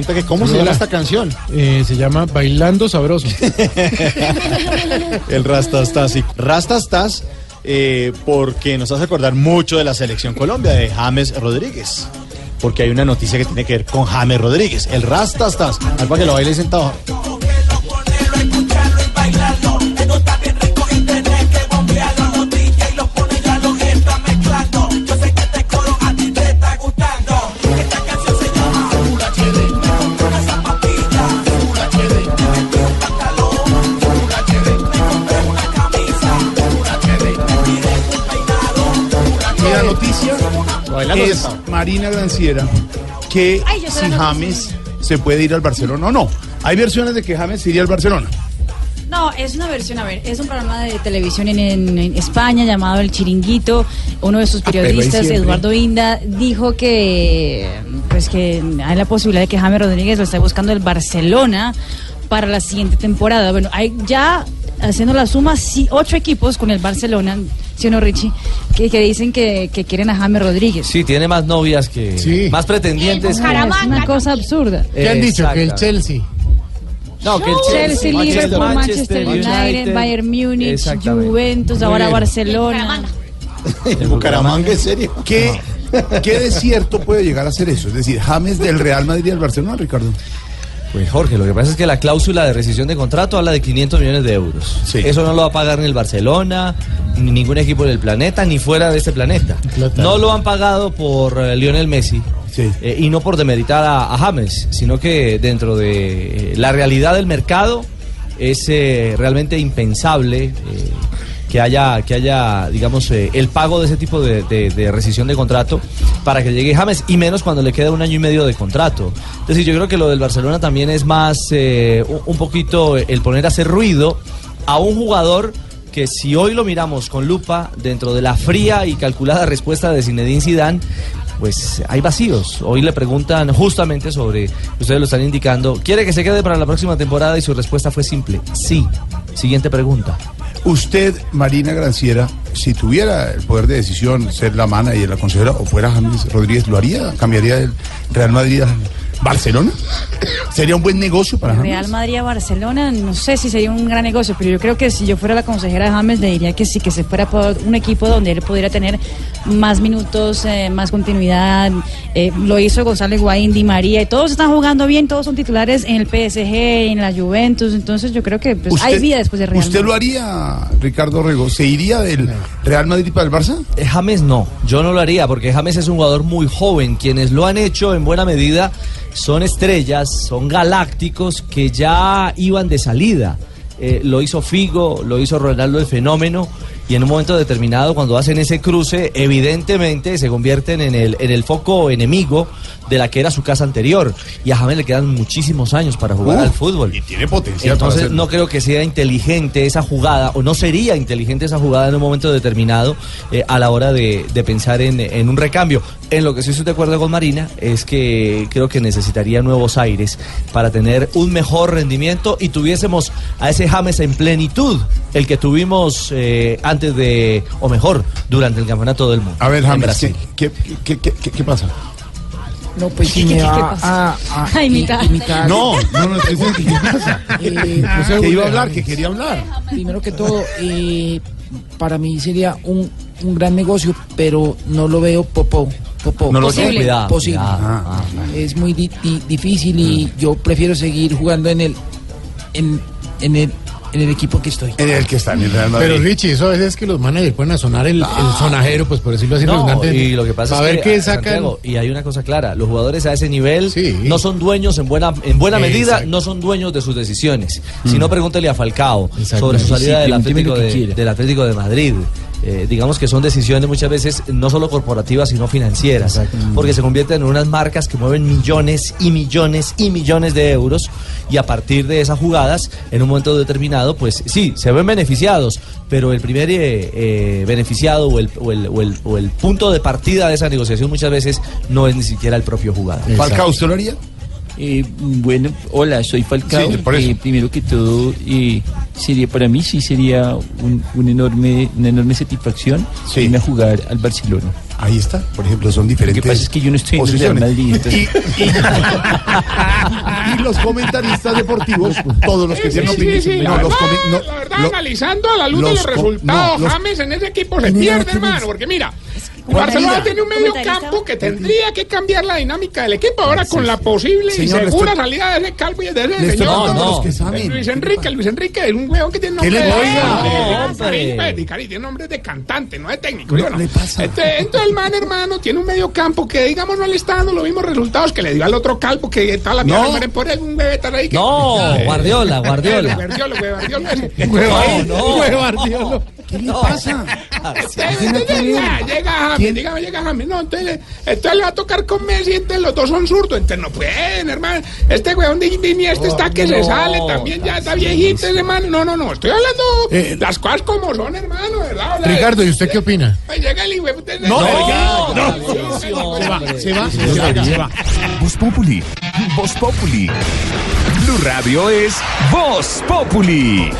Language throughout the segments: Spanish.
Pregunta que cómo se llama esta canción. Eh, se llama Bailando Sabroso. El Rastastas. sí. Rastastas eh, porque nos hace acordar mucho de la selección Colombia, de James Rodríguez. Porque hay una noticia que tiene que ver con James Rodríguez. El Rastastas. Al para que lo baile sentado. Es. Marina Granciera que Ay, si James se puede ir al Barcelona o no. Hay versiones de que James iría al Barcelona. No, es una versión, a ver, es un programa de televisión en, en- en España llamado El Chiringuito. Uno de sus Ah, periodistas. Eduardo Inda, dijo que pues que hay la posibilidad de que James Rodríguez lo esté buscando el Barcelona para la siguiente temporada. Bueno, hay ya haciendo la suma, sí, ocho equipos con el Barcelona, ¿sí o no, Richie? Que, que dicen que, que quieren a James Rodríguez. Sí, tiene más novias que. Sí. Más pretendientes. Es que- una cosa absurda. ¿Qué han dicho? Que el. Chelsea. No, que el Chelsea, Chelsea, Liverpool, Manchester United, Bayern Múnich. Juventus, ahora Barcelona. ¿El Bucaramanga en serio? ¿Qué, ¿Qué desierto puede llegar a ser eso? Es decir, James del Real Madrid al Barcelona, Ricardo. Pues Jorge, lo que pasa es que la cláusula de rescisión de contrato habla de 500 millones de euros. Sí. Eso no lo va a pagar ni el Barcelona, ni ningún equipo del planeta, ni fuera de este planeta. Plata. No lo han pagado por eh, Lionel Messi. Sí. eh, y no por demeritar a, a James, sino que dentro de eh, la realidad del mercado es realmente impensable que haya, que haya digamos, eh, el pago de ese tipo de, rescisión de contrato para que llegue James, y menos cuando le queda un año y medio de contrato. Es decir, yo creo que lo del Barcelona también es más eh, un poquito el poner a hacer ruido a un jugador que si hoy lo miramos con lupa dentro de la fría y calculada respuesta de Zinedine Zidane, pues hay vacíos. Hoy le preguntan justamente sobre, ustedes lo están indicando, ¿quiere que se quede para la próxima temporada? Y su respuesta fue simple, sí. Siguiente pregunta. Usted, Marina Granciera, si tuviera el poder de decisión, ser la mana y la consejera, o fuera James Rodríguez, ¿lo haría? ¿Cambiaría el Real Madrid al Barcelona? ¿Sería un buen negocio para James? Real Madrid a Barcelona, no sé si sería un gran negocio, pero yo creo que si yo fuera la consejera de James le diría que sí, que se fuera por un equipo donde él pudiera tener más minutos, eh, más continuidad. Eh, lo hizo Gonzalo Higuaín, Di María, y todos están jugando bien, todos son titulares en el PSG, en la Juventus. Entonces yo creo que pues, hay vida después de Real ¿Usted lo Madrid. haría, Ricardo Rego? ¿Se iría del Real Madrid para el Barça? Eh, James no, yo no lo haría porque James es un jugador muy joven. Quienes lo han hecho en buena medida son estrellas, son galácticos que ya iban de salida. Eh, lo hizo Figo, lo hizo Ronaldo el Fenómeno y en un momento determinado cuando hacen ese cruce evidentemente se convierten en el, en el foco enemigo de la que era su casa anterior y a James le quedan muchísimos años para jugar Uh, al fútbol. Y tiene potencial Entonces no creo que sea inteligente esa jugada, o no sería inteligente esa jugada en un momento determinado eh, a la hora de, de pensar en, en un recambio. En lo que sí estoy de acuerdo con Marina es que creo que necesitaría nuevos aires para tener un mejor rendimiento y tuviésemos a ese James en plenitud, el que tuvimos eh, antes de, o mejor, durante el Campeonato del Mundo. A ver, James, Brasil. ¿qué, qué, qué, qué- qué pasa? No, pues si ¿Qué- me va pasa? a, a A imitar. imitar. No, no, no, estoy diciendo, ¿qué pasa? Eh, Que iba a hablar, que quería hablar. primero que todo, eh, para mí sería un, un gran negocio, pero no lo veo popo. popo No lo Posible. Cuidado, Posible. cuidado. Ah, Es muy di- di- difícil y yo prefiero seguir jugando en el, en, en el, en el equipo que estoy. En el que está en el Real Madrid. Pero Richie, eso a veces es que los managers pueden a sonar el, el sonajero, pues por decirlo así, No, y lo que pasa a es ver que qué ah, sacan. Santiago, y hay una cosa clara, los jugadores a ese nivel Sí. no son dueños en buena en buena medida, no son dueños de sus decisiones. Si no pregúntele a Falcao Exacto. sobre su salida sí, del Atlético de, del Atlético de Madrid. Eh, digamos que son decisiones muchas veces no solo corporativas sino financieras, porque se convierten en unas marcas que mueven millones y millones y millones de euros y a partir de esas jugadas en un momento determinado pues sí, se ven beneficiados, pero el primer eh, eh, beneficiado o el, o el- o el- o el punto de partida de esa negociación muchas veces no es ni siquiera el propio jugador. Falcao, ¿usted lo haría? Eh, bueno, hola, soy Falcao. Sí, por eso. Eh, primero que todo, eh, sería para mí sí sería un, un enorme, una enorme satisfacción Sí. irme a jugar al Barcelona. Ahí está, por ejemplo, son Lo diferentes. que pasa es que yo no estoy en el Real posiciones. Madrid. entonces- Y, y los comentaristas deportivos, todos los que tienen opinión. no, los no, la verdad, lo- analizando a la luz de los resultados, no, los- James en ese equipo se pierde, hermano, porque mira, ¿Cuál Barcelona tiene un medio campo que tendría que cambiar la dinámica del equipo ahora con la posible Señor, y segura estoy- salida de ese calvo y de ese señor. no. Luis Enrique, Luis Enrique es un hueón que tiene nombre ¿Qué le de... tiene nombre de cantante, no de técnico. No, ¿sí o no? pasa. Este- Entonces el man, hermano, tiene un medio campo que, digamos, no le está dando los mismos resultados que le dio al otro calvo que está la No. mierda, por un bebé tal ahí que... No, Guardiola, Guardiola. Guardiola, Guardiola. No, no. ¿Qué le pasa? Llega, llega James, dígame, llega James. No, entonces, entonces le va a tocar con Messi, entonces los dos son zurdos, entonces no pueden, hermano. Este weón de, de Iniesta está que se no. sale, también ya está viejito ese hermano. No, no, no, estoy hablando Eh, las cosas como son, hermano, ¿verdad? Ricardo, ¿y usted qué opina? Llega el hijo de puta- No, Se va, se va, se va. Voz Populi. Voz Populi. Blue Radio es Voz Populi.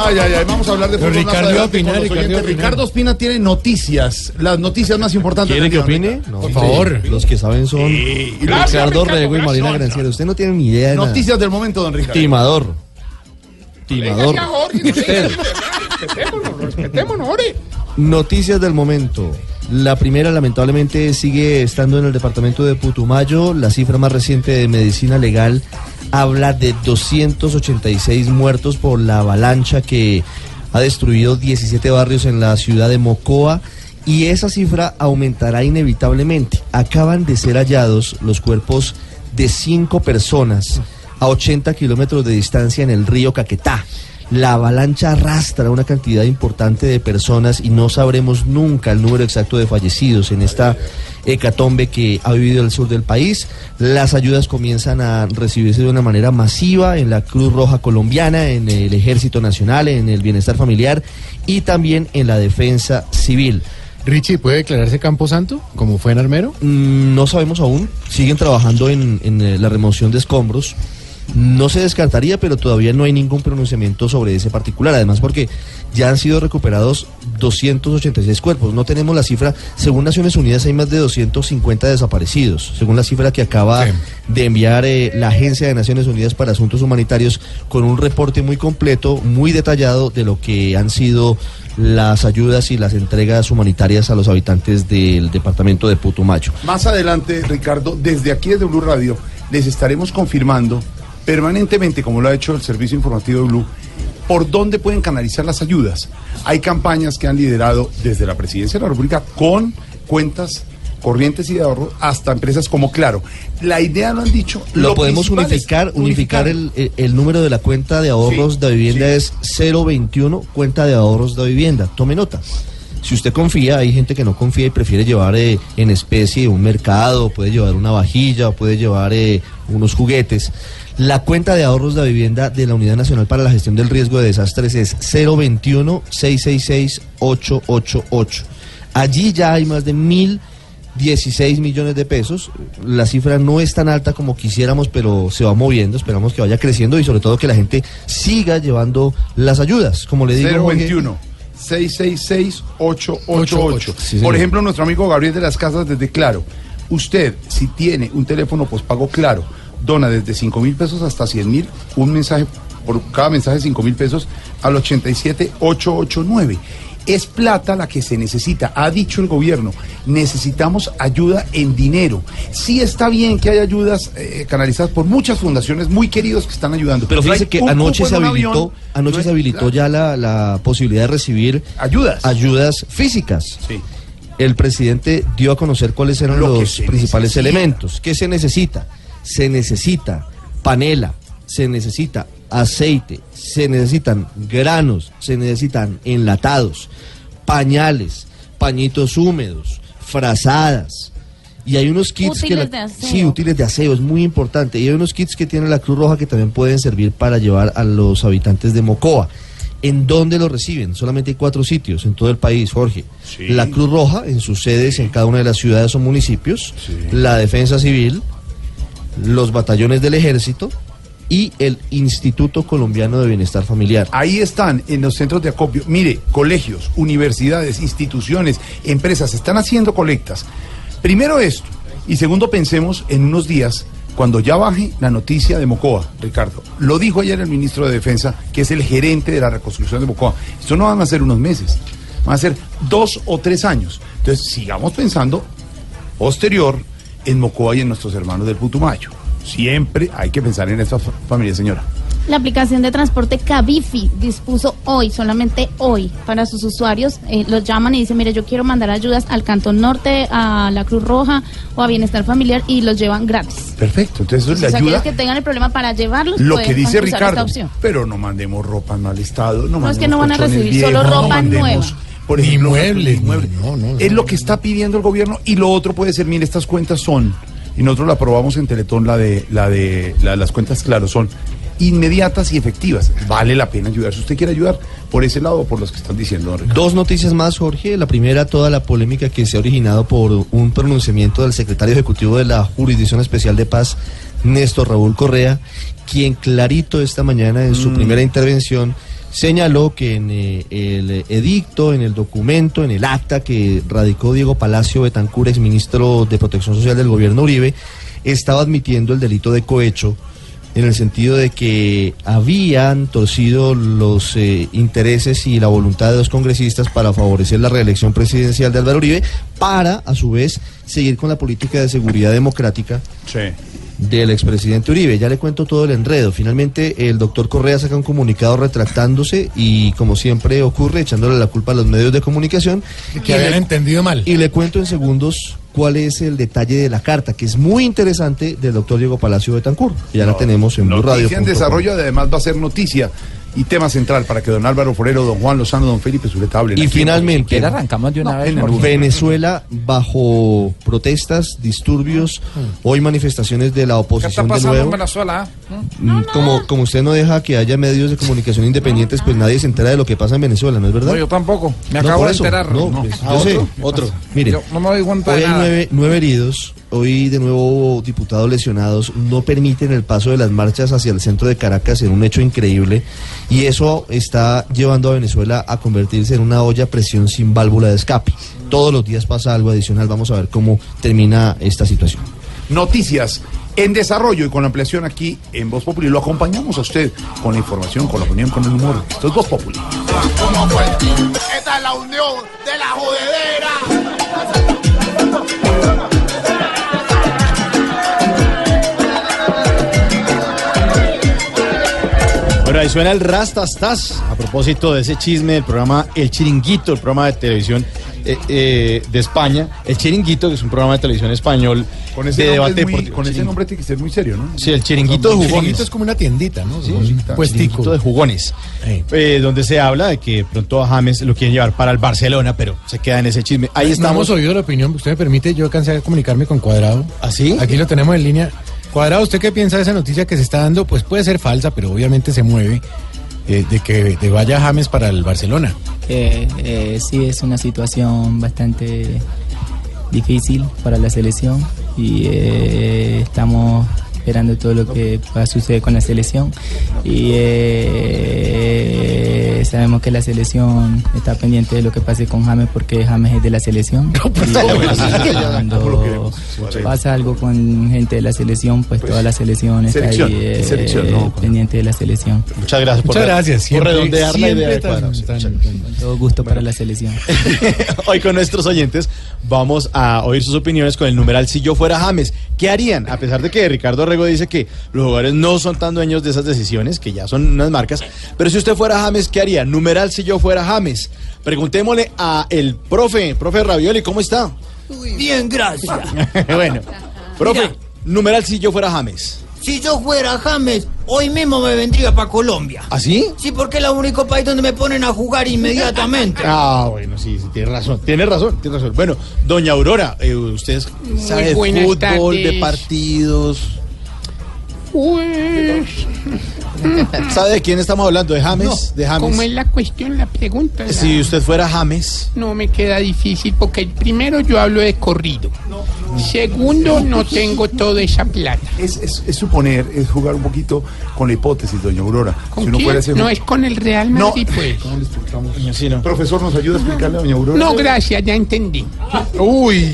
Ay, ay, ay, vamos a hablar de fútbol más Ricardo con opinar, los Ricardo. Ricardo Ospina tiene noticias, las noticias más importantes. ¿Quieren que opine? No, Por favor. Los que saben son Ricardo Ricardo, Rego y Marina. Granciera. Usted no tiene ni idea de nada. Noticias del momento, don Ricardo. Timador. Timador. Jorge, no respetémonos, respetémonos. Noticias del momento. La primera, lamentablemente, sigue estando en el departamento de Putumayo. La cifra más reciente de medicina legal habla de 286 muertos por la avalancha que ha destruido 17 barrios en la ciudad de Mocoa. Y esa cifra aumentará inevitablemente. Acaban de ser hallados los cuerpos de cinco personas a 80 kilómetros de distancia en el río Caquetá. La avalancha arrastra una cantidad importante de personas y no sabremos nunca el número exacto de fallecidos en esta hecatombe que ha vivido el sur del país. Las ayudas comienzan a recibirse de una manera masiva en la Cruz Roja Colombiana, en el Ejército Nacional, en el Bienestar Familiar y también en la Defensa Civil. Richie, ¿puede declararse Camposanto, como fue en Armero? Mm, No sabemos aún, siguen trabajando en, en, eh, la remoción de escombros No se descartaría, pero todavía no hay ningún pronunciamiento sobre ese particular. Además, porque ya han sido recuperados 286 cuerpos. No tenemos la cifra. Según Naciones Unidas, hay más de 250 desaparecidos. Según la cifra que acaba de enviar eh, la Agencia de Naciones Unidas para Asuntos Humanitarios, con un reporte muy completo, muy detallado de lo que han sido las ayudas y las entregas humanitarias a los habitantes del departamento de Putumayo. Más adelante, Ricardo, desde aquí desde Blue Radio, les estaremos confirmando permanentemente, como lo ha hecho el Servicio Informativo de Blue, por dónde pueden canalizar las ayudas. Hay campañas que han liderado desde la Presidencia de la República con cuentas corrientes y de ahorro hasta empresas como Claro. La idea lo han dicho. Lo, podemos unificar, unificar el, el- el número de la cuenta de ahorros Sí, de vivienda sí. es 021 cuenta de ahorros de vivienda. Tome nota. Si usted confía, hay gente que no confía y prefiere llevar eh, en especie un mercado, puede llevar una vajilla, puede llevar eh, unos juguetes. La cuenta de ahorros de vivienda de la Unidad Nacional para la Gestión del Riesgo de Desastres es 021 666 888. Allí ya hay más de mil 16 millones de pesos. La cifra no es tan alta como quisiéramos, pero se va moviendo. Esperamos que vaya creciendo y sobre todo que la gente siga llevando las ayudas. Como le digo, Jorge, 021 666 888. Sí, señor. Por ejemplo, nuestro amigo Gabriel de las Casas desde Claro. Usted, si tiene un teléfono pospago Claro, dona desde 5 mil pesos hasta 100 mil, un mensaje, por cada mensaje 5 mil pesos al 87 889. Es plata la que se necesita, ha dicho el gobierno. Necesitamos ayuda en dinero. Sí está bien que haya ayudas eh, canalizadas por muchas fundaciones muy queridos que están ayudando. Pero fíjese hay que anoche se habilitó, avión, anoche no se habilitó ya la, la posibilidad de recibir ayudas, ayudas físicas. Sí. El presidente dio a conocer cuáles eran Lo los principales necesita. elementos. ¿Qué se necesita? Se necesita panela, se necesita aceite, se necesitan granos, se necesitan enlatados, pañales, pañitos húmedos, frazadas. Y hay unos kits que Útiles la- de aseo. sí, útiles de aseo, es muy importante. Y hay unos kits que tiene la Cruz Roja que también pueden servir para llevar a los habitantes de Mocoa. ¿En dónde lo reciben? Solamente hay cuatro sitios en todo el país, Jorge. Sí. La Cruz Roja en sus sedes en cada una de las ciudades o municipios, la Defensa Civil, los batallones del Ejército y el Instituto Colombiano de Bienestar Familiar. Ahí están en los centros de acopio. Mire, colegios, universidades, instituciones, empresas están haciendo colectas. Primero esto. Y segundo, pensemos en unos días cuando ya baje la noticia de Mocoa, Ricardo. Lo dijo ayer el ministro de Defensa, que es el gerente de la reconstrucción de Mocoa. Esto no van a ser unos meses, van a ser dos o tres años. Entonces, sigamos pensando posterior en Mocoa y en nuestros hermanos del Putumayo. Siempre hay que pensar en esta fa- familia, señora. La aplicación de transporte Cabifi dispuso hoy, solamente hoy, para sus usuarios. eh, los llaman y dicen, mire, yo quiero mandar ayudas al Cantón Norte, a la Cruz Roja o a Bienestar Familiar y los llevan gratis. Perfecto, entonces eso le Entonces, ayuda. aquellos que tengan el problema para llevarlos Lo que dice Ricardo, pero no mandemos ropa en mal estado. No, No, es que no van a recibir solo ropa mandemos, nueva. Por ejemplo, muebles, ni muebles. no, no, es no. lo que está pidiendo el gobierno y lo otro puede ser, mire, estas cuentas son, y nosotros la aprobamos en Teletón, la de, la de la- las cuentas, claro, son inmediatas y efectivas. Vale la pena ayudar. Si usted quiere ayudar, por ese lado o por los que están diciendo, don. Dos noticias más, Jorge. La primera, toda la polémica que se ha originado por un pronunciamiento del secretario ejecutivo de la Jurisdicción Especial de Paz, Néstor Raúl Correa, quien clarito esta mañana en su primera intervención señaló que en eh, el edicto, en el documento, en el acta que radicó Diego Palacio Betancur, exministro de Protección Social del gobierno Uribe, estaba admitiendo el delito de cohecho en el sentido de que habían torcido los eh, intereses y la voluntad de los congresistas para favorecer la reelección presidencial de Álvaro Uribe, para a su vez seguir con la política de seguridad democrática del expresidente Uribe. Ya le cuento todo el enredo. Finalmente el doctor Correa saca un comunicado retractándose y como siempre ocurre, echándole la culpa a los medios de comunicación. Que habían le- entendido mal. y le cuento en segundos cuál es el detalle de la carta, que es muy interesante del doctor Diego Palacio Betancourt. que Ya la tenemos en Blue Radio. En desarrollo, además va a ser noticia y tema central para que don Álvaro Forero, don Juan Lozano, don Felipe Zuleta hablen. Y aquí. finalmente, arrancamos de una No, vez. en. Venezuela bajo protestas, disturbios, hoy manifestaciones de la ¿Qué está oposición de pasando en nuevo. Venezuela? Mm, Como, como usted no deja que haya medios de comunicación independientes, pues nadie se entera de lo que pasa en Venezuela, ¿no es verdad? No, yo tampoco. Me No, acabo de eso. enterar. No, No. pues, Ah, yo sé. ¿otro? Otro. Mire, Yo no me doy cuenta hoy de hay nada. nueve, nueve heridos hoy de nuevo diputados lesionados, no permiten el paso de las marchas hacia el centro de Caracas en un hecho increíble y eso está llevando a Venezuela a convertirse en una olla a presión sin válvula de escape. Todos los días pasa algo adicional, vamos a ver cómo termina esta situación. Noticias en desarrollo y con ampliación aquí en Voz Populi. Lo acompañamos a usted con la información, con la opinión, con el humor. Esto es Voz Populi. Esta es la unión de la jodedera. Bueno, ahí suena el Rastastas a propósito de ese chisme del programa El Chiringuito, el programa de televisión eh, eh, de España. El Chiringuito, que es un programa de televisión español Con ese, de nombre, debate es muy- deportivo. con ese nombre tiene que ser muy serio, ¿no? Sí, el Chiringuito de El Jugones. chiringuito es como una tiendita, ¿no? Sí, Un Chiringuito puestico. de jugones, eh, donde se habla de que pronto a James lo quieren llevar para el Barcelona, pero se queda en ese chisme. Ahí No estamos. hemos oído la opinión, usted me permite, yo alcancé a comunicarme con Cuadrado. ¿Así? Aquí lo tenemos en línea. Cuadrado, ¿usted qué piensa de esa noticia que se está dando? Pues puede ser falsa, pero obviamente se mueve eh, de que de vaya James para el Barcelona. Eh, eh, sí, es una situación bastante difícil para la selección y estamos esperando todo lo que va a suceder con la selección y eh, sabemos que la selección está pendiente de lo que pase con James porque James es de la selección y cuando pasa algo con gente de la selección pues toda la selección está selección, ahí eh, selección, no. pendiente de la selección Muchas gracias por, Muchas gracias. por Siempre, redondear la idea tan- tan- con todo gusto para la selección Hoy con nuestros oyentes vamos a oír sus opiniones con el numeral si yo fuera James. ¿Qué harían? A pesar de que Ricardo Rego dice que los jugadores no son tan dueños de esas decisiones, que ya son unas marcas, pero si usted fuera James, ¿qué haría? Numeral si yo fuera James. Preguntémosle a el profe, profe Ravioli, ¿cómo está? Bien, gracias. bueno, profe, Mira. numeral si yo fuera James. Si yo fuera James, hoy mismo me vendría para Colombia. ¿Así? Sí, porque es el único país donde me ponen a jugar inmediatamente. Ah, bueno, sí, sí, tiene razón, tiene razón, tiene razón. Bueno, doña Aurora, eh, usted sabe de fútbol, de tardes. partidos. Pues, ¿Sabe de quién estamos hablando? ¿De James? no, ¿De James? ¿Cómo es la cuestión, la pregunta? La- Si usted fuera James. No me queda difícil porque primero yo hablo de corrido. Segundo, no tengo toda esa plata. Es, es- es suponer, es jugar un poquito con la hipótesis, doña Aurora. ¿Con Si uno quién? fuera ese- No es con el Real No. Madrid, pues. ¿Cómo le explicamos? Sí, no. Profesor, ¿nos ayuda a explicarle a doña Aurora? No, gracias, ya entendí. Uy,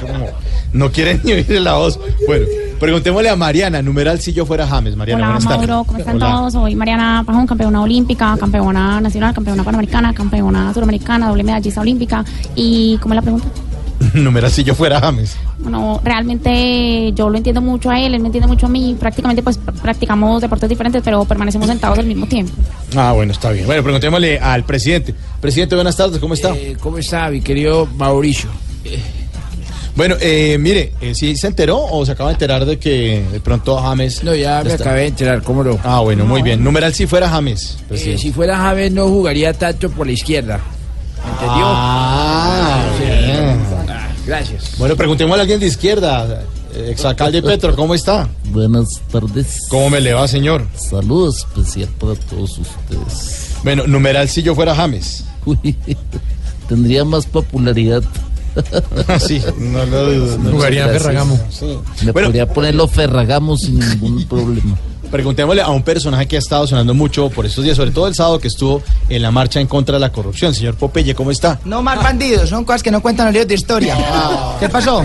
¿cómo? no quieren ni oír la voz. Bueno, preguntémosle a Mariana, numeral si yo fuera James. Mariana, Hola buenas tardes. Mauro, ¿cómo están Hola. todos? Soy Mariana Pajón, campeona olímpica, campeona nacional, campeona panamericana, campeona suramericana, doble medallista olímpica. ¿Y cómo es la pregunta? numeral si yo fuera James. Bueno, realmente yo lo entiendo mucho a él, él me entiende mucho a mí. Prácticamente pues pr- practicamos deportes diferentes, pero permanecemos sentados al mismo tiempo. Ah, bueno, está bien. Bueno, preguntémosle al presidente. Presidente, buenas tardes, ¿cómo está? Eh, ¿Cómo está, mi querido Mauricio? Bueno, eh, mire, eh, ¿sí se enteró o se acaba de enterar de que de pronto James... No, ya me está- acabé de enterar, ¿cómo no? Ah, bueno, muy bien. Numeral si fuera James. Eh, si fuera James no jugaría tanto por la izquierda. ¿Entendió? Ah, bien. Ah, gracias. Bueno, preguntémosle a alguien de izquierda. Eh, Exalcalde Petro, ¿cómo está? Buenas tardes. ¿Cómo me le va, señor? Saludos especial para todos ustedes. Bueno, numeral si yo fuera James. Uy, tendría más popularidad. Sí, no lo dudo. no Jugaría. Ferragamo. Sí. Me Bueno, podría ponerlo Ferragamo sin ningún problema. Preguntémosle a un personaje que ha estado sonando mucho por estos días, sobre todo el sábado que estuvo en la marcha en contra de la corrupción. Señor Popeye, ¿cómo está? No más bandidos, son cosas que no cuentan los libros de historia. ¿Qué pasó?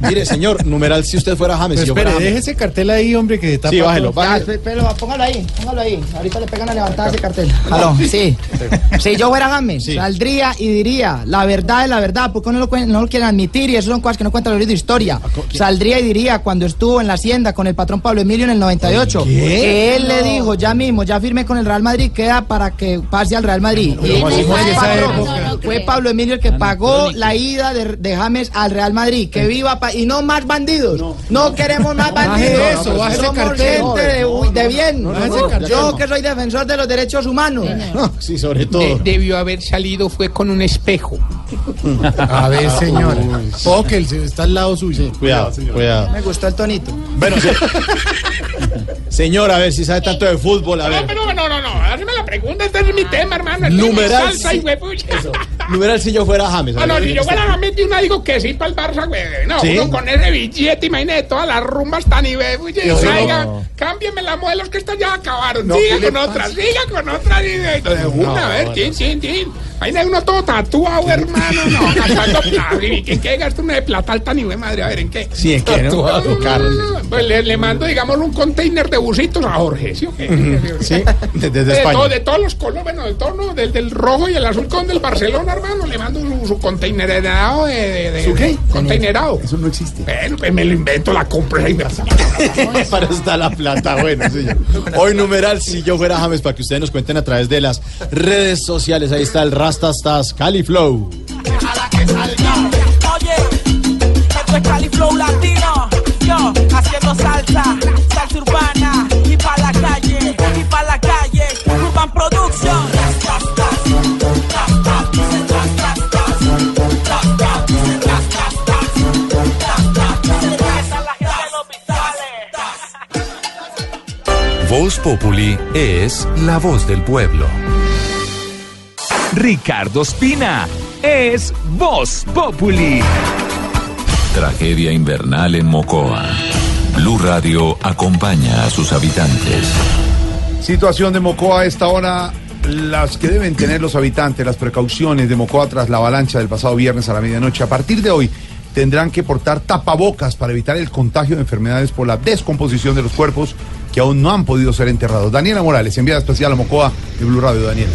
Mire, señor, numeral si usted fuera James. Yo espere, fuera deje James. ese cartel ahí, hombre, que está Sí, bájelo, bájelo. pero póngalo ahí, póngalo ahí. Ahorita le pegan a levantar ese cartel. Aló, sí. Si yo fuera James, Sí. saldría y diría la verdad es la verdad, porque no lo, no lo quieren admitir y eso son cosas que no cuentan los libros de historia. Saldría y diría cuando estuvo en la hacienda con el patrón Pablo Emilio en el 98, ¿Qué? Él le dijo, ya mismo, ya firmé con el Real Madrid, queda para que pase al Real Madrid. Fue, ¿Cómo así Pablo, Emilio el que pagó la ida de, de James al Real Madrid. Que viva pa- y no más bandidos. No, queremos más bandidos. eso, baje Somos cartel. gente de, de bien. Yo que soy defensor de los derechos humanos. Sí, sobre todo. De- debió haber salido fue con un espejo. A ver, señora. Ojo que él se- está al lado suyo. Cuidado, cuidado. Me gustó el tonito. Bueno, se- señor, a ver si sabe tanto de fútbol, a No, ver. pero no, no, no, hazme la pregunta, este es mi tema, hermano. Numeral, salsa y huepucha. Numeral si yo fuera James. Ah, no, si yo fuera James de una digo que sí para el Barça, güey. No, ¿Sí? uno con ese billete, imagínate, todas las rumbas tan y oye, No, una no. diga, cámbiame las modelos que estas ya acabaron. No, siga ¿qué le con otras, siga con otras de, una, No, a ver, no. tin, tin, tin. Ahí hay uno todo tatuado, hermano, no, gastando plata. ¿Y ¿En qué gasta uno de plata tan y ve, madre? A ver, ¿en qué? Sí, ¿en qué, no? Tatuado, Carlos. Pues le, le mando, digamos, un container de busitos a Jorge, ¿sí o qué? Sí, de- desde de, España. todo- de todos los colores, bueno, de todo, ¿no? del, del rojo y el azul con del Barcelona, hermano. Le mando su, su containerado de, de, de- ¿Su qué? Containerado. Eso no existe. Bueno, pues me lo invento, la compro ahí. para está la plata, bueno, señor. Hoy numeral si yo fuera James para que ustedes nos cuenten a través de las redes sociales. Ahí está el Califlow. Oye, esto es Cali Flow Latino. Yo, haciendo salsa, salsa urbana. Y pa' la calle, y pa' la calle. Urban Production. Voz Populi es la voz del pueblo. Ricardo Espina es Voz Populi. Tragedia invernal en Mocoa. Blue Radio acompaña a sus habitantes. Situación de Mocoa a esta hora. Las que deben tener los habitantes, las precauciones de Mocoa tras la avalancha del pasado viernes a la medianoche. A partir de hoy tendrán que portar tapabocas para evitar el contagio de enfermedades por la descomposición de los cuerpos que aún no han podido ser enterrados. Daniela Morales, enviada especial a Mocoa de Blue Radio. Daniela.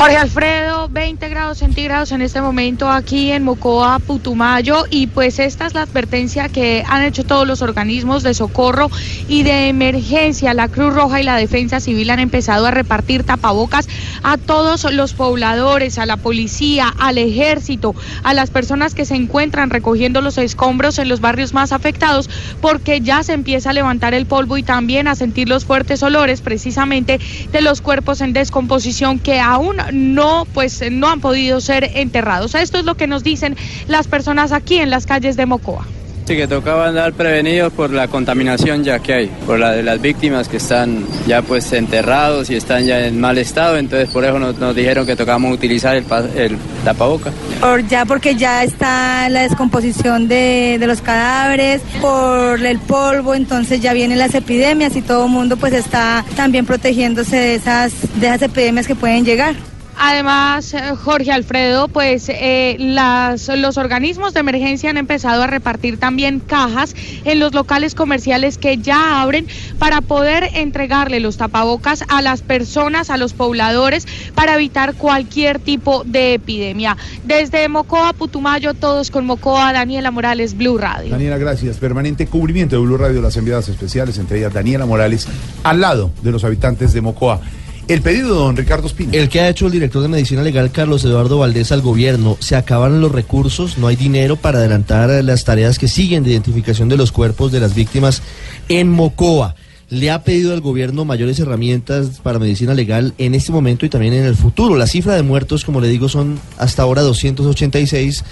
Jorge Alfredo, 20 grados centígrados en este momento aquí en Mocoa, Putumayo, y pues esta es la advertencia que han hecho todos los organismos de socorro y de emergencia. La Cruz Roja y la Defensa Civil han empezado a repartir tapabocas a todos los pobladores, a la policía, al ejército, a las personas que se encuentran recogiendo los escombros en los barrios más afectados, porque ya se empieza a levantar el polvo y también a sentir los fuertes olores precisamente de los cuerpos en descomposición que aún no pues no han podido ser enterrados. Esto es lo que nos dicen las personas aquí en las calles de Mocoa. Sí, que tocaba andar prevenidos por la contaminación ya que hay, por la de las víctimas que están ya pues enterrados y están ya en mal estado, entonces por eso nos, nos dijeron que tocábamos utilizar el, pa- el tapaboca. Por, ya porque ya está la descomposición de, de los cadáveres, por el polvo, entonces ya vienen las epidemias y todo el mundo pues está también protegiéndose de esas, de esas epidemias que pueden llegar. Además, eh, Jorge Alfredo, pues eh, los organismos de emergencia han empezado a repartir también cajas en los locales comerciales que ya abren para poder entregarle los tapabocas a las personas, a los pobladores, para evitar cualquier tipo de epidemia. Desde Mocoa, Putumayo, todos con Mocoa, Daniela Morales, Blue Radio. Daniela, gracias. Permanente cubrimiento de Blue Radio, las enviadas especiales, entre ellas Daniela Morales, al lado de los habitantes de Mocoa. El pedido de don Ricardo Espina. El que ha hecho el director de Medicina Legal, Carlos Eduardo Valdés, al gobierno, se acabaron los recursos, no hay dinero para adelantar las tareas que siguen de identificación de los cuerpos de las víctimas en Mocoa. Le ha pedido al gobierno mayores herramientas para medicina legal en este momento y también en el futuro. La cifra de muertos, como le digo, son hasta ahora 286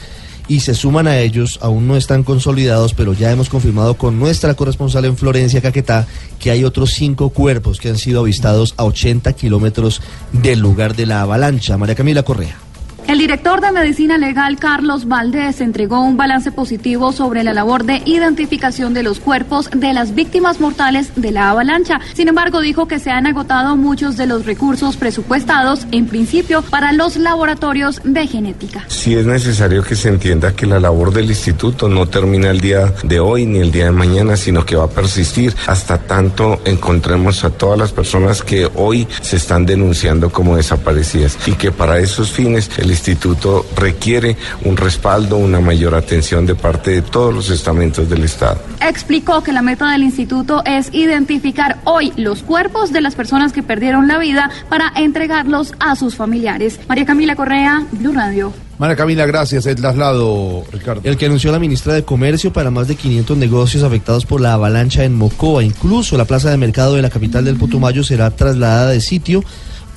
y se suman a ellos, aún no están consolidados, pero ya hemos confirmado con nuestra corresponsal en Florencia, Caquetá, que hay otros cinco cuerpos que han sido avistados a 80 kilómetros del lugar de la avalancha. María Camila Correa. El director de Medicina Legal, Carlos Valdés, entregó un balance positivo sobre la labor de identificación de los cuerpos de las víctimas mortales de la avalancha. Sin embargo, dijo que se han agotado muchos de los recursos presupuestados, en principio, para los laboratorios de genética. Sí es necesario que se entienda que la labor del instituto no termina el día de hoy ni el día de mañana, sino que va a persistir hasta tanto encontremos a todas las personas que hoy se están denunciando como desaparecidas y que para esos fines el instituto requiere un respaldo, una mayor atención de parte de todos los estamentos del Estado. Explicó que la meta del instituto es identificar hoy los cuerpos de las personas que perdieron la vida para entregarlos a sus familiares. María Camila Correa, Blue Radio. María Camila, gracias. El traslado, Ricardo. El que anunció la ministra de Comercio para más de 500 negocios afectados por la avalancha en Mocoa. Incluso la plaza de mercado de la capital del Putumayo será trasladada de sitio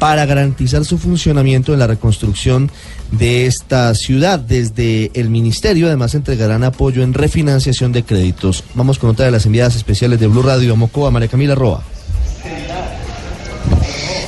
para garantizar su funcionamiento en la reconstrucción de esta ciudad. Desde el ministerio además entregarán apoyo en refinanciación de créditos. Vamos con otra de las enviadas especiales de Blue Radio a Mocoa, María Camila Roa.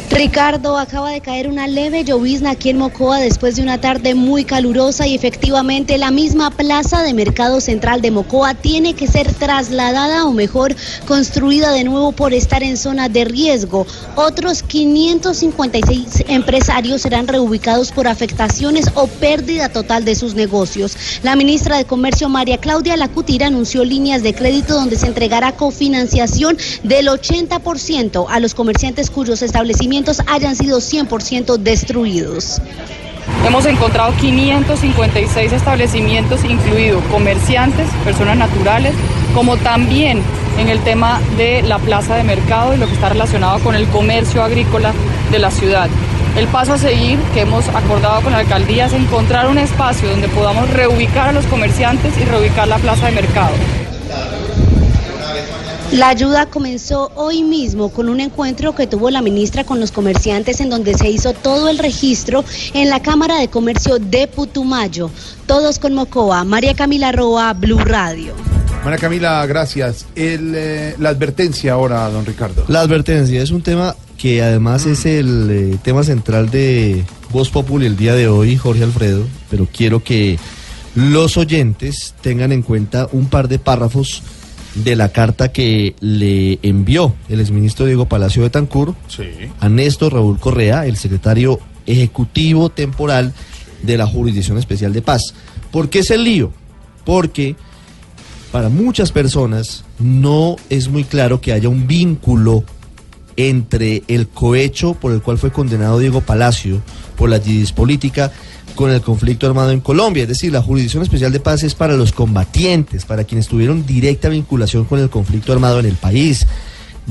Ricardo, acaba de caer una leve llovizna aquí en Mocoa después de una tarde muy calurosa y efectivamente la misma plaza de Mercado Central de Mocoa tiene que ser trasladada o mejor construida de nuevo por estar en zona de riesgo. Otros 556 empresarios serán reubicados por afectaciones o pérdida total de sus negocios. La ministra de Comercio María Claudia Lacutira anunció líneas de crédito donde se entregará cofinanciación del 80% a los comerciantes cuyos establecimientos hayan sido 100% destruidos. Hemos encontrado 556 establecimientos, incluidos comerciantes, personas naturales, como también en el tema de la plaza de mercado y lo que está relacionado con el comercio agrícola de la ciudad. El paso a seguir que hemos acordado con la alcaldía es encontrar un espacio donde podamos reubicar a los comerciantes y reubicar la plaza de mercado. La ayuda comenzó hoy mismo con un encuentro que tuvo la ministra con los comerciantes en donde se hizo todo el registro en la Cámara de Comercio de Putumayo. Todos con Mocoa. María Camila Roa, Blue Radio. María Camila, gracias. El, eh, la advertencia ahora, don Ricardo. La advertencia es un tema que además es el eh, tema central de Voz Populi el día de hoy, Jorge Alfredo, pero quiero que los oyentes tengan en cuenta un par de párrafos de la carta que le envió el exministro Diego Palacio de Tancur a Néstor Raúl Correa, el secretario ejecutivo temporal de la Jurisdicción Especial de Paz. ¿Por qué es el lío? Porque para muchas personas no es muy claro que haya un vínculo entre el cohecho por el cual fue condenado Diego Palacio por la política con el conflicto armado en Colombia. Es decir, la Jurisdicción Especial de Paz es para los combatientes, para quienes tuvieron directa vinculación con el conflicto armado en el país.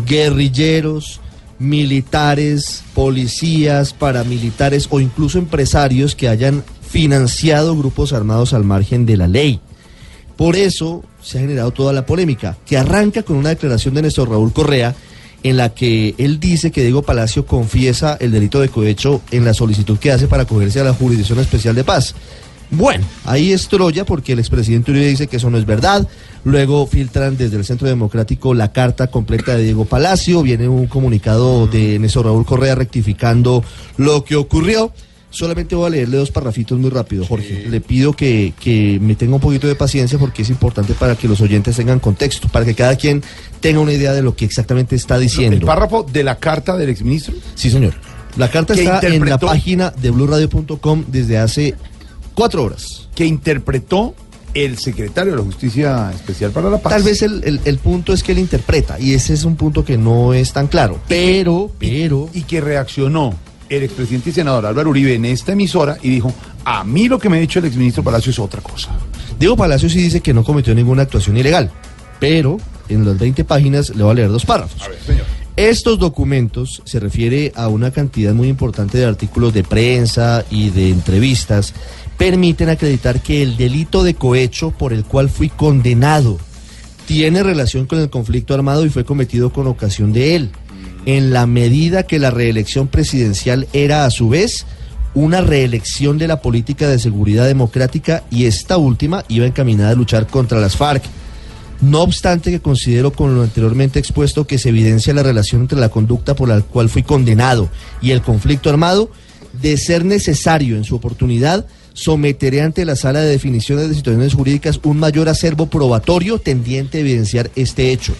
Guerrilleros, militares, policías, paramilitares o incluso empresarios que hayan financiado grupos armados al margen de la ley. Por eso se ha generado toda la polémica, que arranca con una declaración de Néstor Raúl Correa, en la que él dice que Diego Palacio confiesa el delito de cohecho en la solicitud que hace para acogerse a la Jurisdicción Especial de Paz. Bueno, ahí es Troya porque el expresidente Uribe dice que eso no es verdad. Luego filtran desde el Centro Democrático la carta completa de Diego Palacio. Viene un comunicado de Néstor Raúl Correa rectificando lo que ocurrió. Solamente voy a leerle dos parrafitos muy rápido, Jorge. Le pido que, que me tenga un poquito de paciencia porque es importante para que los oyentes tengan contexto, para que cada quien tenga una idea de lo que exactamente está diciendo. ¿El párrafo de la carta del exministro? Sí, señor. La carta está en la página de blurradio.com desde hace cuatro horas. Que interpretó el secretario de la Justicia Especial para la Paz. Tal vez el, el- el punto es que él interpreta, y ese es un punto que no es tan claro. Pero, pero. Y que reaccionó el expresidente y senador Álvaro Uribe en esta emisora y dijo, a mí lo que me ha dicho el exministro Palacio es otra cosa. Diego Palacio sí dice que no cometió ninguna actuación ilegal, pero en las 20 páginas le voy a leer dos párrafos. Estos documentos se refiere a una cantidad muy importante de artículos de prensa y de entrevistas, permiten acreditar que el delito de cohecho por el cual fui condenado tiene relación con el conflicto armado y fue cometido con ocasión de él, en la medida que la reelección presidencial era a su vez una reelección de la política de seguridad democrática y esta última iba encaminada a luchar contra las FARC. No obstante que considero con lo anteriormente expuesto que se evidencia la relación entre la conducta por la cual fui condenado y el conflicto armado, de ser necesario en su oportunidad, someteré ante la sala de definiciones de situaciones jurídicas un mayor acervo probatorio tendiente a evidenciar este hecho.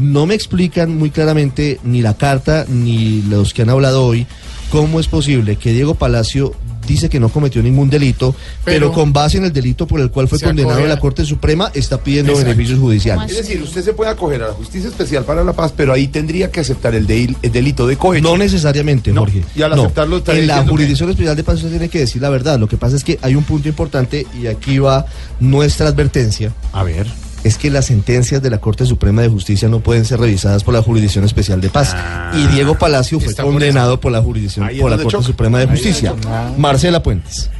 No me explican muy claramente ni la carta ni los que han hablado hoy cómo es posible que Diego Palacio dice que no cometió ningún delito, pero, Pero- con base en el delito por el cual fue condenado en la Corte Suprema está pidiendo Exacto. beneficios judiciales. Es decir, usted se puede acoger a la Justicia Especial para la Paz, pero ahí tendría que aceptar el, del- el delito de cohecho. No necesariamente, Jorge. Y al No. aceptarlo en la que- jurisdicción especial de paz usted tiene que decir la verdad. Lo que pasa es que hay un punto importante y aquí va nuestra advertencia. A ver. Es que las sentencias de la Corte Suprema de Justicia no pueden ser revisadas por la Jurisdicción Especial de Paz. y Diego Palacio fue Ah. condenado por la Jurisdicción, por la Corte choca. Suprema de Ahí Justicia. Marcela Puentes.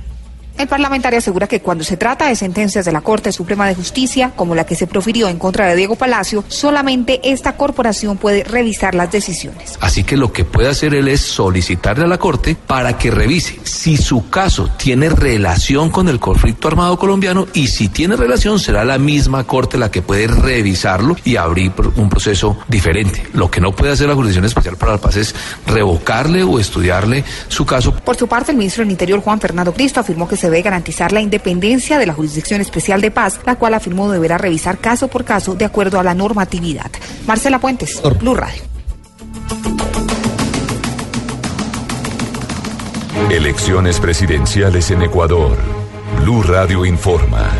El parlamentario asegura que cuando se trata de sentencias de la Corte Suprema de Justicia, como la que se profirió en contra de Diego Palacio, solamente esta corporación puede revisar las decisiones. Así que lo que puede hacer él es solicitarle a la Corte para que revise si su caso tiene relación con el conflicto armado colombiano y si tiene relación será la misma Corte la que puede revisarlo y abrir un proceso diferente. Lo que no puede hacer la Jurisdicción Especial para la Paz es revocarle o estudiarle su caso. Por su parte, el ministro del Interior, Juan Fernando Cristo, afirmó que se debe garantizar la independencia de la Jurisdicción Especial de Paz, la cual afirmó deberá revisar caso por caso de acuerdo a la normatividad. Marcela Puentes, Blue Radio. Elecciones presidenciales en Ecuador. Blue Radio informa.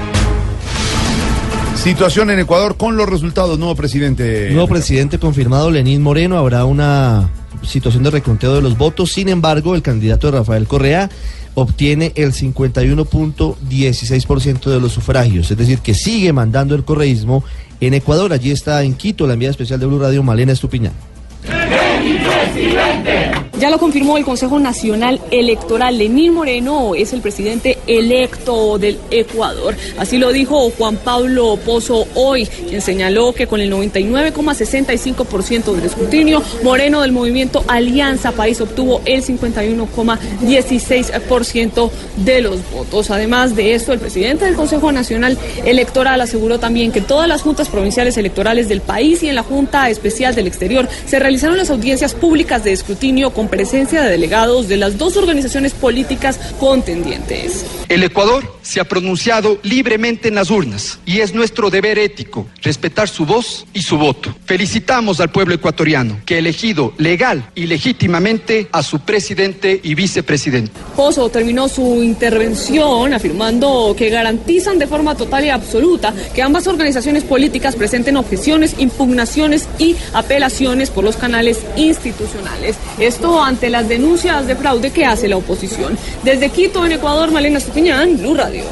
Situación en Ecuador con los resultados. Nuevo presidente. Nuevo presidente confirmado, Lenín Moreno. Habrá una situación de reconteo de los votos. Sin embargo, el candidato Rafael Correa obtiene el 51.16% de los sufragios. Es decir, que sigue mandando el correísmo en Ecuador. Allí está en Quito la enviada especial de Blue Radio, Malena Estupiñán. Ya lo confirmó el Consejo Nacional Electoral. Lenín Moreno es el presidente electo del Ecuador. Así lo dijo Juan Pablo Pozo hoy, quien señaló que con el 99,65% del escrutinio, Moreno del movimiento Alianza País obtuvo el 51,16% de los votos. Además de esto, el presidente del Consejo Nacional Electoral aseguró también que todas las juntas provinciales electorales del país y en la Junta Especial del Exterior se realizaron las audiencias públicas de escrutinio con presencia de delegados de las dos organizaciones políticas contendientes. El Ecuador se ha pronunciado libremente en las urnas y es nuestro deber ético respetar su voz y su voto. Felicitamos al pueblo ecuatoriano que ha elegido legal y legítimamente a su presidente y vicepresidente. Pozo terminó su intervención afirmando que garantizan de forma total y absoluta que ambas organizaciones políticas presenten objeciones, impugnaciones y apelaciones por los canales institucionales. Esto ante las denuncias de fraude que hace la oposición. Desde Quito, en Ecuador, Malena Estupiñán, Blue Radio.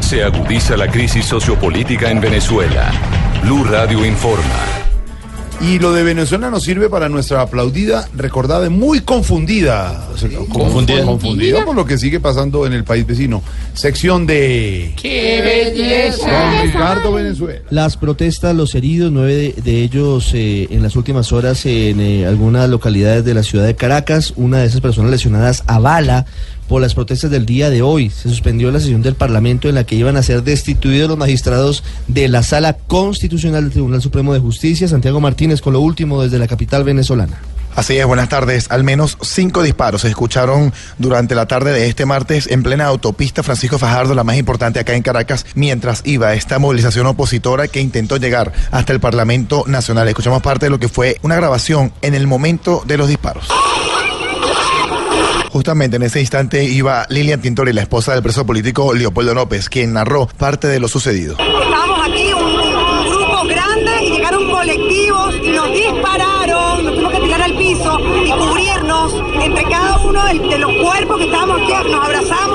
Se agudiza la crisis sociopolítica en Venezuela. Blue Radio informa. Y lo de Venezuela nos sirve para nuestra aplaudida, recordada y muy confundida. Confundida. confundida por lo que sigue pasando en el país vecino. Sección de. ¡Qué belleza! Don Ricardo Venezuela. Las protestas, los heridos, nueve de, de ellos eh, en las últimas horas en eh, algunas localidades de la ciudad de Caracas. Una de esas personas lesionadas a bala por las protestas del día de hoy. Se suspendió la sesión del Parlamento en la que iban a ser destituidos los magistrados de la Sala Constitucional del Tribunal Supremo de Justicia. Santiago Martínez con lo último desde la capital venezolana. Así es, buenas tardes. Al menos cinco disparos se escucharon durante la tarde de este martes en plena autopista Francisco Fajardo, la más importante acá en Caracas, mientras iba esta movilización opositora que intentó llegar hasta el Parlamento Nacional. Escuchamos parte de lo que fue una grabación en el momento de los disparos. Justamente en ese instante iba Lilian Tintori, la esposa del preso político Leopoldo López, quien narró parte de lo sucedido. Estábamos aquí, un, un grupo grande, y llegaron colectivos y nos dispararon. Nos tuvimos que tirar al piso y cubrirnos entre cada uno de, de los cuerpos que estábamos aquí. Nos abrazamos,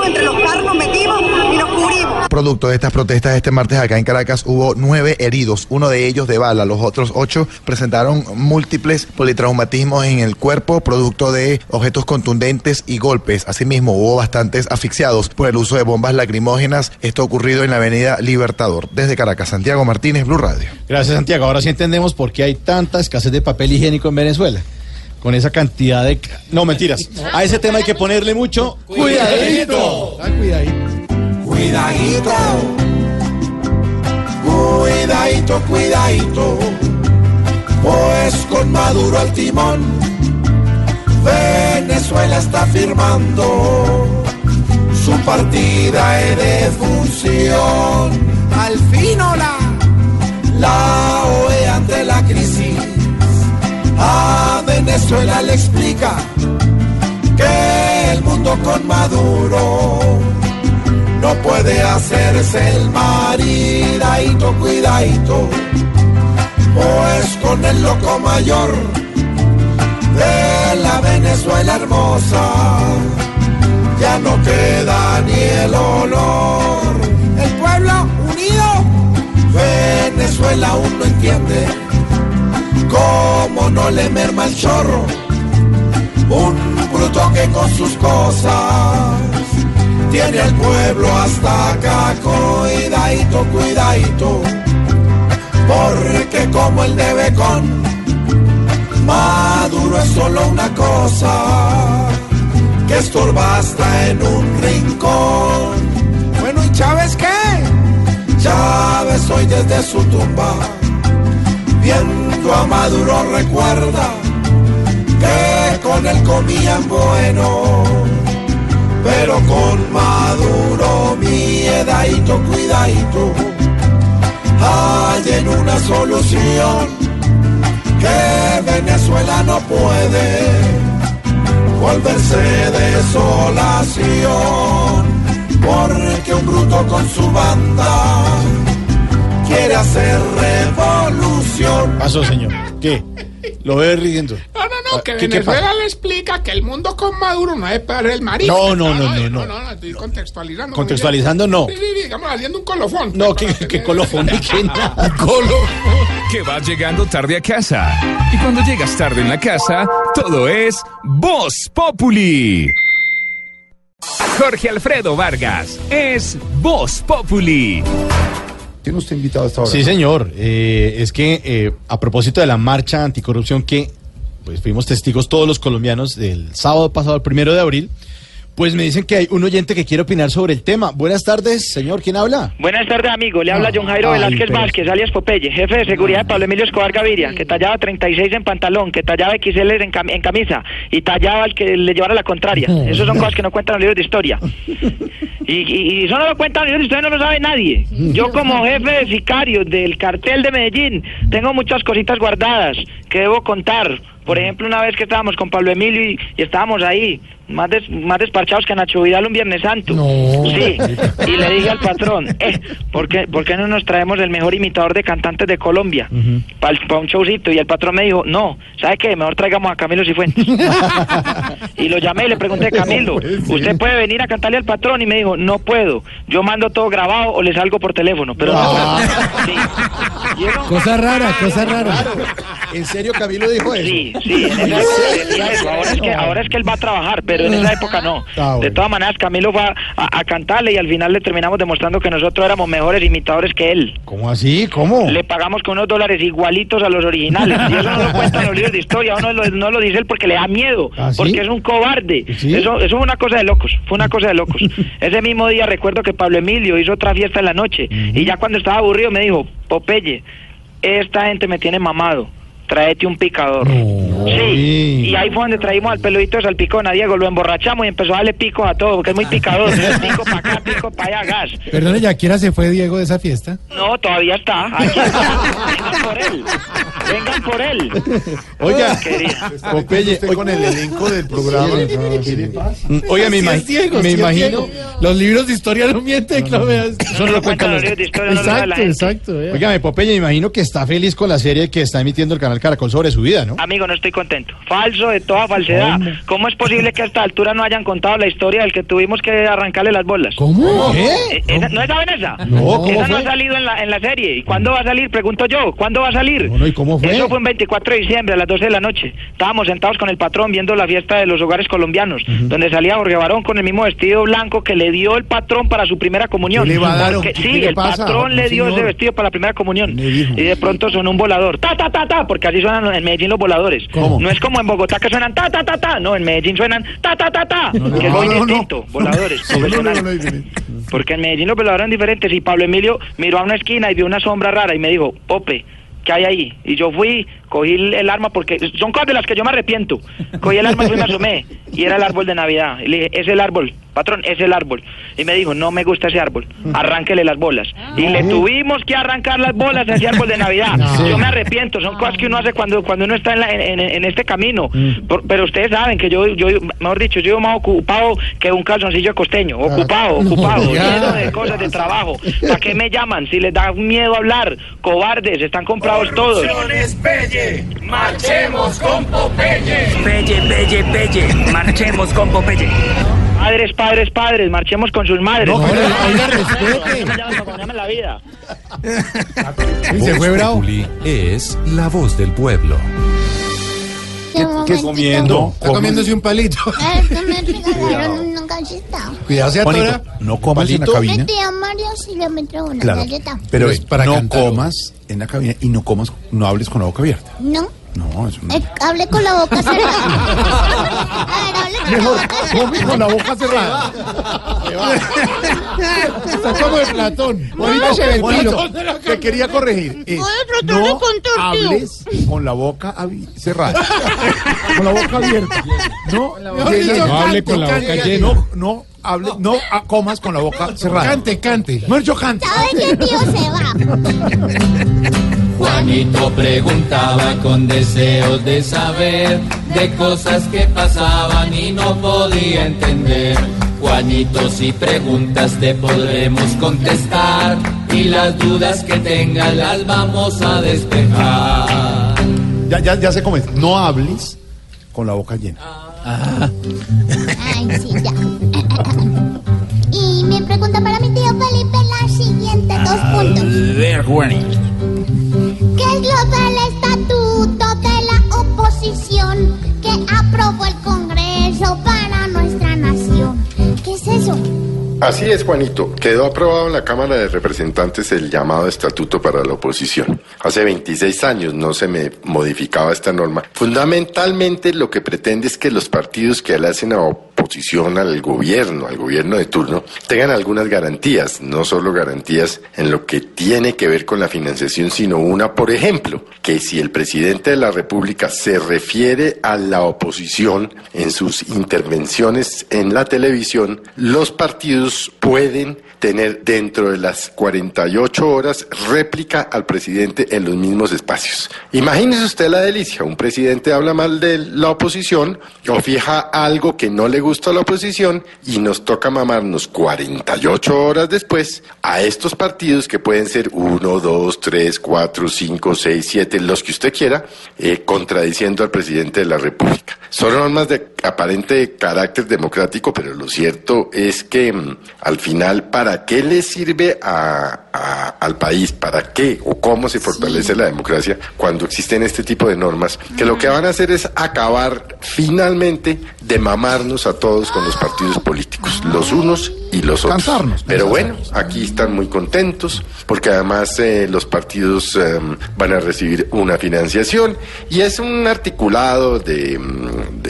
Producto de estas protestas este martes acá en Caracas hubo nueve heridos, uno de ellos de bala. Los otros ocho presentaron múltiples politraumatismos en el cuerpo, producto de objetos contundentes y golpes. Asimismo, hubo bastantes asfixiados por el uso de bombas lacrimógenas. Esto ocurrido en la avenida Libertador. Desde Caracas, Santiago Martínez, Blue Radio. Gracias, Santiago. Ahora sí entendemos por qué hay tanta escasez de papel higiénico en Venezuela. Con esa cantidad de... No, mentiras. A ese tema hay que ponerle mucho cuidadito. Ah, cuidadito. Cuidadito, cuidadito, cuidadito, pues con Maduro al timón, Venezuela está firmando su partida de defunción. Al fin, hola, la OE ante la crisis, a Venezuela le explica que el mundo con Maduro no puede hacerse el maridadito, cuidadito, pues con el loco mayor de la Venezuela hermosa ya no queda ni el olor. El pueblo unido, Venezuela aún no entiende cómo no le merma el chorro, un bruto que con sus cosas tiene al pueblo hasta acá, cuidadito, cuidadito, porque como el debe con Maduro es solo una cosa que estorba hasta en un rincón. Bueno, ¿y Chávez qué? Chávez hoy desde su tumba, viendo a Maduro recuerda que con él comían bueno, pero con Maduro miedadito, cuidadito, hay en una solución que Venezuela no puede volverse desolación, porque un bruto con su banda quiere hacer revolución. Pasó, señor. ¿Qué? Lo ve riendo. No, no, no, que ¿Qué- qué Venezuela pasa? le explica que el mundo con Maduro no es para el marido. No, no, no, no, no, no. no, estoy contextualizando. Contextualizando, no. Sí, sí, digamos, haciendo un colofón. No, que, que colofón, ni que nada. Que vas llegando tarde a casa. Y cuando llegas tarde en la casa, todo es Voz Populi. Jorge Alfredo Vargas es Voz Populi. ¿Tiene usted invitado a esta hora? Sí, señor. Eh, es que eh, a propósito de la marcha anticorrupción que pues fuimos testigos todos los colombianos del sábado pasado, el primero de abril, pues me dicen que hay un oyente que quiere opinar sobre el tema. Buenas tardes, señor. ¿Quién habla? Buenas tardes, amigo. Le habla John Jairo Ay, Velázquez pero- Vázquez, alias Popeye, jefe de seguridad de Pablo Emilio Escobar Gaviria, que tallaba 36 en pantalón, que tallaba XL en, cam- en camisa y tallaba al que le llevara la contraria. Esas son cosas que no cuentan los libros de historia. Y, y- y eso no lo cuentan los libros de historia, no lo sabe nadie. Yo como jefe de sicarios del cartel de Medellín tengo muchas cositas guardadas que debo contar. Por ejemplo, una vez que estábamos con Pablo Emilio y, y estábamos ahí, más, des- más desparchados que Nacho Vidal un Viernes Santo. Sí, y le dije al patrón, eh, ¿por qué, por qué no nos traemos el mejor imitador de cantantes de Colombia para un showcito? Y el patrón me dijo, no, ¿sabe qué? Mejor traigamos a Camilo Cifuentes. y lo llamé y le pregunté, Camilo, ¿usted puede venir a cantarle al patrón? Y me dijo, no puedo, yo mando todo grabado o le salgo por teléfono. Pero no puedo. Sí. Cosa rara, cosa rara. ¿En serio Camilo dijo eso? Sí, sí, en esa época decía eso. Ahora es, que, ahora es que él va a trabajar, pero en esa época no. Ah. De todas maneras, Camilo fue a, cantarle y al final le terminamos demostrando que nosotros éramos mejores imitadores que él. ¿Cómo así? ¿Cómo? Le pagamos con unos dólares igualitos a los originales. Y eso no lo cuentan los libros de historia, uno lo- no lo dice él porque le da miedo, ¿Ah, sí? porque es un cobarde. ¿Sí? Eso, eso fue una cosa de locos, fue una cosa de locos. Ese mismo día recuerdo que Pablo Emilio hizo otra fiesta en la noche y ya cuando estaba aburrido me dijo, Popeye, esta gente me tiene mamado. Tráete un picador. Sí, y ahí fue donde traímos al peludito de salpicón a Diego, lo emborrachamos y empezó a darle picos a todo, porque es muy picador. pico para acá, pico para allá, gas. Perdone, ¿ya quiera se fue Diego de esa fiesta? No, todavía está. Aquí está. Vengan por él. Vengan por él. Oiga. Popeye, usted con el elenco del programa. Mm, Oiga, me, imagino. Los libros de historia no mienten. Eso no lo cuentan los. Exacto, exacto. Oiga, Popeye, me imagino que está feliz con la serie que está emitiendo el canal Caracol sobre su vida, ¿no? Amigo, no estoy contento. Falso de toda falsedad. ¿Cómo es posible que a esta altura no hayan contado la historia del que tuvimos que arrancarle las bolas? ¿Cómo? ¿Qué? Eh, esa- ¿No saben esa? No, ¿cómo esa no ha salido en la, en la serie. ¿Y cuándo va a salir? Pregunto yo. ¿Cuándo va a salir? Bueno, ¿y cómo fue? Eso fue un 24 de diciembre a las 12 de la noche. Estábamos sentados con el patrón viendo la fiesta de los hogares colombianos, donde salía Jorge Barón con el mismo vestido blanco que le dio el patrón para su primera comunión. ¿Qué le va a dar? Porque- ¿Qué- sí, qué el pasa? patrón le No, dio señor. ese vestido para la primera comunión. Y de pronto sonó un volador. Ta, ta, ta, ta, porque así suenan en Medellín los voladores. ¿Cómo? No es como en Bogotá que suenan ta, ta, ta, ta. No, en Medellín suenan ta, ta, ta, ta. que es muy no, no. distinto. Voladores, no, no, no. Porque en Medellín los veladores eran diferentes y Pablo Emilio miró a una esquina y vio una sombra rara y me dijo, Pope, ¿qué hay ahí? Y yo fui, cogí el, arma porque son cosas de las que yo me arrepiento. Cogí el arma y me asomé y era el árbol de Navidad. Y le dije, es el árbol, patrón, es el árbol. Y me dijo, no me gusta ese árbol, arránquele las bolas. Y le tuvimos que arrancar las bolas a ese árbol de Navidad. Yo me arrepiento, son cosas que uno hace cuando, cuando uno está en, la- en- en- en este camino. Por- pero ustedes saben que yo, yo, mejor dicho, yo más ocupado que un calzoncillo costeño. Ocupado, ocupado, ya. lleno de cosas de trabajo. ¿Para qué me llaman? Si les da miedo hablar, cobardes, están comprados todos. Pelle, marchemos con Popeye. Pelle, pelle, pelle, marchemos con Popeye. Padres, padres, padres, marchemos con sus madres. No, pero, oiga, respete. la vida. Se fue bravo. Es la voz del pueblo. ¿Qué, ¿Qué comiendo? Está comiéndose un palito. Que me regalaron una galleta. Cuidado, se atora. no comas en la cabina. Mi tía María sí le metió una Claro. galleta. Pero Es para no cantar. comas en la cabina y no comas, no hables con la boca abierta. No, No, eso no. eh, hablé con la boca cerrada. A ver, hablé con la Mejor boca cerrada. come con la boca cerrada. Está como de Platón. Juanito, se te quería corregir. Es, Voy a tratar de no contar, tío. hables con la boca abi- cerrada. con la boca abierta. No, llenes- no hable con la boca llena. No, no, hable, no ah, comas con la boca cerrada. Cante, cante. No, yo cante. ¿Sabe qué tío se va? Juanito preguntaba con deseos de saber de cosas que pasaban y no podía entender. Juanito, si preguntas te podremos contestar y las dudas que tengas las vamos a despejar. Ya, ya, ya sé cómo es. No hables con la boca llena. Ay, sí, ya. Y mi pregunta para mi tío Felipe es la siguiente, dos puntos. ver, Juanito. ¿Qué es lo del estatuto de la oposición que aprobó el Congreso para nuestra nación? ¿Qué es eso? Así es, Juanito. Quedó aprobado en la Cámara de Representantes el llamado Estatuto para la Oposición. Hace 26 años no se me modificaba esta norma. Fundamentalmente lo que pretende es que los partidos que le hacen a oposición al gobierno, al gobierno de turno, tengan algunas garantías, no solo garantías en lo que tiene que ver con la financiación, sino una, por ejemplo, que si el presidente de la República se refiere a la oposición en sus intervenciones en la televisión, los partidos pueden tener dentro de las 48 horas réplica al presidente en los mismos espacios. Imagínese usted la delicia, un presidente habla mal de la oposición o fija algo que no le gusta a la oposición y nos toca mamarnos 48 horas después a estos partidos que pueden ser 1, 2, 3, 4, 5, 6, 7, los que usted quiera, eh, contradiciendo al presidente de la República. Son normas de aparente carácter democrático, pero lo cierto es que mm, al final, ¿para qué le sirve a, a- al país? ¿Para qué o cómo se fortalece la democracia cuando existen este tipo de normas? Que lo que van a hacer es acabar finalmente de mamarnos a todos con los partidos políticos, los unos y los otros. Cansarnos, Pero bueno, aquí están muy contentos porque además eh, los partidos eh, van a recibir una financiación y es un articulado de, mm,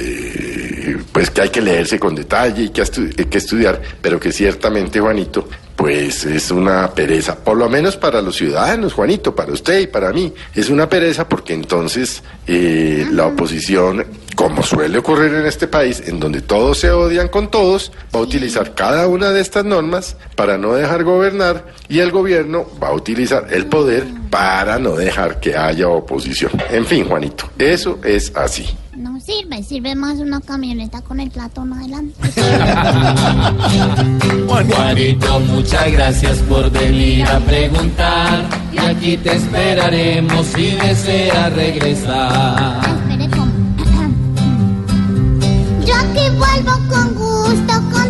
pues que hay que leerse con detalle y que, estu- que estudiar, pero que ciertamente Juanito pues es una pereza, por lo menos para los ciudadanos, Juanito, para usted y para mí. Es una pereza porque entonces eh, la oposición, como suele ocurrir en este país, en donde todos se odian con todos, va a utilizar cada una de estas normas para no dejar gobernar y el gobierno va a utilizar el poder para no dejar que haya oposición. En fin, Juanito, eso es así. No sirve, sirve más una camioneta con el platón adelante. Juanito, muchas gracias por venir a preguntar y aquí te esperaremos si deseas regresar. Espere. Yo aquí vuelvo con gusto, con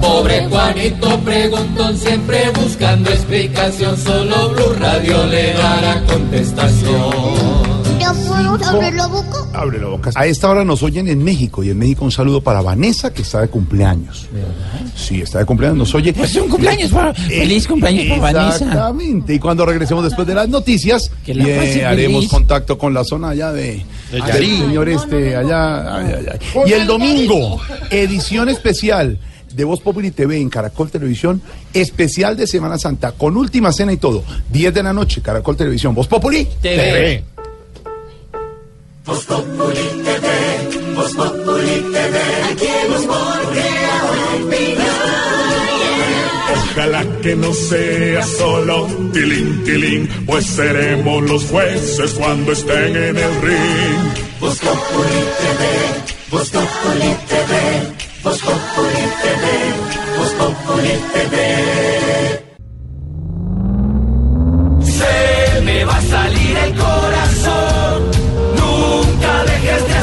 Pobre Juanito preguntón siempre buscando explicación, solo Blue Radio le dará contestación. ¿Yo puedo abrir la boca? Abre la boca. A esta hora nos oyen en México y en México un saludo para Vanessa que está de cumpleaños. Sí, está de cumpleaños, nos oye. Pues un cumpleaños para- feliz cumpleaños para Vanessa. Exactamente. Y cuando regresemos después de las noticias, Que la pase haremos feliz. contacto con la zona allá de, De señor este allá. ay, ay. Y el domingo, edición especial de Voz Populi TV en Caracol Televisión, especial de Semana Santa, con última cena y todo. 10 de la noche, Caracol Televisión. Voz Populi TV. Voz Populi TV, Voz Populi TV, aquí hemos Ojalá que no sea solo tilín, tilín, pues seremos los jueces cuando estén en el ring. Voz Populi TV, Voz Populi TV, Voz Populi TV, Populi TV. Se me va a salir el corazón, nunca dejes de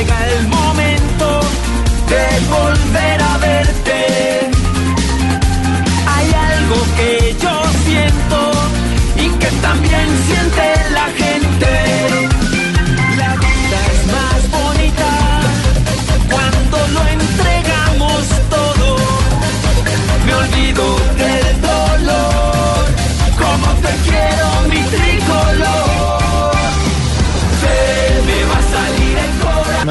llega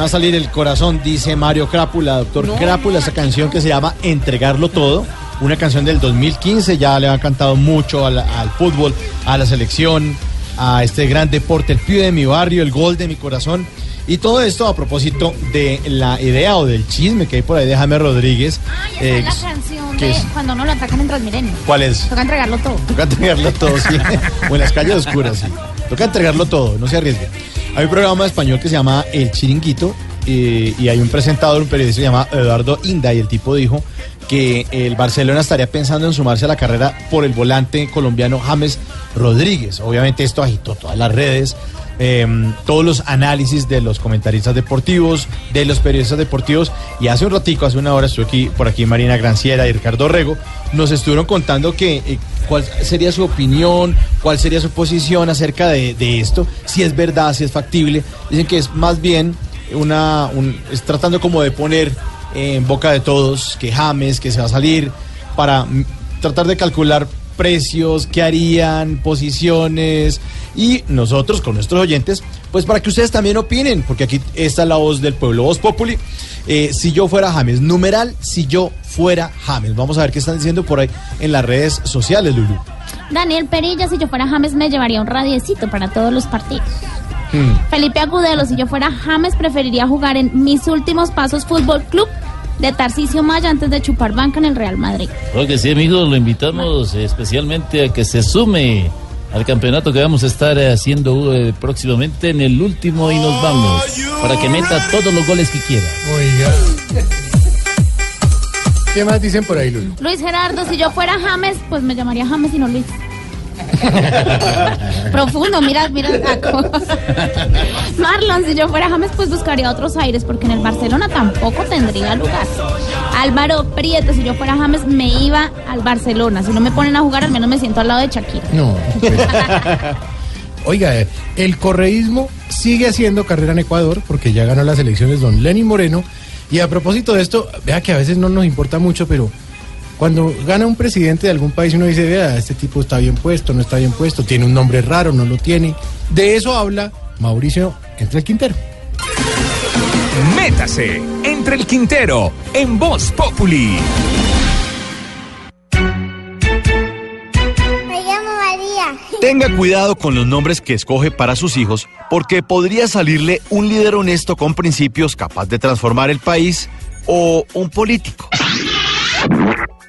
el corazón. Me va a salir el corazón, dice Mario Crápula, doctor Crápula, esa canción que se llama Entregarlo Todo, una canción del 2015, ya le ha cantado mucho al, al fútbol, a la selección, a este gran deporte, el pibe de mi barrio, el gol de mi corazón. Y todo esto a propósito de la idea o del chisme que hay por ahí de James Rodríguez. Esa eh, es la canción ¿qué de es? cuando uno lo atacan en Transmilenio. ¿Cuál es? Toca entregarlo todo. Toca entregarlo todo, sí. o en las calles oscuras, sí. Toca entregarlo todo, no se arriesgue. Hay un programa español que se llama El Chiringuito eh, y hay un presentador, un periodista que se llama Eduardo Inda y el tipo dijo que el Barcelona estaría pensando en sumarse a la carrera por el volante colombiano James Rodríguez. Obviamente esto agitó todas las redes. Eh, todos los análisis de los comentaristas deportivos, de los periodistas deportivos, y hace un ratico, hace una hora, estuve aquí, por aquí Marina Granciera y Ricardo Rego, nos estuvieron contando que eh, cuál sería su opinión, cuál sería su posición acerca de, esto, si es verdad, si es factible. Dicen que es más bien una, un- es tratando como de poner en boca de todos que James, que se va a salir, para tratar de calcular precios, qué harían, posiciones y nosotros con nuestros oyentes, pues para que ustedes también opinen, porque aquí está la voz del pueblo, voz populi. Eh, si yo fuera James, numeral, si yo fuera James. Vamos a ver qué están diciendo por ahí en las redes sociales, Lulu. Daniel Perilla, si yo fuera James, me llevaría un radiecito para todos los partidos. Hmm. Felipe Agudelo, si yo fuera James, preferiría jugar en Mis Últimos Pasos Fútbol Club de Tarcisio Maya antes de chupar banca en el Real Madrid. Creo que sí, amigos, lo invitamos especialmente a que se sume al campeonato que vamos a estar eh, haciendo eh, próximamente en el último y nos vamos para que meta todos los goles que quiera. Oiga. ¿Qué más dicen por ahí, Lulu? Luis Gerardo, si yo fuera James, pues me llamaría James y no Luis. Profundo, mira, mira. Paco. Marlon, si yo fuera James, pues buscaría otros aires, porque en el Barcelona tampoco tendría lugar. Álvaro Prieto, si yo fuera James, me iba al Barcelona. Si no me ponen a jugar, al menos me siento al lado de Shakira. No. Oiga, eh, el correísmo sigue haciendo carrera en Ecuador porque ya ganó las elecciones don Lenin Moreno. Y a propósito de esto, vea que a veces no nos importa mucho, pero cuando gana un presidente de algún país uno dice, vea, este tipo está bien puesto, no está bien puesto, tiene un nombre raro, no lo tiene. De eso habla Mauricio Entre el Quintero. Métase entre el Quintero en Voz Populi. Me llamo María. Tenga cuidado con los nombres que escoge para sus hijos porque podría salirle un líder honesto con principios capaz de transformar el país o un político.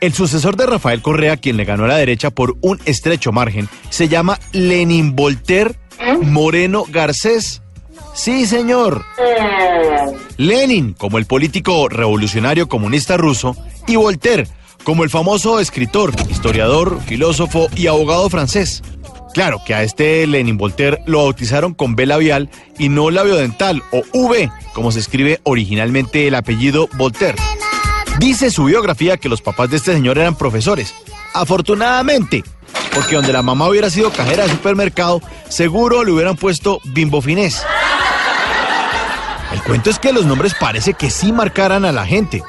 El sucesor de Rafael Correa, quien le ganó a la derecha por un estrecho margen, se llama Lenin Voltaire Moreno Garcés. Sí, señor. Lenin, como el político revolucionario comunista ruso, y Voltaire, como el famoso escritor, historiador, filósofo y abogado francés. Claro que a este Lenin Voltaire lo bautizaron con B labial y no labiodental o V, como se escribe originalmente el apellido Voltaire. Dice su biografía que los papás de este señor eran profesores. Afortunadamente, porque donde la mamá hubiera sido cajera de supermercado, seguro le hubieran puesto bimbo finés. El cuento es que los nombres parece que sí marcaran a la gente.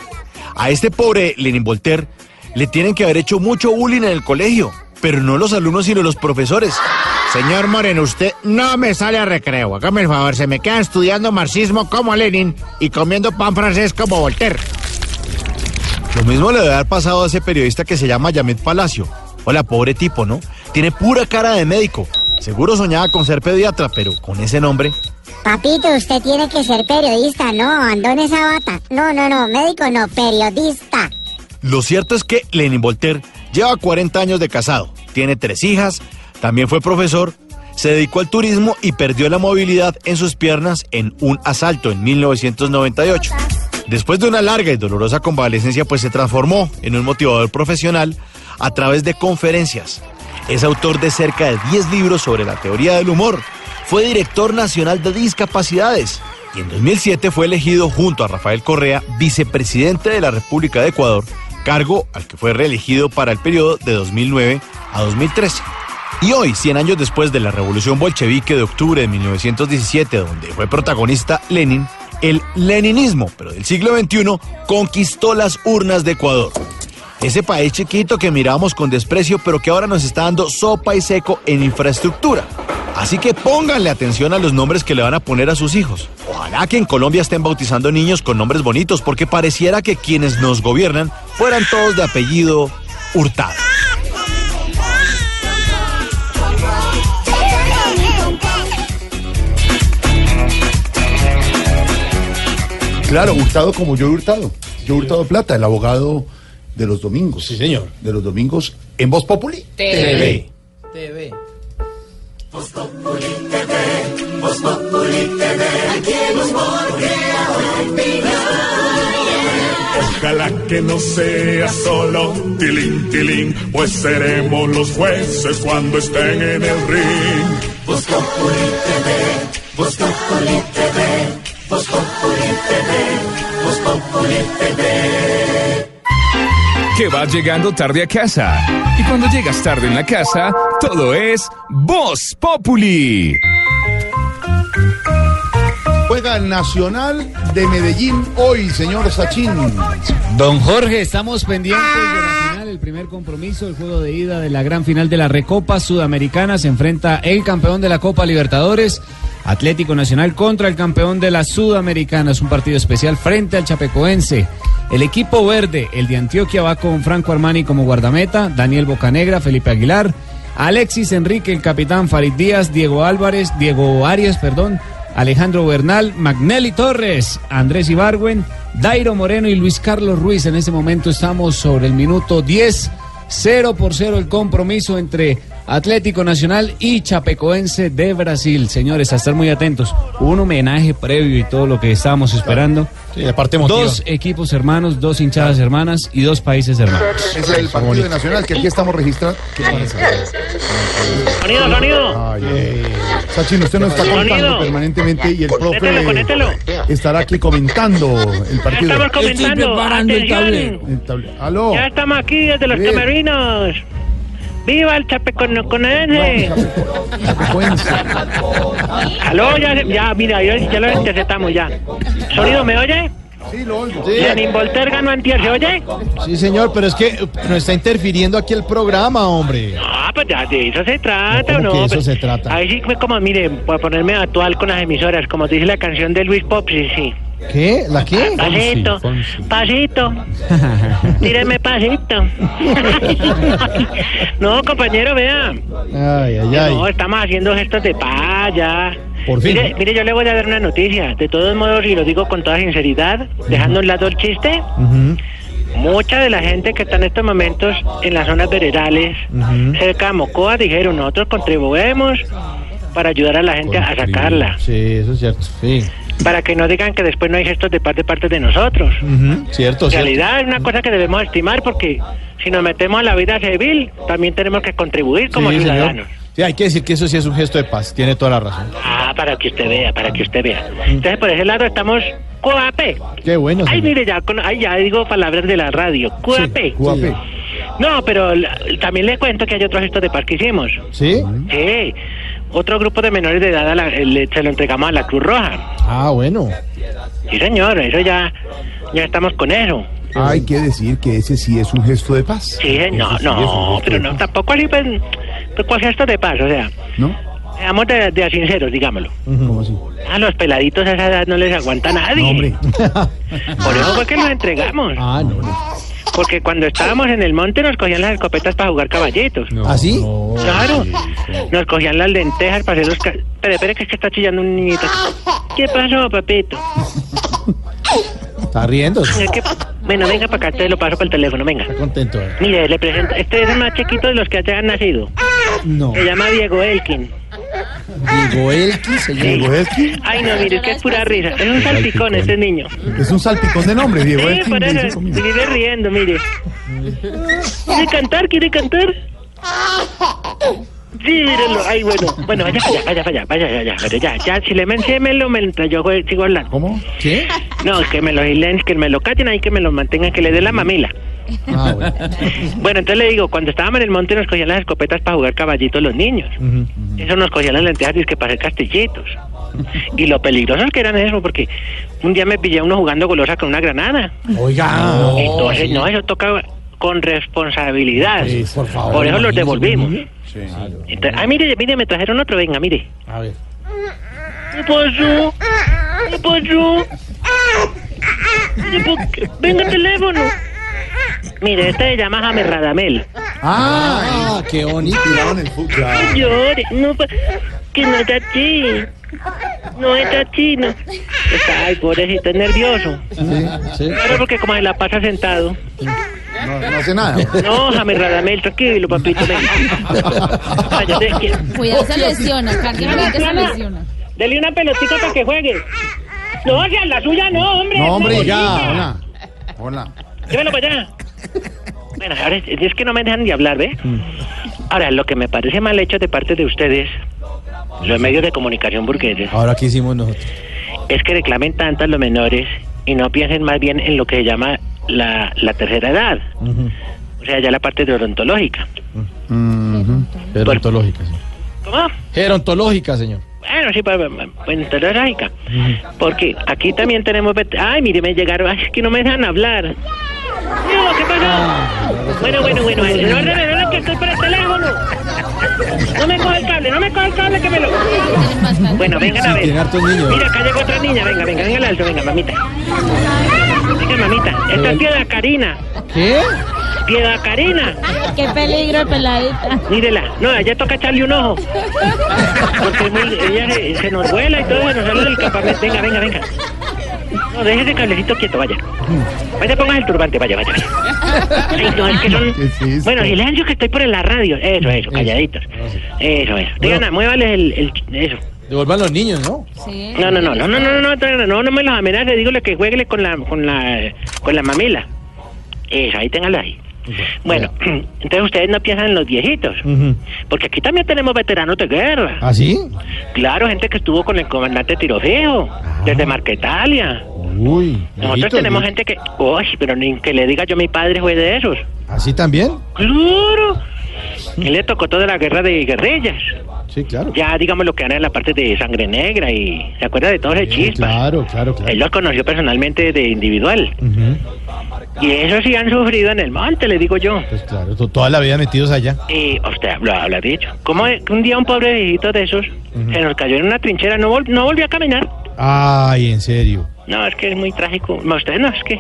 A este pobre Lenin Voltaire le tienen que haber hecho mucho bullying en el colegio, pero no los alumnos sino los profesores. Señor Moreno, usted no me sale a recreo. Hágame el favor, se me queda estudiando marxismo como Lenin y comiendo pan francés como Voltaire. Lo mismo le debe haber pasado a ese periodista que se llama Yamet Palacio. Hola, pobre tipo, ¿no? Tiene pura cara de médico. Seguro soñaba con ser pediatra, pero con ese nombre. Papito, usted tiene que ser periodista, no, abandone esa bata. No, no, no, médico no, periodista. Lo cierto es que Lenin Voltaire lleva 40 años de casado, tiene tres hijas, también fue profesor, se dedicó al turismo y perdió la movilidad en sus piernas en un asalto en 1998. Después de una larga y dolorosa convalecencia, pues se transformó en un motivador profesional a través de conferencias. Es autor de cerca de 10 libros sobre la teoría del humor. Fue director nacional de discapacidades. y en 2007 fue elegido junto a Rafael Correa vicepresidente de la República de Ecuador, cargo al que fue reelegido para el periodo de 2009 a 2013. Y hoy, 100 años después de la revolución bolchevique de octubre de 1917, donde fue protagonista Lenin, el leninismo, pero del siglo XXI, conquistó las urnas de Ecuador. Ese país chiquito que miramos con desprecio, pero que ahora nos está dando sopa y seco en infraestructura. Así que pónganle atención a los nombres que le van a poner a sus hijos. Ojalá que en Colombia estén bautizando niños con nombres bonitos, porque pareciera que quienes nos gobiernan fueran todos de apellido Hurtado. Claro, Hurtado como yo he hurtado. Yo he hurtado plata, el abogado de los domingos. Sí, señor. De los domingos en Voz Populi. TV. TV. Ojalá que no sea solo tilín, tilín, pues seremos los jueces cuando estén en el ring. Voz Populi TV, Voz Populi TV, Voz Populi TV, Voz Populi TV. Que vas llegando tarde a casa. Y cuando llegas tarde en la casa, todo es Voz Populi. Juega el Nacional de Medellín hoy, señor Sachin. Don Jorge, estamos pendientes de la final, el primer compromiso, el juego de ida de la gran final de la Recopa Sudamericana. Se enfrenta el campeón de la Copa Libertadores, Atlético Nacional, contra el campeón de la Sudamericana. Es un partido especial frente al Chapecoense. El equipo verde, el de Antioquia, va con Franco Armani como guardameta, Daniel Bocanegra, Felipe Aguilar, Alexis Enrique, el capitán Farid Díaz, Diego Álvarez, Diego Arias, perdón, Alejandro Bernal, Magnelli Torres, Andrés Ibargüen, Dairo Moreno y Luis Carlos Ruiz. En este momento estamos sobre el minuto 10, 0 por 0 el compromiso entre Atlético Nacional y Chapecoense de Brasil. Señores, a estar muy atentos. Hubo un homenaje previo y todo lo que estábamos esperando. Sí, la parte emotiva. Dos equipos hermanos, dos hinchadas hermanas y dos países hermanos. Es el partido de Nacional que aquí estamos registrando. ¿Qué pasa? Sonido, sonido. Ay, eh, Sachin, usted nos está Sonido. contando permanentemente y el Conéctelo, conéctelo. profe estará aquí comentando el partido. Estamos comentando. Atención. El table- Aló. Ya estamos aquí desde los camerinos. ¡Viva el Chapecoense! Aló, ya, ya, mira, ya, ya lo interceptamos ya. ¿Sonido me oye? Sí, lo oigo. Lenin Volter ganó antier, ¿se oye? Sí, señor, pero es que nos está interfiriendo aquí el programa, hombre. Ah, pues ya de eso se trata, ¿o ¿Cómo no? que de eso Pues, se trata? Ahí sí fue como, mire, para ponerme actual con las emisoras, como dice la canción de Luis Pop, sí, sí. ¿Qué? ¿La qué? Pasito, pasito, tíreme pasito. no, compañero, vea. Ay, ay, ay. No, estamos haciendo gestos de paz ya. Por fin. Mire, mire, yo le voy a dar una noticia. De todos modos, y lo digo con toda sinceridad, dejando a un lado el chiste, mucha de la gente que está en estos momentos en las zonas veredales, cerca de Mocoa, dijeron, nosotros contribuimos para ayudar a la gente a sacarla. Sí, eso es cierto. Sí. Para que no digan que después no hay gestos de paz de parte de nosotros. Cierto, En cierto. realidad es una cosa que debemos estimar porque si nos metemos a la vida civil, también tenemos que contribuir como Sí, señor. ciudadanos. Sí, hay que decir que eso sí es un gesto de paz. Tiene toda la razón. Ah, para que usted vea, para que usted vea. Entonces, por ese lado estamos cuape. Qué bueno. Ay, señor. mire, ya, con, ay, ya digo palabras de la radio. Cuape. Guape. No, pero la- también le cuento que hay otros gestos de paz que hicimos. ¿Sí? Sí. Otro grupo de menores de edad a la- le- se lo entregamos a la Cruz Roja. Ah, bueno. Sí, señor, eso ya, ya estamos con eso. Hay que decir que ese sí es un gesto de paz. Sí, no, sí no, pero no, tampoco así, pues, pues ¿cuál gesto de paz? O sea, ¿No? seamos de, de sinceros, digámoslo. ¿Cómo así? A los peladitos a esa edad no les aguanta nadie. No, hombre. Por eso fue que los entregamos. Ah, no. Porque cuando estábamos en el monte nos cogían las escopetas para jugar caballitos. ¿Ah, sí? Claro. Nos cogían las lentejas para hacer los... Espere, espere, que es que está chillando un niñito. ¿Qué pasó, papito? Está riendo. Bueno, venga para acá, te lo paso por el teléfono, venga. Está contento. eh. Mire, le presento... Este es el más chiquito de los que ya han nacido. No. Se llama Diego Elkin. Diego Elkin, señor. Diego Elkin. Ay, no, mire, es que es pura risa. Es un salpicón este niño. Es un salpicón de nombre, Diego Sí, Elkin. por eso, se vive riendo, mire. ¿Quiere cantar? ¿Quiere cantar? Sí, mírelo. Ay, bueno. Bueno, vaya, vaya, vaya, vaya, vaya, vaya, vaya, ya, ya, si le menciómelo mientras yo sigo hablando. ¿Cómo? ¿Qué? No, que me lo silencien, que me lo callen ahí, que me lo mantengan, que le dé la mamila. Ah, bueno. Bueno, entonces le digo, cuando estábamos en el monte nos cogían las escopetas para jugar caballitos los niños. Eso nos cogían las lentejas que para hacer castillitos. Y lo peligrosos que eran eso, porque un día me pillé a uno jugando golosa con una granada. Oiga. Entonces, no, eso toca con responsabilidad. por favor, Por eso los devolvimos. Sí. Entonces, ah, mire, mire, me trajeron otro, venga, mire. A ver. ¿Qué pasó? ¿Qué pasó? Venga, teléfono. Mire, este se llama James Radamel. Ah, qué bonito. El fútbol. No llore, no, que no está así. No está así, no. Está, ay, pobrecito, es nervioso. Sí, sí. Claro, porque como se la pasa sentado. No, no hace nada. No, James Radamel, tranquilo, papito. Cuidado, se lesiona. Cardiovascular se lesiona. Dele una pelotita para que juegue. No, o sea, la suya no, hombre. No, hombre, ya. Hola. Hola. Llévelo para allá. Bueno, ahora es, es que no me dejan de hablar, ¿ve? Ahora, lo que me parece mal hecho de parte de ustedes, los medios de comunicación burgueses, Ahora, ¿qué hicimos nosotros? es que reclamen tanto a los menores y no piensen más bien en lo que se llama la, la tercera edad. O sea, ya la parte de odontológica. Gerontológica, sí. ¿Cómo? Gerontológica, señor. Bueno, sí, pues, pues, odontológica. Porque aquí también tenemos... Ay, mire, me llegaron... Ay, es que no me dejan hablar. No, ¿qué pasó? Bueno, bueno, bueno. No ordene, no, que estoy por el teléfono. No me coge el cable, no me coge el cable que me lo... Bueno, vengan a ver. Mira, acá llegó otra niña. Venga, venga, venga al alto, venga, mamita. Venga, mamita. Esta es Piedad Karina. ¿Qué? Piedad Karina. Qué peligro, peladita. Mírela. No, ella toca echarle un ojo. Porque ella se, se nos vuela y todo, nos sale del campamento. Venga, venga, venga. No, deje ese cablecito quieto, vaya. Vaya, ponga el turbante, vaya, vaya, vaya. Ay, no, es que son... Bueno, silencio que estoy por la radio. Eso, eso, calladitos. Eso, eso. Diana, muévale el, el... Eso. Devuelvan los niños, ¿no? Sí. No, no, no, no, no, no, no, no, no, no me los amenace, dígole que juegue con la, con la, con la mamila. Eso, ahí téngalo ahí. Bueno, entonces ustedes no piensan en los viejitos, porque aquí también tenemos veteranos de guerra. ¿Ah, sí? Claro, gente que estuvo con el comandante Tirofeo, desde Marquetalia. Uy. Nosotros tenemos gente que, uy, pero ni que le diga yo mi padre fue de esos. ¿Así también? Claro. Él le tocó toda la guerra de guerrillas. Sí, claro. Ya digamos lo que era en la parte de sangre negra y se acuerda de todo ese chispa. Claro, claro, claro. Él los conoció personalmente de individual. Y eso sí han sufrido en el monte, le digo yo. Pues claro, to- toda la vida metidos allá. Y usted lo habla dicho. ¿Cómo un día un pobre viejito de esos se nos cayó en una trinchera, no, vol- no volvió a caminar? Ay, en serio. No, es que es muy trágico. No, usted no, es que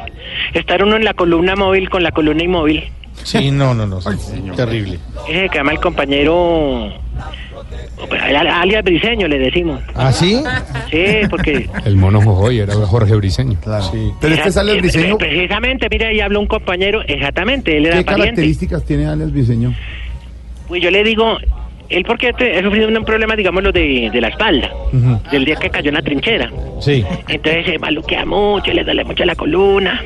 estar uno en la columna móvil con la columna inmóvil. Sí, no, no, no. sí, Terrible. Ese que llama el compañero alias Briseño, le decimos. ¿Ah, sí? Sí, porque El mono Jojoy era Jorge Briseño. Claro. Pero este sale el Eh, diseño. eh, Precisamente, mira, ahí habló un compañero, exactamente, él era ¿Qué pariente. características tiene alias Briseño? Pues yo le digo, él porque ha sufrido un problema, digamos, lo de, de la espalda, del día que cayó en la trinchera. Sí. Entonces se maluquea mucho, le duele mucho la columna.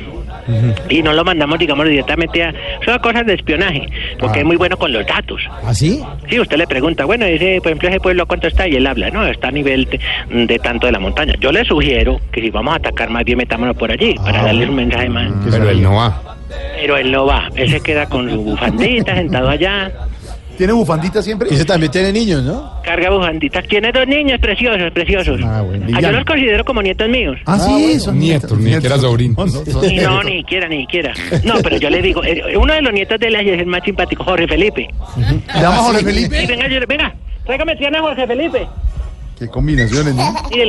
Y no lo mandamos, digamos, directamente a... Son cosas de espionaje, porque Ah. es muy bueno con los datos. ¿Ah, sí? Sí, usted le pregunta, bueno, ese, por ejemplo, ese pueblo, ¿cuánto está? Y él habla, no, está a nivel de, de tanto de la montaña. Yo le sugiero que si vamos a atacar, más bien metámonos por allí, para darles un mensaje más. Pero él no va. Pero él no va, él se queda con su bufandita, sentado allá, ¿Tiene bufandita siempre? Ese también tiene niños, ¿no? carga bufanditas. Tiene dos niños preciosos, preciosos. Ah, bueno. Ah, yo los considero como nietos míos. Ah, sí, son Nietos, ni que era sobrino. No, no, no, nietos. ni siquiera, ni siquiera. No, pero yo le digo, eh, uno de los nietos de él es el más simpático, Jorge Felipe. ¿Se llama Jorge Felipe? Venga, yo, le- venga, tráigame a Jorge Felipe. Qué combinaciones, ¿no?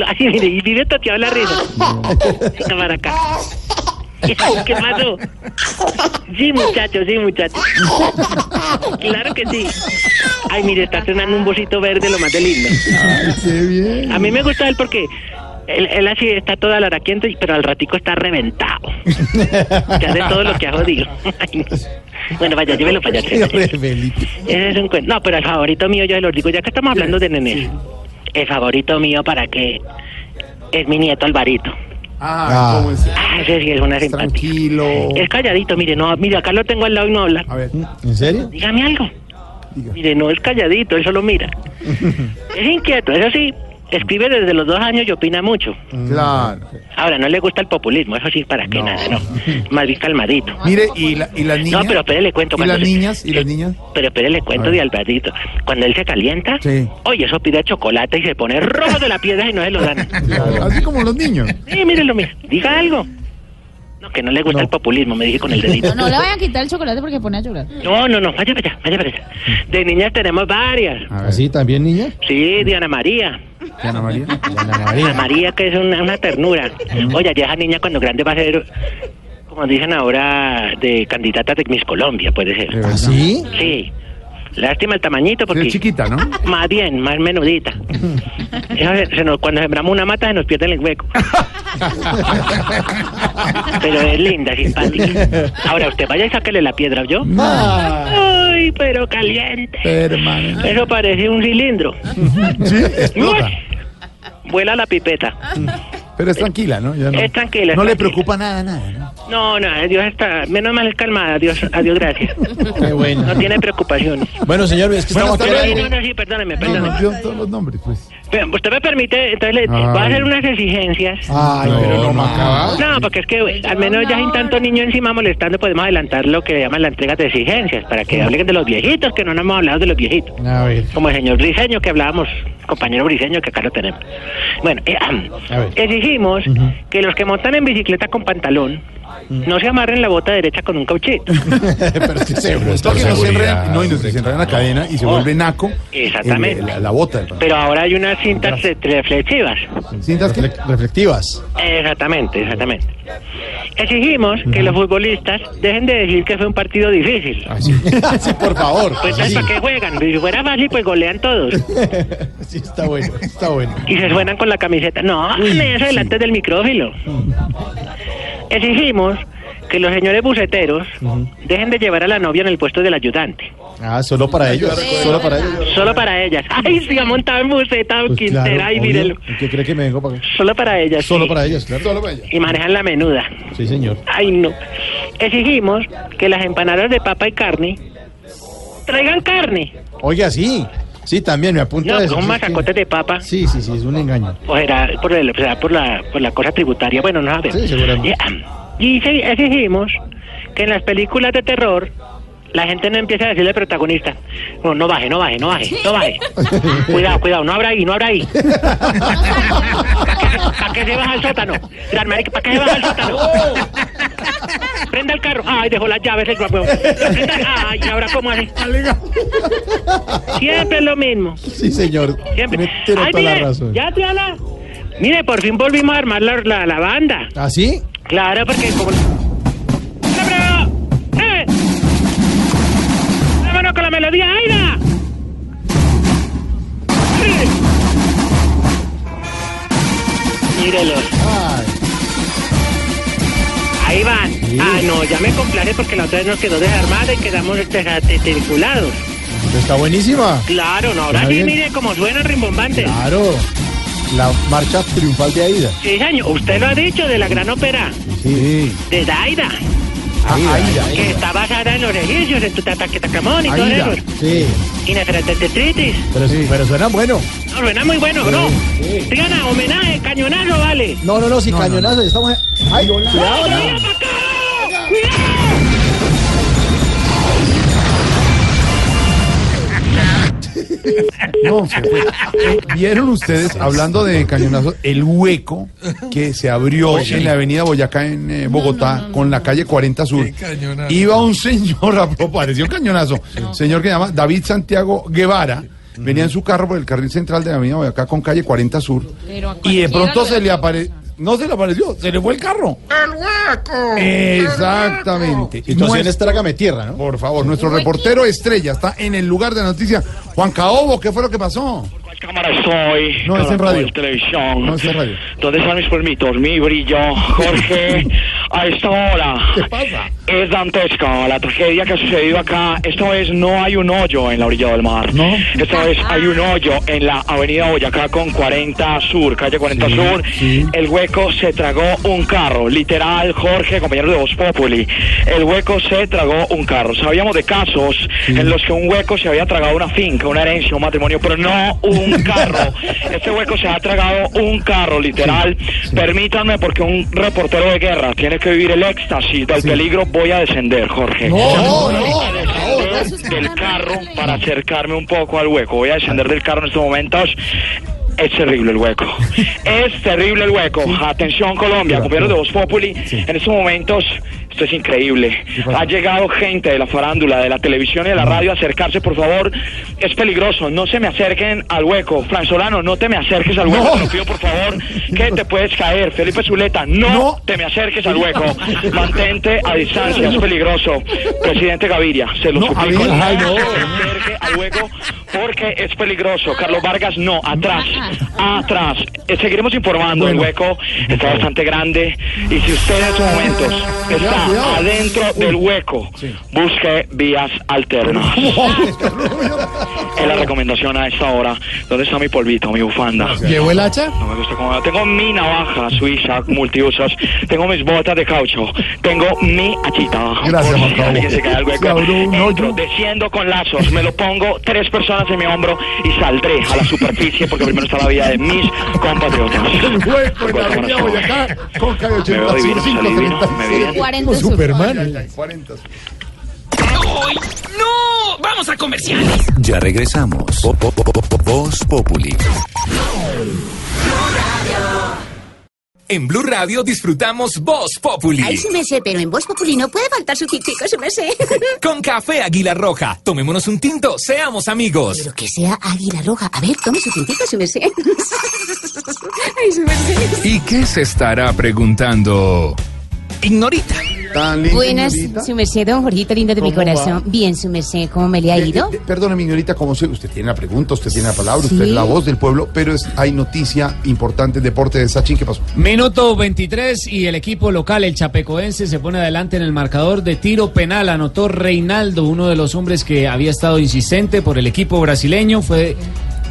Así, mire, y vive toteado la risa. Venga para acá. ¿Qué pasó? Sí, muchachos, sí, muchachos. Claro que sí. Ay, mire, está estrenando un bocito verde, lo más de lindo. Ay, qué bien. A mí me gusta él porque él, él así está todo alaraquiento, pero al ratico está reventado. Que hace todo lo que ha jodido. Bueno, vaya, llévelo para allá. Ese es un cuento. No, pero el favorito mío, yo se los digo, ya que estamos hablando de nenes. El favorito mío para que es mi nieto Alvarito. Ah, ¿cómo es? Ah, ese sí es una simpática. Tranquilo. Es calladito, mire, no, mire, acá lo tengo al lado y no habla. A ver, ¿En serio? Dígame algo. Mire, no es calladito, él solo mira. Es inquieto, eso sí, escribe desde los dos años y opina mucho. Claro. Ahora, no le gusta el populismo, eso sí, para qué nada, no. Más bien calmadito. Mire, ¿y, la, y las niñas? No, pero espere, le cuento. ¿Y las se- niñas? ¿Y las niñas? Pero espere, le cuento de Alvarito. Cuando él se calienta, Sí. oye, eso pide chocolate y se pone rojo de la piedra y no se lo dan. Así como los niños. Sí, mírenlo, mira. Diga algo. No, que no le gusta el populismo, me dije con el dedito. No, no le vayan a quitar el chocolate porque pone a llorar. No, no, no, vaya para allá, vaya para allá. De niñas tenemos varias. ¿Así también, niña? Sí, Diana María. Ana María. Diana María, que es una, una ternura. Oye, ya esa niña cuando grande va a ser, como dicen ahora, de candidata de Miss Colombia, puede ser. ¿Ah, sí? Sí. Lástima el tamañito porque... Es chiquita, ¿no? Más bien, más menudita. Se- nos- cuando sembramos una mata se nos pierde el hueco. Pero es linda, simpática. Ahora, usted vaya y sáquele la piedra, ¿yo? Ay, pero caliente. Hermano. Eso parece un cilindro. Sí, Vuela la pipeta. Pero es tranquila, ¿no? Ya no. Es tranquila, No es le tranquila. preocupa nada, nada, ¿no? No, no, Dios está, menos mal calmada, adiós, adiós, gracias. Qué bueno. No tiene preocupaciones. Bueno, señor, es que Bueno, estamos aquí. No, no, sí, perdóneme, No, perdóneme. nos dio todos los nombres, pues. Usted me permite, entonces le voy a hacer unas exigencias. Ay, No, pero no no, más. No, porque es que al menos ya sin tanto niño encima molestando podemos adelantar lo que llaman la entrega de exigencias, para que hablen de los viejitos, que no nos hemos hablado de los viejitos. A ver. Como el señor Briseño que hablábamos, compañero Briseño que acá lo tenemos. Bueno, eh, am, A ver. exigimos que los que montan en bicicleta con pantalón no se amarren la bota derecha con un cauchito. pero es que se Esto que no se y no se enreda en la cadena y se Oh. vuelve naco. Exactamente. el- la, la bota. Pero ahora hay unas cintas re- reflexivas. ¿Cintas qué? reflectivas. Exactamente, exactamente. Exigimos que los futbolistas dejen de decir que fue un partido difícil. sí, por favor. Pues Sí. ¿para qué juegan? Si fuera fácil, pues golean todos. Sí, está bueno, está bueno. Y se suenan con la camiseta. No, hagan eso delante del micrófilo. Exigimos que los señores buceteros dejen de llevar a la novia en el puesto del ayudante. Ah, solo para ellos. Solo para ellos. Solo para ellas. Ay, si ha montado en buceta, Pues Quintera, claro, ay, obvio. mírelo. ¿Qué cree que me vengo para acá? Solo para ellas. Solo sí. para ellos, claro. Solo para ellos. Y manejan la menuda. Sí, señor. Ay, no. Exigimos que las empanadas de papa y carne traigan carne. Oiga, sí. Sí, también me apunta No, eso. son masacotes de papa. Sí, sí, sí, es un engaño. O será por, el- será por, la, por la cosa tributaria. Bueno, no sabemos. Sí, seguramente. Y, y se- exigimos que en las películas de terror la gente no empiece a decirle al protagonista, no, no baje, no baje, no baje, no baje. cuidado, cuidado, no abra ahí, no abra ahí. ¿Para qué se baja al sótano? ¿Para qué se baja al sótano? Prenda el carro. Ay, dejó las llaves el guapo. Ay, ¿y ahora cómo hace? Siempre es lo mismo. Sí, señor. Siempre. Tiene Ay, toda la mire, razón. ya, Triana. Mire, por fin volvimos a armar la, la, la banda. ¿Ah, sí? Claro, porque como... ¡Vámonos con la melodía, Aida! Mírelos. Ahí van. Ah, no, ya me complace porque la otra vez nos quedó desarmada y quedamos desarticulados. Está buenísima. Claro, no, ahora sí, mire cómo suena rimbombante. Claro. La marcha triunfal de Aida. Sí, señor, usted lo ha dicho de la gran ópera Sí. de Daida, Aida. que está basada en los egipcios, en Tutankhamón y todo Aida. eso. Sí. Y Nefertititis. Pero, sí. pero suena bueno. No, suena muy bueno, ¿no? Triana, homenaje, cañonazo, vale. No, no, no, sin cañonazo. Estamos. ¡Ay, cuidado! ¡Cuidado! No, se fue. Eh, ¿Vieron ustedes, hablando de cañonazos, el hueco que se abrió en la avenida Boyacá en eh, Bogotá con la calle 40 Sur? Iba un señor, a pareció un cañonazo, señor que se llama David Santiago Guevara. Venía en su carro por el carril central de la avenida Boyacá con calle 40 Sur. Y de pronto se le apareció. No se le apareció, se le fue el carro. ¡El hueco! Exactamente. Situación Nuestro- es trágame tierra, ¿no? Por favor, nuestro reportero estrella está en el lugar de la noticia. Juan Caobo, ¿qué fue lo que pasó? Cámara estoy? No, es en radio. Televisión. No, es en radio. ¿Dónde están mis permitos? Mi brillo, Jorge. A esta hora ¿Qué pasa? es dantesca la tragedia que ha sucedido acá. Esta vez no hay un hoyo en la orilla del mar. ¿No? Esta vez hay un hoyo en la avenida Boyacá con 40 Sur, calle 40 Sur. El hueco se tragó un carro, literal, Jorge, compañero de Voz Populi. El hueco se tragó un carro. Sabíamos de casos en los que un hueco se había tragado una finca, una herencia, un matrimonio, pero no un carro. Este hueco se ha tragado un carro, literal. Permítanme, porque un reportero de guerra tiene que vivir el éxtasis del peligro. Voy a descender, Jorge. No, no, no, del carro para acercarme un poco al hueco. Voy a descender del carro en estos momentos. Es terrible el hueco. Es terrible el hueco. Atención Colombia, compañeros de Voz Populi. En estos momentos, esto es increíble. Ha llegado gente de la farándula, de la televisión y de la radio a acercarse, por favor. Es peligroso. No se me acerquen al hueco. Fran Solano, no te me acerques al hueco. Te lo pido, por favor, que te puedes caer. Felipe Zuleta, no, te me acerques al hueco. Mantente a distancia, es peligroso. Presidente Gaviria, se lo suplico. Gaviria, ay, no. Acerque al hueco porque es peligroso. Carlos Vargas, no, atrás, atrás. Eh, seguiremos informando. El hueco está bastante grande y si usted en estos momentos está cuidado. adentro del hueco, sí. busque vías alternas. es la recomendación a esta hora. ¿Dónde está mi polvito, mi bufanda? ¿Llevo el hacha? No me gusta cómo... Tengo mi navaja suiza multiusos. Tengo mis botas de caucho. Tengo mi hachita. Gracias, Marco. Alguien se cae al hueco. Entro, desciendo con lazos. Me lo pongo tres personas en mi hombro y saldré a la superficie porque primero está la vida de mis compatriotas. El hueco en la avenida Boyacá con calle 85, 35. 40 Superman. ¡No! ¡Vamos a comerciales! Ya regresamos. Po, Voz Populi. En Blue Radio disfrutamos Voz Populi. Ay, sí me sé, pero en Voz Populi no puede faltar su tintico, sí me. Con café Águila Roja. Tomémonos un tinto, seamos amigos. Pero que sea Águila Roja. A ver, tome su tintico, sí me sé. Ay, sí ¿Y qué se estará preguntando Ignorita. Tan linda, Buenas, su merced, don Jorgito lindo de mi ¿Cómo va? corazón. Bien, su merced, ¿cómo me le ha Eh, ido? eh, Perdóneme, señorita, como se, usted tiene la pregunta, usted tiene la palabra, usted es la voz del pueblo, pero es, hay noticia importante, deporte de Sachin, ¿qué pasó? Minuto 23 y el equipo local, el Chapecoense, se pone adelante en el marcador de tiro penal. Anotó Reinaldo, uno de los hombres que había estado insistente por el equipo brasileño. Fue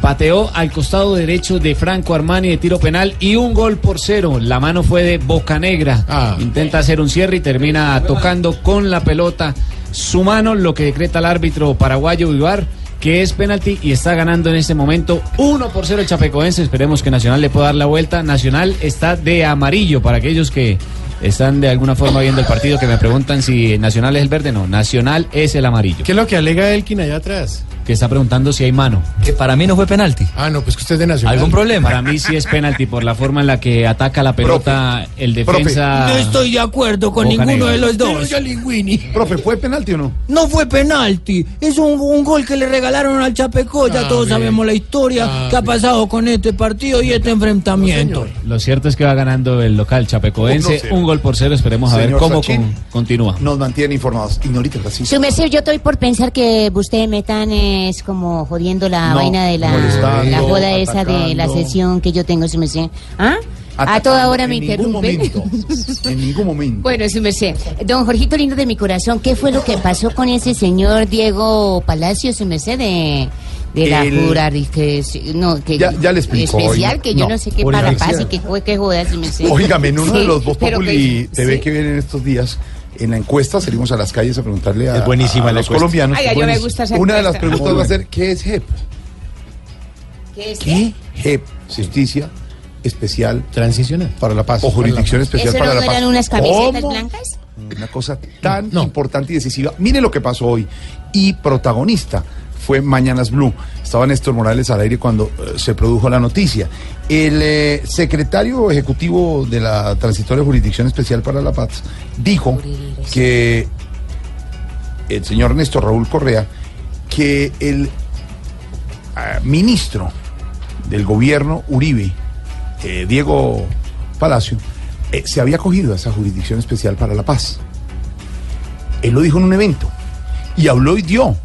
pateó al costado derecho de Franco Armani de tiro penal y un gol por cero. La mano fue de Bocanegra. Ah. Intenta hacer un cierre y termina tocando con la pelota su mano, lo que decreta el árbitro paraguayo Vivar que es penalti y está ganando en este momento 1 por 0 el Chapecoense. Esperemos que Nacional le pueda dar la vuelta. Nacional está de amarillo para aquellos que están de alguna forma viendo el partido que me preguntan si Nacional es el verde. No, Nacional es el amarillo. ¿Qué es lo que alega Elkin allá atrás? Que está preguntando si hay mano. Que para mí no fue penalti. Ah, no, pues que usted es de Nacional. ¿Algún problema? Para mí sí es penalti por la forma en la que ataca la pelota el defensa. No estoy de acuerdo con ninguno de los dos. Profe, ¿fue penalti o no? No fue penalti. Es un, un gol que le regalaron al Chapeco. Ya Ah, todos bien. sabemos la historia Ah, que ha pasado con este partido y este enfrentamiento. Lo cierto es que va ganando el local Chapecoense. 1-0. un gol por cero. Esperemos a ver cómo con- continúa. Nos mantienen informados. Ignorita, gracias. Su merced, yo estoy por pensar que ustedes me están es como jodiendo la No, vaina de la, molestando, la joda esa de la sesión que yo tengo, su merced. ¿Ah? A toda hora me ningún interrumpen. momento. En ningún momento. Bueno, su merced. Don Jorgito lindo de mi corazón, ¿qué fue lo que pasó con ese señor Diego Palacio, su merced, de, de la El- jura, que, no, que Ya- ya le explicó, especial, oiga. que yo No, no sé qué para paz y jue- que joda, su merced. Óigame, en uno de Sí, los Voz Populi que- TV sí. que vienen estos días, en la encuesta salimos a las calles a preguntarle a, Es buenísima a la los encuesta. colombianos. Ay, yo me gusta esa Una de las preguntas va a ser, ¿qué es JEP? ¿Qué es ¿Qué? JEP, Justicia Especial Transicional. para la Paz. O Jurisdicción Especial ¿Eso para no la Paz. eran unas camisetas ¿Cómo? blancas? Una cosa tan importante y decisiva. Mire lo que pasó hoy. Y protagonista fue Mañanas Blue. Estaba Néstor Morales al aire cuando eh, se produjo la noticia. El eh, secretario ejecutivo de la Transitoria Jurisdicción Especial para la Paz dijo que el señor Néstor Raúl Correa, que el ah, ministro del gobierno Uribe, eh, Diego Palacio, se había acogido a esa jurisdicción especial para la paz. Él lo dijo en un evento y habló y dio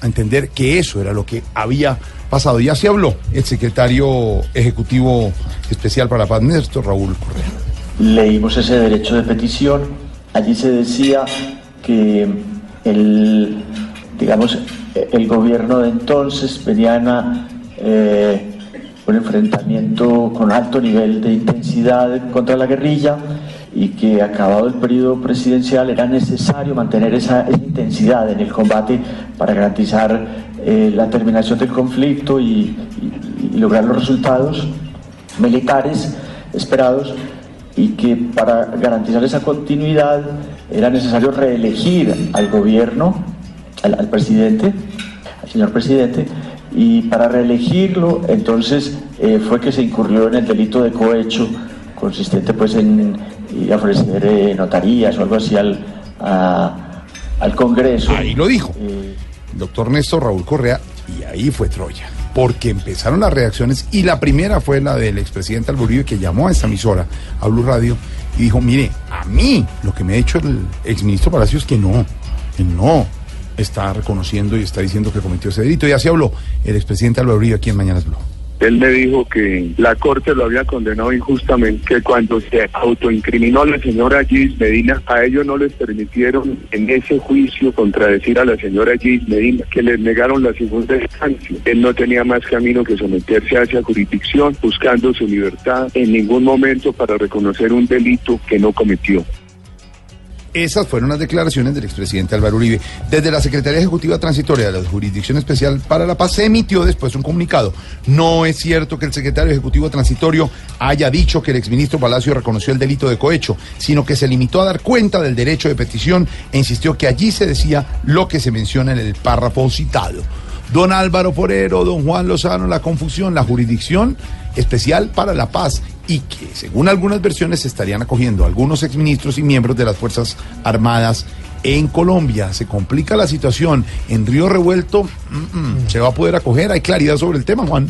a entender que eso era lo que había pasado. Ya se habló el secretario ejecutivo especial para la paz, Néstor Raúl Correa. leímos ese derecho de petición. Allí se decía que el, digamos, el gobierno de entonces venía a eh, un enfrentamiento con alto nivel de intensidad contra la guerrilla y que acabado el periodo presidencial era necesario mantener esa, intensidad en el combate para garantizar eh, la terminación del conflicto y, lograr los resultados militares esperados y que para garantizar esa continuidad era necesario reelegir al gobierno, al, al presidente, al señor presidente, y para reelegirlo entonces eh, fue que se incurrió en el delito de cohecho, consistente pues en a ofrecer eh, notarías o algo así al, a- al Congreso. Ahí lo dijo. El doctor Néstor Raúl Correa, y ahí fue Troya. Porque empezaron las reacciones y la primera fue la del expresidente Álvaro Uribe que llamó a esta emisora, a Blue Radio, y dijo, mire, a mí lo que me ha dicho el exministro Palacios es que no, que no está reconociendo y está diciendo que cometió ese delito. Y así habló el expresidente Álvaro Uribe aquí en Mañanas Blue. Él me dijo que la corte lo había condenado injustamente, que cuando se autoincriminó a la señora Gis Medina, a ellos no les permitieron en ese juicio contradecir a la señora Gis Medina, que les negaron la segunda instancia. Él no tenía más camino que someterse a esa jurisdicción, buscando su libertad en ningún momento para reconocer un delito que no cometió. Esas fueron las declaraciones del expresidente Álvaro Uribe. Desde la Secretaría Ejecutiva Transitoria de la Jurisdicción Especial para la Paz se emitió después un comunicado. No es cierto que el secretario Ejecutivo Transitorio haya dicho que el exministro Palacio reconoció el delito de cohecho, sino que se limitó a dar cuenta del derecho de petición e insistió que allí se decía lo que se menciona en el párrafo citado. Don Álvaro Forero, don Juan Lozano, la confusión, la jurisdicción especial para la paz y que, según algunas versiones, se estarían acogiendo algunos exministros y miembros de las Fuerzas Armadas en Colombia. Se complica la situación. En Río Revuelto mm, mm, se va a poder acoger. Hay claridad sobre el tema, Juan.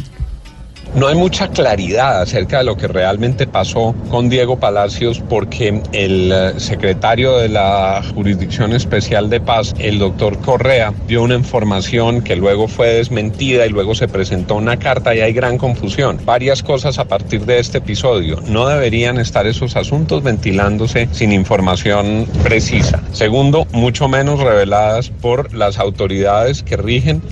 No hay mucha claridad acerca de lo que realmente pasó con Diego Palacios porque el eh, secretario de la Jurisdicción Especial de Paz, el doctor Correa, dio una información que luego fue desmentida y luego se presentó una carta y hay gran confusión. Varias cosas a partir de este episodio. No deberían estar esos asuntos ventilándose sin información precisa. Segundo, mucho menos reveladas por las autoridades que rigen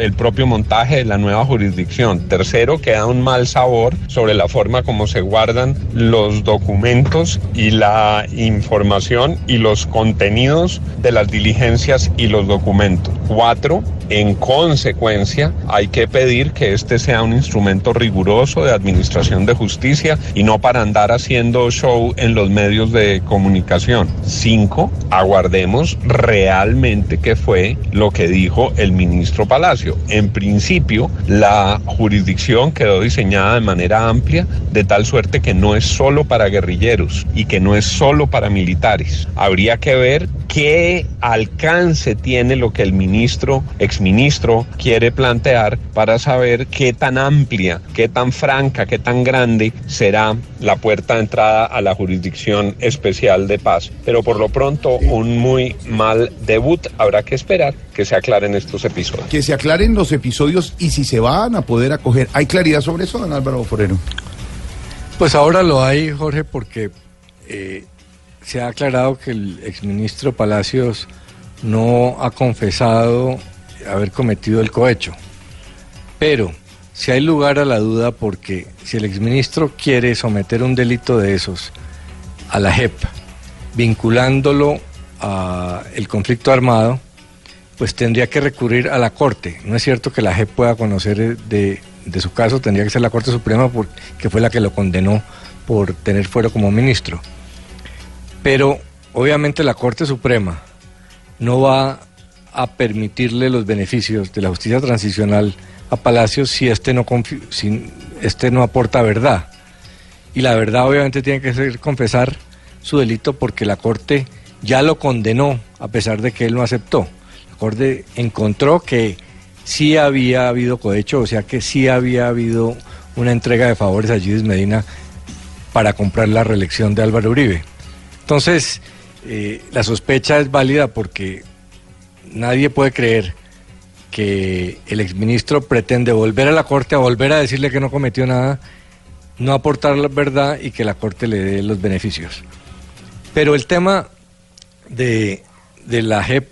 el propio montaje de la nueva jurisdicción. Tercero, queda un mal sabor sobre la forma como se guardan los documentos y la información y los contenidos de las diligencias y los documentos. Cuatro, en consecuencia, hay que pedir que este sea un instrumento riguroso de administración de justicia y no para andar haciendo show en los medios de comunicación. Cinco, aguardemos realmente qué fue lo que dijo el ministro Palacio. En principio, la jurisdicción quedó diseñada de manera amplia, de tal suerte que no es solo para guerrilleros y que no es solo para militares. Habría que ver qué alcance tiene lo que el ministro, exministro, quiere plantear para saber qué tan amplia, qué tan franca, qué tan grande será la puerta de entrada a la jurisdicción especial de paz. Pero por lo pronto, un muy mal debut. Habrá que esperar que se aclaren estos episodios. Que se aclaren los episodios y si se van a poder acoger. ¿Hay claridad sobre eso, don Álvaro Forero? Pues ahora lo hay, Jorge, porque eh, se ha aclarado que el exministro Palacios no ha confesado haber cometido el cohecho. Pero si hay lugar a la duda porque si el exministro quiere someter un delito de esos a la JEP, vinculándolo al conflicto armado, pues tendría que recurrir a la Corte. No es cierto que la JEP pueda conocer eh, de, de su caso, tendría que ser la Corte Suprema por- que fue la que lo condenó por tener fuero como ministro. Pero obviamente la Corte Suprema no va a permitirle los beneficios de la justicia transicional a Palacios si este no, si este no aporta verdad. Y la verdad obviamente tiene que ser confesar su delito porque la Corte ya lo condenó a pesar de que él no aceptó. La Corte encontró que sí había habido cohecho, o sea que sí había habido una entrega de favores a Gidis Medina para comprar la reelección de Álvaro Uribe. Entonces, eh, la sospecha es válida porque nadie puede creer que el exministro pretende volver a la Corte a volver a decirle que no cometió nada no aportar la verdad y que la Corte le dé los beneficios. Pero el tema de, de la JEP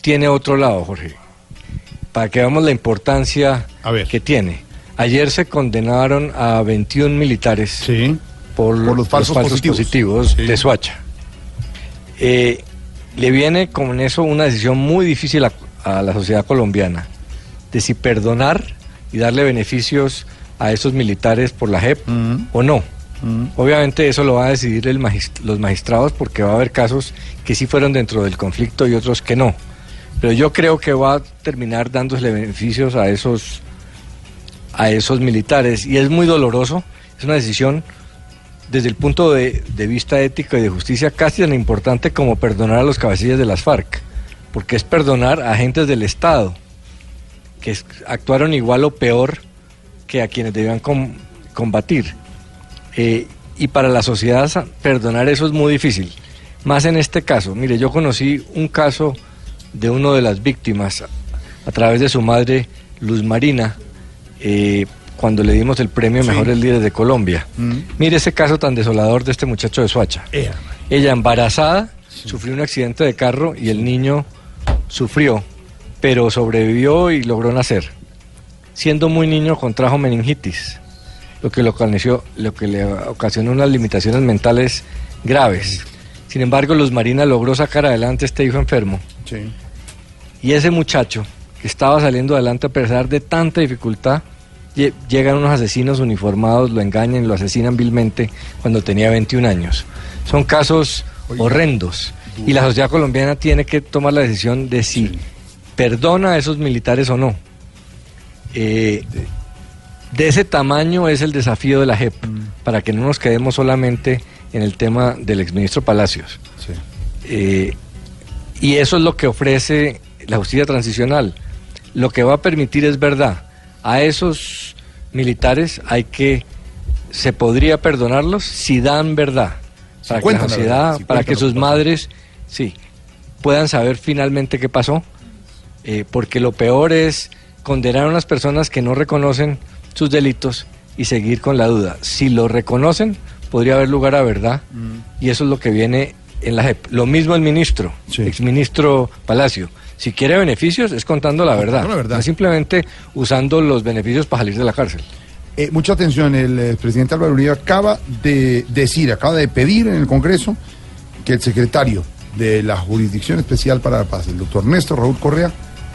tiene otro lado, Jorge, para que veamos la importancia que tiene. Ayer se condenaron a 21 militares por, los falsos, positivos. positivos, de Suacha. Eh, le viene con eso una decisión muy difícil a, a la sociedad colombiana, de si perdonar y darle beneficios a esos militares por la JEP o no. Obviamente eso lo va a decidir el magist- los magistrados porque va a haber casos que sí fueron dentro del conflicto y otros que no. Pero yo creo que va a terminar dándole beneficios a esos a esos militares y es muy doloroso, es una decisión desde el punto de, vista ético y de justicia casi tan importante como perdonar a los cabecillas de las FARC, porque es perdonar a agentes del Estado que actuaron igual o peor que a quienes debían com- combatir. Eh, y para la sociedad perdonar eso es muy difícil. Más en este caso. Mire, yo conocí un caso de uno de las víctimas a, través de su madre, Luz Marina, eh, cuando le dimos el premio Sí. Mejores Líderes de Colombia. Mire ese caso tan desolador de este muchacho de Suacha. Ella embarazada, sufrió un accidente de carro y el niño sufrió, pero sobrevivió y logró nacer. Siendo muy niño contrajo meningitis, lo que, lo, lo que le ocasionó unas limitaciones mentales graves. Sin embargo, Luz Marina logró sacar adelante a este hijo enfermo. Y ese muchacho que estaba saliendo adelante a pesar de tanta dificultad, lle- llegan unos asesinos uniformados, lo engañan, lo asesinan vilmente cuando tenía 21 años. Son casos horrendos. Y la sociedad colombiana tiene que tomar la decisión de si perdona a esos militares o no. Eh, de ese tamaño es el desafío de la JEP, para que no nos quedemos solamente en el tema del exministro Palacios. Eh, y eso es lo que ofrece la justicia transicional. Lo que va a permitir es verdad. A esos militares hay que, se podría perdonarlos si dan verdad. Para que la sociedad, para que sus madres, sí, puedan saber finalmente qué pasó. Eh, porque lo peor es condenar a unas personas que no reconocen sus delitos y seguir con la duda. Si lo reconocen, podría haber lugar a verdad y eso es lo que viene en la JEP. Lo mismo el ministro, exministro Palacio. Si quiere beneficios es contando la verdad, Contando la verdad. no simplemente usando los beneficios para salir de la cárcel. Eh, mucha atención, el presidente Álvaro Uribe acaba de decir, acaba de pedir en el Congreso que el secretario de la Jurisdicción Especial para la Paz, el doctor Néstor Raúl Correa,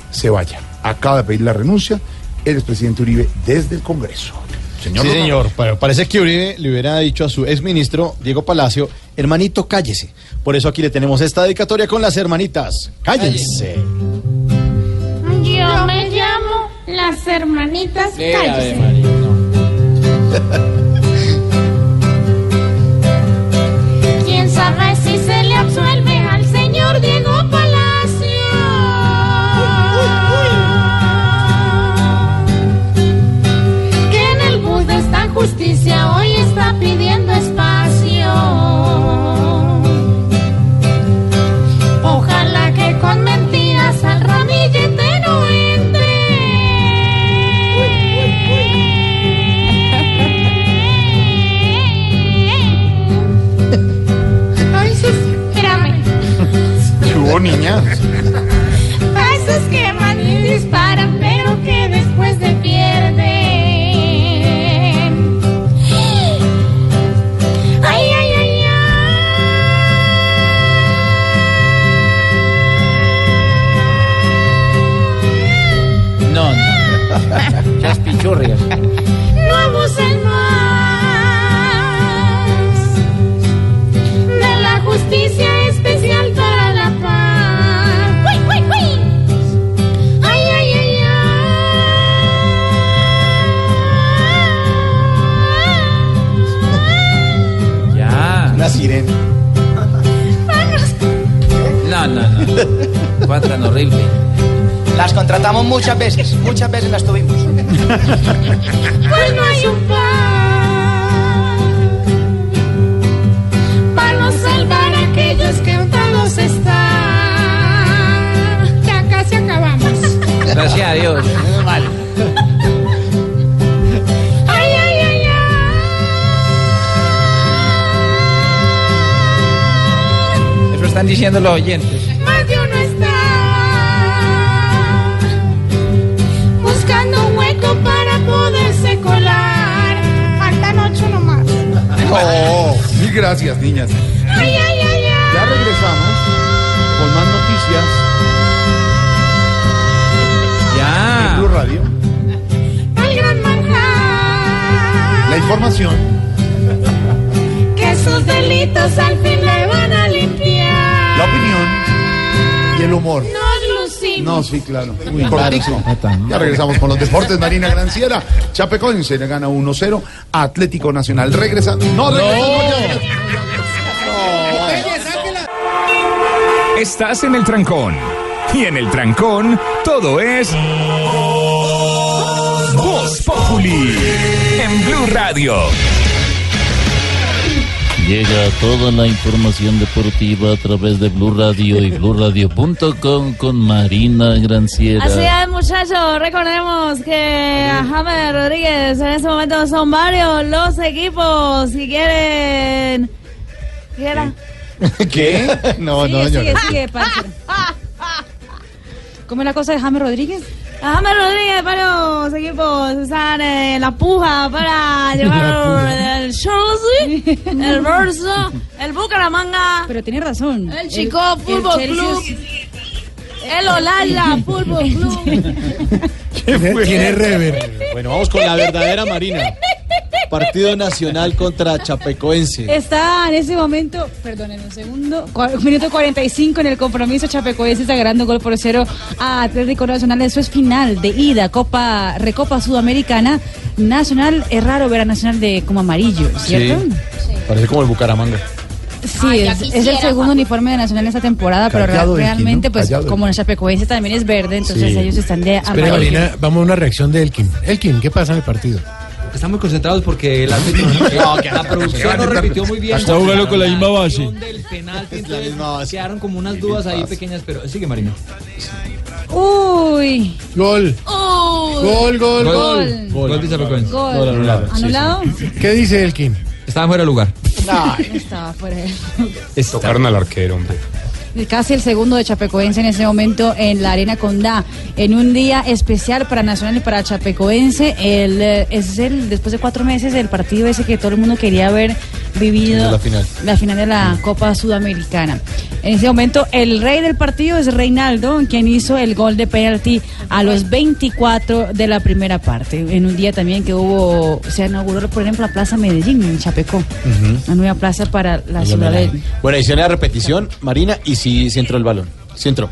se vaya. Acaba de pedir la renuncia el expresidente Uribe desde el Congreso. Señor sí, señor. Pero parece que Uribe le hubiera dicho a su exministro, Diego Palacio, hermanito, cállese. Por eso aquí le tenemos esta dedicatoria con las hermanitas. Cállense. Yo me llamo las hermanitas Sí, Cállense. ¿Quién sabe si se le absuelve al señor Diego Palacio? Justicia hoy está pidiendo espacio. Ojalá que con mentiras al ramillete no entre. Ay, sus, espérame. hubo niña? A esos que Muchas veces, muchas veces las tuvimos. Cuando hay un pan para salvar a aquellos que untados están. Ya casi acabamos. Gracias a Dios. Vale. Ay, ay, ay, ay. Eso están diciendo los oyentes. Oh, mil gracias, niñas. Ay, ay, ay, ay. Ya regresamos con más noticias Ya. en Blue Radio. Al gran manjar. La información Que sus delitos al fin le van a limpiar. La opinión y el humor. Nos lucimos. No, sí, claro. Uy, Cortico. claro, Ya regresamos con los deportes. Marina Granciera. Chapecoense le gana 1-0. Atlético Nacional regresa. No, regresa. Estás en el trancón. Y en el trancón, todo es. Voz Populi. En Blue Radio. Llega toda la información deportiva a través de Blue Radio y BlueRadio.com con Marina Granciera. Así es, muchachos. Recordemos que a James Rodríguez en este momento son varios los equipos. Si quieren. ¿Qué era? ¿Qué? No, no, Sigue, sigue, parce. ¿Cómo es la cosa de James Rodríguez? A James Rodríguez, varios equipos están en la puja para llevar el Chelsea, el Verso, el Bucaramanga. Pero tiene razón. El Chico Fútbol Club. El Olala Fútbol Club. Tiene rever. Bueno, vamos con la verdadera Marina. Partido Nacional contra Chapecoense. Está en ese momento, perdonen un segundo, minuto 45 en el compromiso. Chapecoense está ganando gol por cero a Atlético Nacional. Eso es final de ida, Copa, Recopa Sudamericana. Nacional, es raro ver a Nacional de como amarillo, ¿cierto? Parece como el Bucaramanga. Sí, es, es el segundo uniforme de Nacional esta temporada, pero realmente, ¿no? pues Callado como el Chapecoense también es verde, entonces Sí. ellos están de Espera, amarillo. Marina, vamos a una reacción de Elkin. Elkin, ¿qué pasa en el partido? Están muy concentrados porque el Atlético la producción lo repitió muy bien. Está jugando con la misma base. Del penalti, entonces quedaron como unas dudas ahí pequeñas, pero sigue Marina. Uy. Gol. Gol, gol, Gol. Gol de Chapecoense. Gol. Gol anulado. ¿Anulado? ¿Qué dice Elkin? Estaba fuera de lugar. Estaba fuera de- Tocaron al arquero, hombre. Casi el segundo de Chapecoense en ese momento en la Arena Condá. En un día especial para Nacional y para Chapecoense. El, eh, es el, después de cuatro meses, el partido ese que todo el mundo quería haber vivido. La final. la final de la Copa Sudamericana. En ese momento, el rey del partido es Reinaldo, quien hizo el gol de penalti a los 24 de la primera parte. En un día también que hubo, se inauguró, por ejemplo, la Plaza Medellín en Chapecó, una nueva plaza para la ciudad de... Bueno, hicieron la repetición, Marina, y sí, sí entró el balón. Sí entró.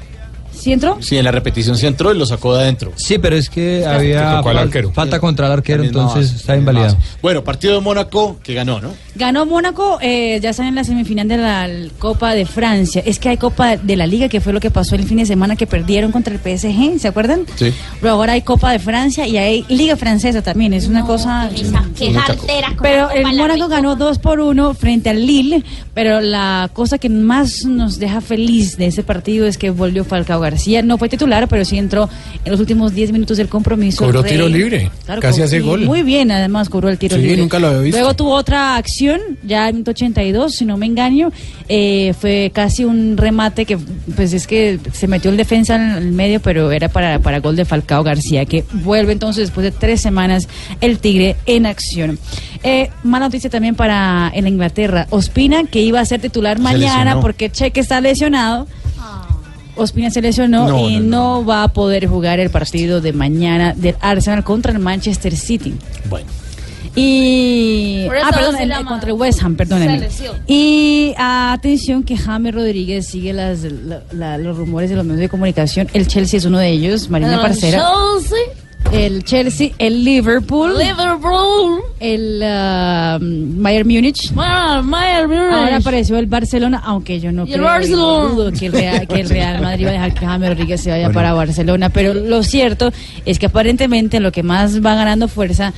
¿Sí entró? Sí, en la repetición sí entró y lo sacó de adentro. Sí, pero es que había al arquero. falta contra el arquero, También no entonces hace, está no invalidado. Bueno, partido de Mónaco que ganó, ¿no? Ganó Mónaco, eh, ya están en la semifinal de la Copa de Francia. Es que hay Copa de la Liga, que fue lo que pasó el fin de semana que perdieron contra el PSG, ¿se acuerdan? Sí. Pero ahora hay Copa de Francia y hay Liga Francesa también. Es una cosa. qué Pero el Mónaco ganó 2 por 1 frente al Lille. Pero la cosa que más nos deja feliz de ese partido es que volvió Falcao García. No fue titular, pero sí entró en los últimos 10 minutos del compromiso. Cobró tiro libre. Claro, Casi hace gol. Muy bien, además cobró el tiro Sí, libre. nunca lo había visto. Luego tuvo otra acción, ya en 82, si no me engaño. eh, fue casi un remate que, pues es que se metió el defensa en el medio, pero era para, para gol de Falcao García, que vuelve entonces después de tres semanas el Tigre en acción. Eh, mala noticia también para en Inglaterra. Ospina, que iba a ser titular mañana porque Cheque está lesionado. Ospina se lesionó No, y no, no, va a poder jugar el partido de mañana del Arsenal contra el Manchester City. Bueno. Y. Ah, perdón, se el- llama- contra el West Ham, perdónenme. Y ah, atención que James Rodríguez sigue las, la- la- los rumores de los medios de comunicación. El Chelsea es uno de ellos, Marina Parcera. Chelsea. El Chelsea, el Liverpool. Liverpool. El ah, Bayern Múnich. Bayern Múnich. Ahora apareció el Barcelona, aunque yo no el creo, Barcelona. dudo que el, Real, que el Real Madrid va a dejar que James Rodríguez se vaya para Barcelona. Pero lo cierto es que aparentemente lo que más va ganando fuerza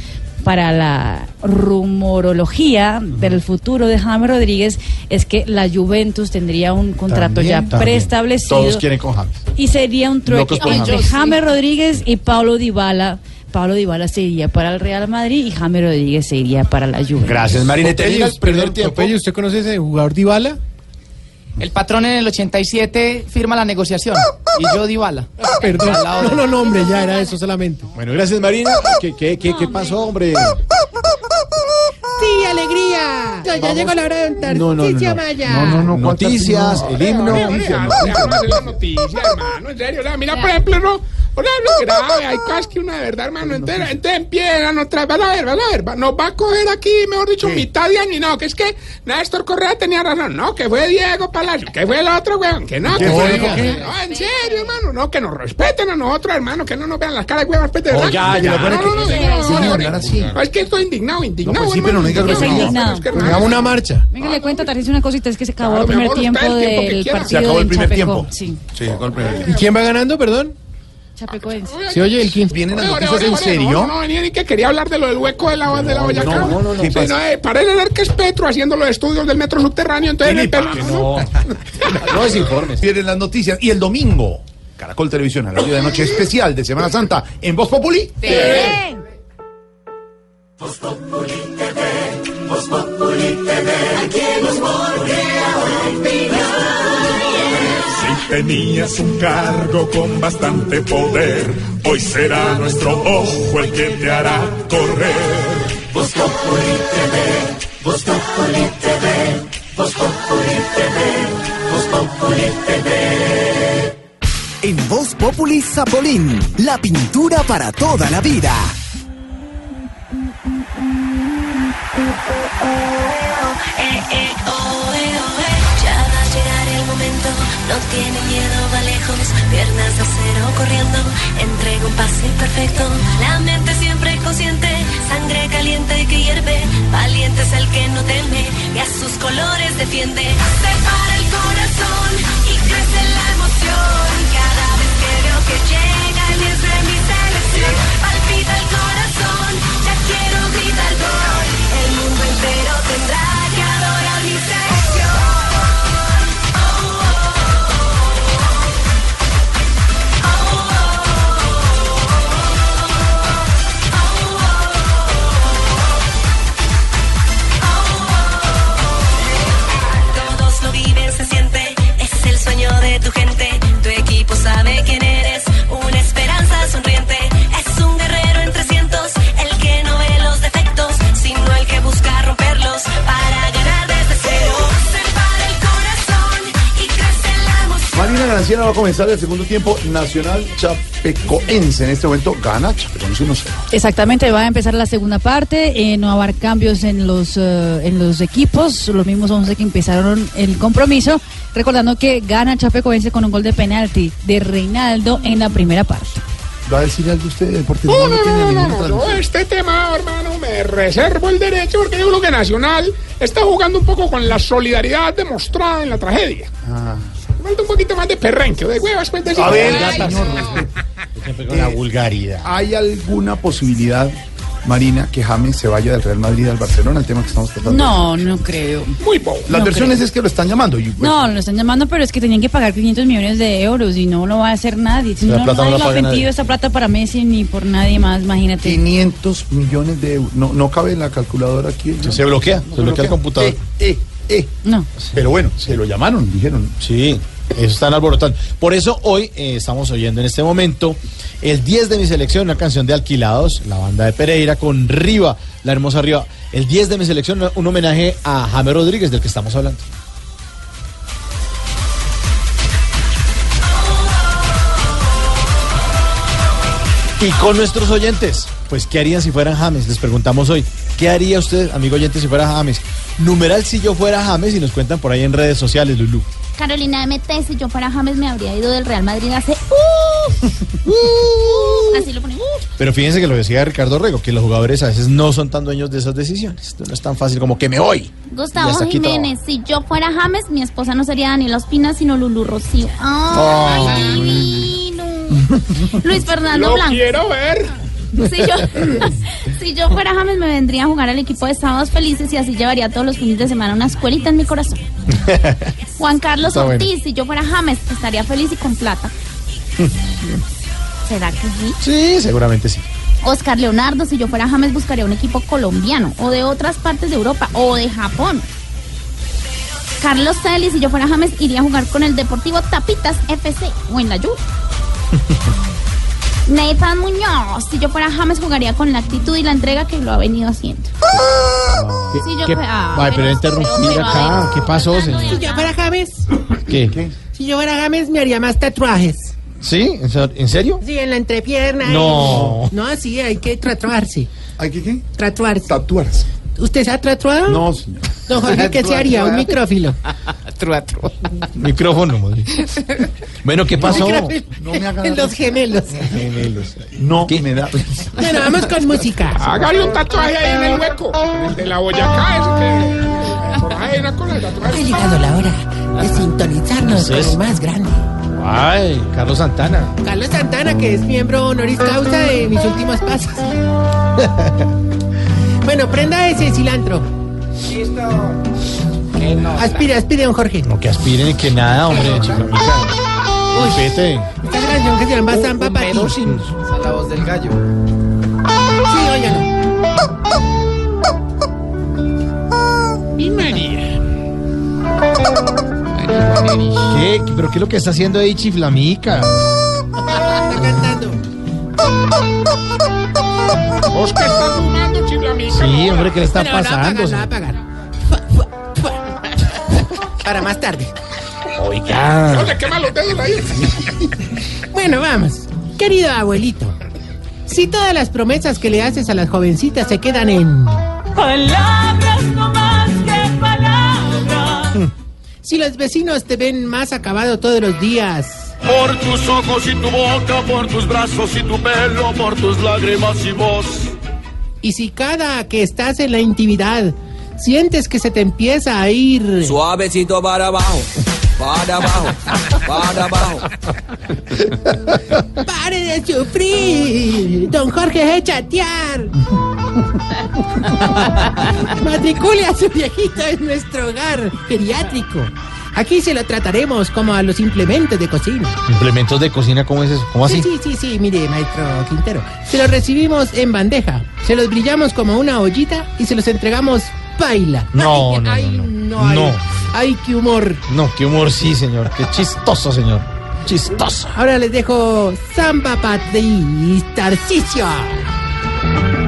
para la rumorología del futuro de James Rodríguez es que la Juventus tendría un contrato ya También. preestablecido Todos quieren con James. y sería un trueque entre James. James Rodríguez y Pablo Dybala. Pablo Dybala se iría para el Real Madrid y James Rodríguez se iría para la Juventus. Gracias, Marina. Termina el primer tiempo. Popeye, ¿usted conoce ese jugador Dybala? El patrón en el 87 firma la negociación y yo di bala. Perdón. No, no, no, hombre, ya era eso solamente. Bueno, gracias Marina. ¿Qué, qué, qué, qué pasó, hombre? Sí, alegría. Ya, ya llegó la hora de contar No, no, no, no. Maya. No, no, no. Noticias, el himno. Déjame hacer la noticia, hermano, en serio. mira, por ejemplo, no, ejemplo, grave, hay que una de verdad, hermano. Entonces, entonces empiezan otra van a ver, van a ver, va- nos va a coger aquí, mejor dicho, mitad de año. Y no, que es que Néstor Correa tenía razón, no, que fue Diego Palacio, que fue el otro, weón, que no, ¿Qué que fue, que- No, en serio, hermano, no, que nos respeten a nosotros, hermano, que no nos vean las caras, weón, respeten, Oh, ¿verdad? ya, ya, no, no, no, no, señor, no, no, no, no, Es que estoy indignado, indignado, pues sí, pero no diga indignado. es que, hermano, Hagamos una marcha. Venga, le cuento a Tarcisio una cosita, es que se acabó Claro, el primer amor, tiempo usted el tiempo que del quiera. partido Se acabó el del primer tiempo. Sí, Sí, acabó el primer ¿Y quién va ganando, perdón? Chapecoense. Se oye el 15. ¿Vienen las noticias en serio? No, no, venía ni que quería hablar de lo del hueco de la, de la Boyacá. no, no, no, no. Sí, ¿Qué pasa? no, eh, parece ser que es Petro haciendo los estudios del metro subterráneo. Entonces, ¿Qué le el no, No, no desinformes. Vienen las noticias. Y el domingo, Caracol Televisión, a la de noche especial de Semana Santa en Voz Populi. Si tenías un cargo con bastante poder, hoy será nuestro ojo el que te hará correr. Voz Populi TV, Voz Populi TV, Voz Populi TV, Voz Populi TV. En Voz Populi Zapolín, la pintura para toda la vida. No tiene miedo, va lejos, piernas de acero corriendo, entrega un pase perfecto, la mente siempre consciente, sangre caliente que hierve, valiente es el que no teme y a sus colores defiende, separa el corazón y crece la emoción, cada vez que veo que llega el 10 de mi selección, palpita el corazón, ya quiero gritar gol, el mundo entero tendrá tu gente. Tu equipo sabe quién eres, Marina Granciera va a comenzar el segundo tiempo Nacional Chapecoense. En este momento gana Chapecoense 1-0. Exactamente, va a empezar la segunda parte, eh, no va a haber cambios en los, eh, en los equipos, los mismos 11 que empezaron el compromiso, recordando que gana Chapecoense con un gol de penalti de Reinaldo en la primera parte. ¿Va a decir algo usted de Deportes No, no, no, tiene no, no, no, no, este tema, hermano, me reservo el derecho porque yo creo que Nacional está jugando un poco con la solidaridad demostrada en la tragedia. Ah. Falta un poquito más de perrenque, de huevas, pues. A ver, señor, Siempre con la vulgaridad. ¿Hay alguna posibilidad, Marina, que James se vaya del Real Madrid al Barcelona? El tema que estamos tratando. No, no creo. Muy bobo. Las no versiones creo. es que lo están llamando. Y, pues, No, lo están llamando, pero es que tenían que pagar 500 millones de euros y no lo va a hacer nadie. Si La no, plata no nadie lo ha nadie. esa plata para Messi ni por nadie más, imagínate. 500 millones de euros. No, no cabe en la calculadora aquí. ¿no? Se bloquea, se bloquea el computador. Eh, eh, eh. No. Pero bueno, se lo llamaron, dijeron. Sí, eso están alborotando. Por eso hoy eh, estamos oyendo en este momento el 10 de mi selección, una canción de Alquilados, la banda de Pereira, con Riva, la hermosa Riva. El 10 de mi selección, un homenaje a James Rodríguez, del que estamos hablando. Y con nuestros oyentes, pues, ¿qué harían si fueran James? Les preguntamos hoy, ¿qué haría usted, amigo oyente, si fuera James? Numeral si yo fuera James y nos cuentan por ahí en redes sociales, Lulú. Carolina MT, si yo fuera James me habría ido del Real Madrid hace... ¡Uh! ¡Uh! Así lo ponen. ¡Uh! Pero fíjense que lo decía Ricardo Rego, que los jugadores a veces no son tan dueños de esas decisiones. Esto no es tan fácil como que me voy. Gustavo. Jiménez, si yo fuera James, mi esposa no sería Daniela Ospina, sino Lulu Rocío. Oh. ¡Ay, divino! Luis Fernando Lo Blanco. quiero ver. Si yo, si yo fuera James, me vendría a jugar al equipo de Sábados Felices y así llevaría todos los fines de semana una escuelita en mi corazón. Juan Carlos Está bueno. Ortiz, si yo fuera James, estaría feliz y con plata. ¿Será que sí? Sí, seguramente sí. Oscar Leonardo, si yo fuera James, buscaría un equipo colombiano o de otras partes de Europa o de Japón. Carlos Celis, si yo fuera James, iría a jugar con el Deportivo Tapitas FC o en la Juve. Nathan Muñoz, si yo fuera James, jugaría con la actitud y la entrega que lo ha venido haciendo. Si yo ¿Qué- fuera- Ay, pero interrumpir pero, acá. ¿Qué pasó, señor? Si yo fuera James, ¿Qué? si yo fuera James, me haría más tatuajes. ¿Sí? ¿En ser- ¿En serio? Sí, en la entrepierna. No. y- No, sí, hay que tatuarse. ¿Hay que qué? Tatuarse. Tatuarse. ¿Usted se ha tatuado? No, señor. Don Jorge, ¿qué se haría? Un micrófilo. Micrófono. Bueno, ¿qué pasó? No me hagan Los gemelos. No me da. Bueno, vamos con música. Hágale un tatuaje ahí en el hueco. El de la Boyacá, ese que. Ahí una de Ha llegado la hora de sintonizarnos con el más grande. Ay, Carlos Santana. Carlos Santana, que es miembro honoris causa de mis últimos pasos. bueno, prenda ese cilantro. Listo. Aspire, aspire, don Jorge. No, que aspiren y que nada, hombre, chiflamica. Respete. Esta canción que se llama Zamba Pati. Esa es la voz del gallo. Sí, óigalo. Y María. ¿Qué? ¿Pero qué es lo que está haciendo ahí, chiflamica? Está cantando. ¿Vos qué estás fumando, chiflamica? Sí, hombre, ¿qué le está pasando? apagar, Para más tarde. No Oiga. le quema los dedos ahí. Bueno, vamos. Querido abuelito, si todas las promesas que le haces a las jovencitas se quedan en... Palabras no más que palabras. Si los vecinos te ven más acabado todos los días... Por tus ojos y tu boca, por tus brazos y tu pelo, por tus lágrimas y voz. Y si cada que estás en la intimidad sientes que se te empieza a ir... Suavecito para abajo. Para abajo. Para abajo. ¡Pare de sufrir! Don Jorge es chatear. Matricule a su viejito en nuestro hogar geriátrico. Aquí se lo trataremos como a los implementos de cocina. ¿Implementos de cocina cómo es eso? ¿Cómo así? Sí, sí, sí, sí, mire, maestro Quintero. Se los recibimos en bandeja, se los brillamos como una ollita y se los entregamos paila. No, Ay, no, ay, no, no, ay, no. ay, qué humor. No, qué humor sí, señor. Qué chistoso, señor. Chistoso. Ahora les dejo Samba Patri Tarcicio.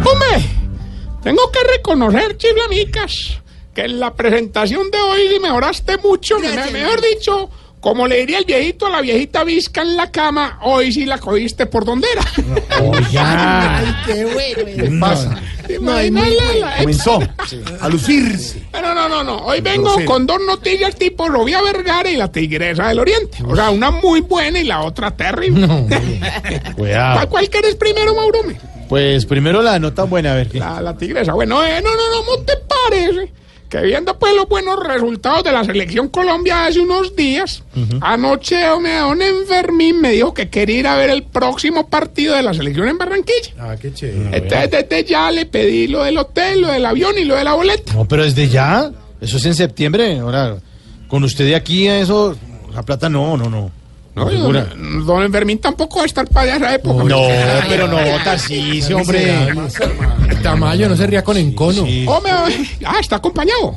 Hombre, tengo que reconocer, chiflamicas, que en la presentación de hoy mejoraste mucho. Me- Gracias. mejor dicho, como le diría el viejito a la viejita visca en la cama, hoy sí la cogiste por donde era. Oiga. Ay, qué bueno. ¿Qué pasa? No, Comenzó a lucirse. Pero no, no, no. Hoy vengo Grosero. con dos noticias tipo Robia Vergara y la Tigresa del Oriente. O sea, una muy buena y la otra terrible. ¿Cuál, Cuidado. cuál quieres primero, Maurume? Pues primero la nota buena, a ver. ¿qué? La, la tigresa. Bueno, eh, no, no, no, ¿no te parece? Que viendo pues los buenos resultados de la selección Colombia hace unos días, anoche hombre, don Enfermín me dijo que quería ir a ver el próximo partido de la selección en Barranquilla. Ah, qué chévere. Entonces desde ya le pedí lo del hotel, lo del avión y lo de la boleta. No, pero desde ya. Eso es en septiembre. Ahora, con usted de aquí a eso, la plata no, no, no. No, don, don tampoco va a estar para esa época. No, pero no, Tarcicio, hombre. Tamayo no se ría con encono. Sí. Hombre, ah, está acompañado.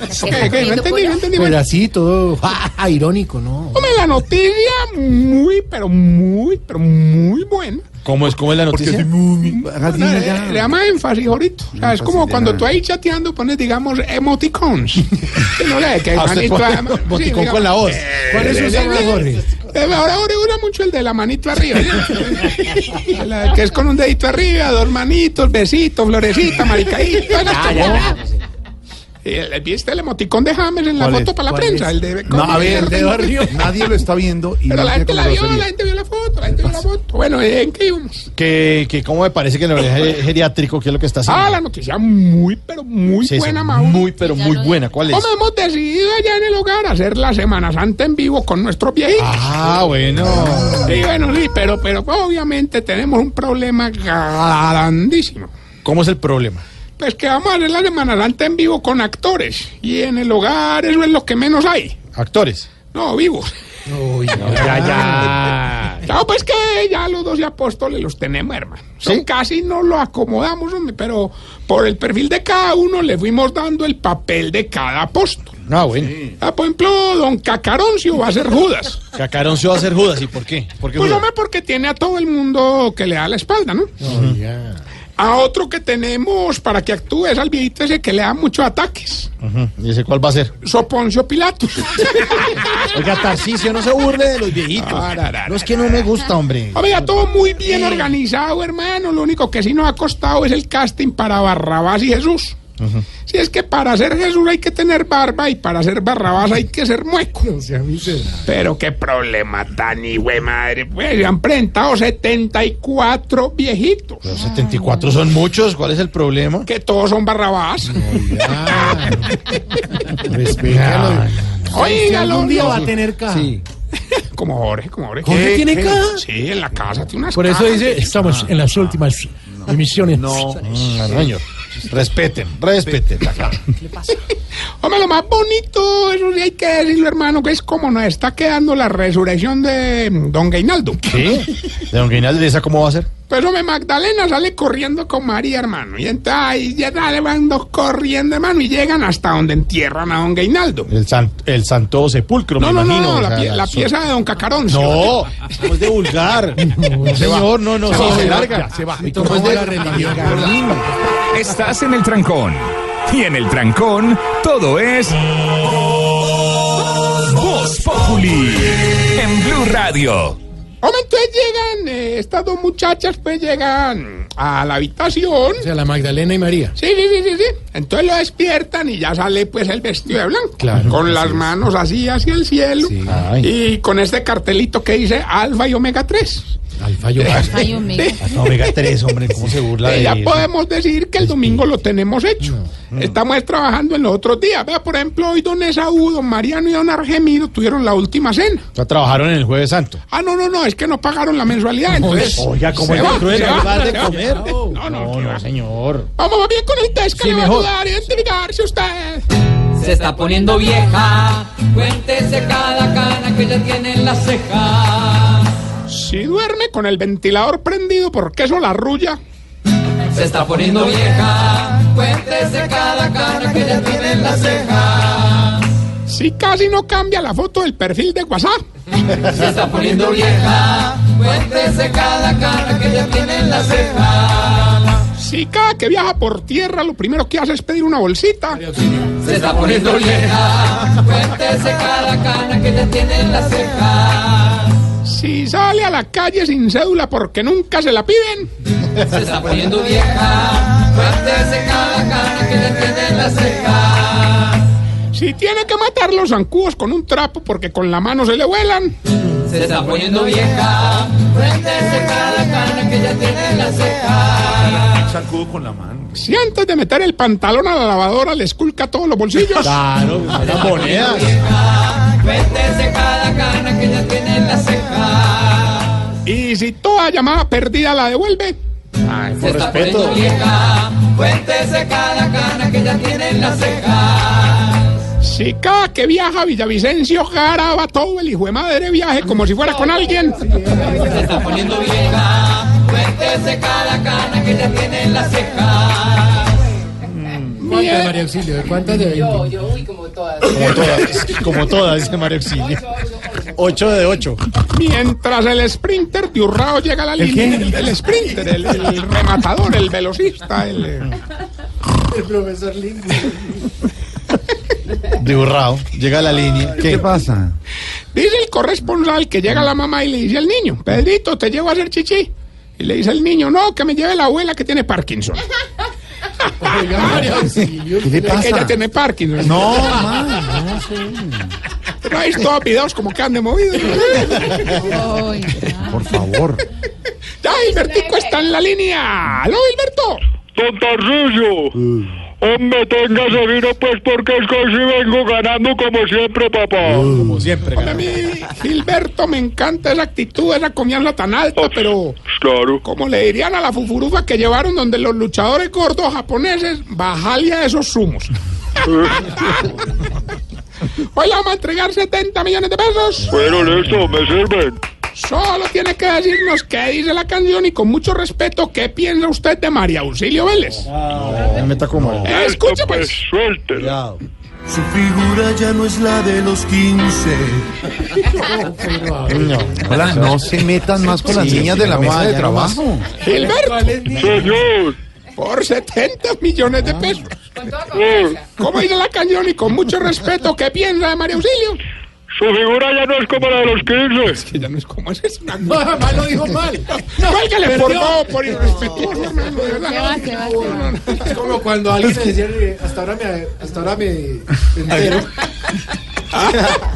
¿Qué, qué? No entendí, no entendí. Pero así todo ja, irónico, ¿no? Hombre, la noticia muy, pero muy, pero muy buena. ¿Cómo es, cómo es la noticia? soy muy... haga No, así, le, ya. le llama énfasis ahorita. O sea, es como cuando tú ahí chateando pones, digamos, emoticons. Que no le que Ah, emoticón con la voz. ¿Cuál es su eh, sabor, eh, Jorge? eh, ahora, ahora mucho el de la manito arriba. ¿no? La- que es con un dedito arriba, dos manitos, besito, florecita, maricadita. Y el- ¿Viste el emoticón de James en la ¿Cuál foto es? para la ¿Cuál prensa? es? El de No, a ver, dedo arriba. Nadie lo está viendo. Y Pero la gente la vio, la gente vio la foto, la gente vio la foto. Bueno, ¿en qué íbamos? Que, que cómo me parece que en el ge- geriátrico, ¿qué es lo que está haciendo? Ah, la noticia muy, pero muy Sí, sí, buena, Mauro. Muy, pero muy buena. ¿Cuál es? Hombre, hemos decidido allá en el hogar hacer la Semana Santa en vivo con nuestros viejitos. Ah, bueno. Sí, bueno, sí, pero, pero obviamente tenemos un problema grandísimo. ¿Cómo es el problema? Pues que vamos a hacer la Semana Santa en vivo con actores. Y en el hogar eso es lo que menos hay. Actores. No, vivos. Uy, no, ya, ya. Claro, pues que ya los doce apóstoles los tenemos, hermano. Son Casi no lo acomodamos, hombre, pero por el perfil de cada uno le fuimos dando el papel de cada apóstol. Ah, bueno. Ah, por ejemplo, don Cacaroncio va a ser Judas. Cacaroncio va a ser Judas. ¿Y por qué? ¿Por qué Pues hombre, porque tiene a todo el mundo que le da la espalda, ¿no? A otro que tenemos para que actúe es al viejito ese que le da muchos ataques. Ujú. ¿Y ese cuál va a ser? Soponcio Pilatus. Oiga, Tarcicio, no se burle de los viejitos. No es que no me gusta, hombre. Ya todo muy bien organizado, hermano. Lo único que sí nos ha costado es el casting para Barrabás y Jesús. Si es que para ser Jesús hay que tener barba y para ser Barrabás hay que ser mueco. Pero qué problema tan hijo madre. Pues se han presentado 74 viejitos. Pero 74 son muchos. ¿Cuál es el problema? Que todos son Barrabás. Respétalo. Oiga, algún día va a tener caja. Como Jorge, como Jorge. ¿Jorge ¿Qué? tiene ¿Qué? caja? Sí, en la casa tiene unas Por eso dice, estamos en las últimas emisiones. No, señor. Respeten, respeten. Hombre, lo más bonito, eso sí hay que decirlo, hermano, que es como nos está quedando la resurrección de Don Gainaldo. ¿Qué? ¿De Don Guinaldo esa cómo va a ser? Pues, hombre, Magdalena sale corriendo con María, hermano. Y entonces ahí ya sale, van dos corriendo, hermano, y llegan hasta donde entierran a Don Gainaldo. El, san- el Santo Sepulcro, No, me no, no, imagino. no, o la, sea, pie- la pieza de Don Cacaroncio. No, estamos de vulgar. No, señor, no, no, Se va, se larga. ya, se va. De la religión. Estás en el trancón. Y en el trancón, todo es. Voz Populi. En Blue Radio. Hombre, entonces llegan, eh, estas dos muchachas, pues llegan a la habitación. O sea, la Magdalena y María. Sí, sí, sí, sí, sí. Entonces lo despiertan y ya sale pues el vestido de blanco. Claro, con las es. manos así hacia el cielo. Ay. Y con este cartelito que dice Alfa y Omega 3. Alfa y Omega. Ay, Omega. No, Omega 3, hombre, ¿cómo se burla Eh, de ya eso? podemos decir que el domingo lo tenemos hecho. Estamos trabajando en los otros días. Vea, por ejemplo, hoy don Esaú, don Mariano y don Argemiro tuvieron la última cena. O sea, trabajaron en el Jueves Santo. Ah, no, no, no, es que no pagaron la mensualidad. Entonces, Oiga, ¿cómo se es cruel de comer? No, no, No, señor. Vamos bien con el test que Sí, le va a mejor. ayudar a identificarse usted. Se está poniendo vieja, cuéntese cada cana que ya tiene en las cejas. Si duerme con el ventilador prendido, porque eso la arrulla. Se está poniendo vieja, cuéntese cada cana que ya tiene en las cejas. Si casi no cambia la foto del perfil de WhatsApp. Se está poniendo vieja, cuéntese cada cana que ya tiene en las cejas. Si cada que viaja por tierra lo primero que hace es pedir una bolsita. Se está poniendo vieja, cuéntese cada cana que ya tiene en las cejas. Si sale a la calle sin cédula porque nunca se la piden. Se está poniendo vieja, cuéntese cada cana que ya tiene en las cejas. Si tiene que matar los zancudos con un trapo porque con la mano se le vuelan. Se está poniendo vieja, cuéntese cada cana que ya tiene en las cejas. Sacudo con la mano. Si antes de meter el pantalón a la lavadora le esculca todos los bolsillos. Claro, las monedas. Cuéntese cada cana que ya tiene en las cejas. Y si toda llamada perdida la devuelve. Ay, Se por está respeto. poniendo vieja, cuéntese cada cana que ya tiene en las cejas. Si cada que viaja a Villavicencio graba todo el hijo de madre viaje como si fuera con alguien. Se está poniendo vieja, cuéntese cada cana que ya tiene en las cejas. ¿Cuántas, María Auxilio? ¿De cuántas de 20? yo, uy, como todas. Como todas, como todas, dice Mario Auxilio. 8 de 8. Mientras el sprinter de Urrao llega a la ¿El línea. qué? El sprinter, el, el rematador, el velocista, el. eh, El profesor Lingui. De Urrao. Llega a la línea. ¿Qué, pasa? Dice el corresponsal que llega la mamá y le dice al niño, Pedrito, te llevo a hacer chichi. Y le dice el niño, no, que me lleve la abuela que tiene Parkinson. ¿Qué le Es que pasa? ella tiene Parkinson. No, man, no sé. ¿No has visto videos como que han Por favor. ya, Hilbertico está en la línea. ¿Aló, Hilberto? Don Tarcillo. Hombre, téngase vino pues porque es que hoy sí vengo ganando como siempre, papá. Como siempre. A mí, Gilberto, me encanta esa actitud, esa confianza tan alta, pero Claro. como le dirían a la fufurufa que llevaron donde los luchadores gordos japoneses, bajale a esos zumos. Hoy le vamos a entregar 70 millones de pesos. Bueno, listo, me sirven. Solo tiene que decirnos qué dice la canción y con mucho respeto, ¿qué piensa usted de María Auxilio Vélez? Me meta como. Escuche, pues. Suéltela. Cuidado. Su figura ya no es la de los 15. No, hola, no se metan más con las Sí, niñas de la no mesa de trabajo. Gilberto. Señor. Por 70 millones de pesos. ¿Cómo dice la cañón y con mucho respeto? ¿Qué piensa de María Auxilio? Su figura ya no es como la de los 15. Es que ya no es como es, es una... No, mal lo dijo mal. Cuélgale por favor, por irrespetuoso, hermano, de. Es como cuando alguien me decía, hasta ahora me, hasta ahora me entero.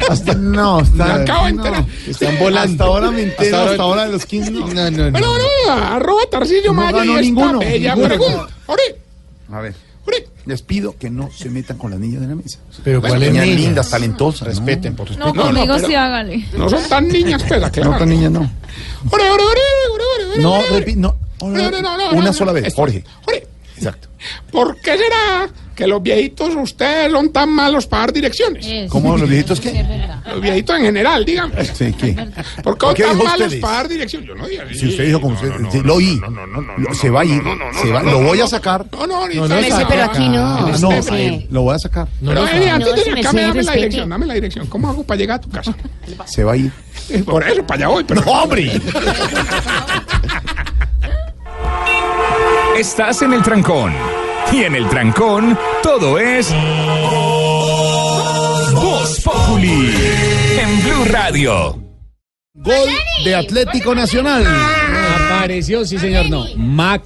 Hasta, no, está, Me acabo de no. enterar. Están volando. Hasta ahora me entero, hasta ahora, de los 15. No, no, no. Bueno, bueno, arroba Tarcillo No Maya esta ninguno, bella ninguno. pregunta. A ver. Les pido que no se metan con las niñas de la mesa. Pero Bueno, ¿cuál es niñas niña? lindas, talentosas. Respeten, por No, respeto. conmigo pero- sí hágale. no son tan niñas, pesa, claro. No, tan niñas no. Ore, ore, ore, ore, ore, ore, No, ore, ore. repi- no. No, no, no, no, Una no, sola no. vez, Jorge. Ore, Exacto. ¿por qué será que los viejitos ustedes son tan malos para dar direcciones? Eso. ¿Cómo los viejitos qué? es verdad. Los viejitos en general, dígame. Sí, ¿qué? ¿Por qué ¿Por son tan malos ustedes? para dar direcciones? Yo no dije Si usted dijo como usted, sí, lo oí. Se va a ir. se va, lo voy a sacar. No, no, ni No, no, pero aquí no. No, sí. lo voy a sacar. No, Pero no, antes No, de si me acá, sé, dame la dirección, dame la dirección. ¿Cómo hago para llegar a tu casa? Se va a ir. Por eso, para allá voy, pero... ¡No, hombre! Estás en el trancón. Y en el trancón, todo es. Voz Populi. En Blue Radio. Gol de Atlético Nacional. Apareció, sí señor, no. Mac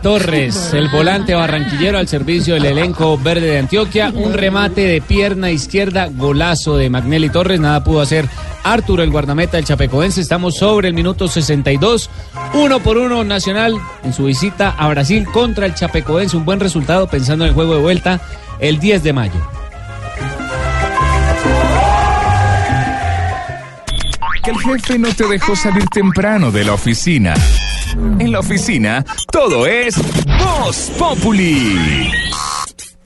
Torres, el volante barranquillero al servicio del elenco verde de Antioquia. Un remate de pierna izquierda, golazo de Magnelli Torres. Nada pudo hacer Arturo, el guardameta del Chapecoense. Estamos sobre el minuto 62. Uno por uno Nacional en su visita a Brasil contra el Chapecoense. Un buen resultado pensando en el juego de vuelta el 10 de mayo. Que el jefe no te dejó salir temprano de la oficina. En la oficina, todo es Voz Populi.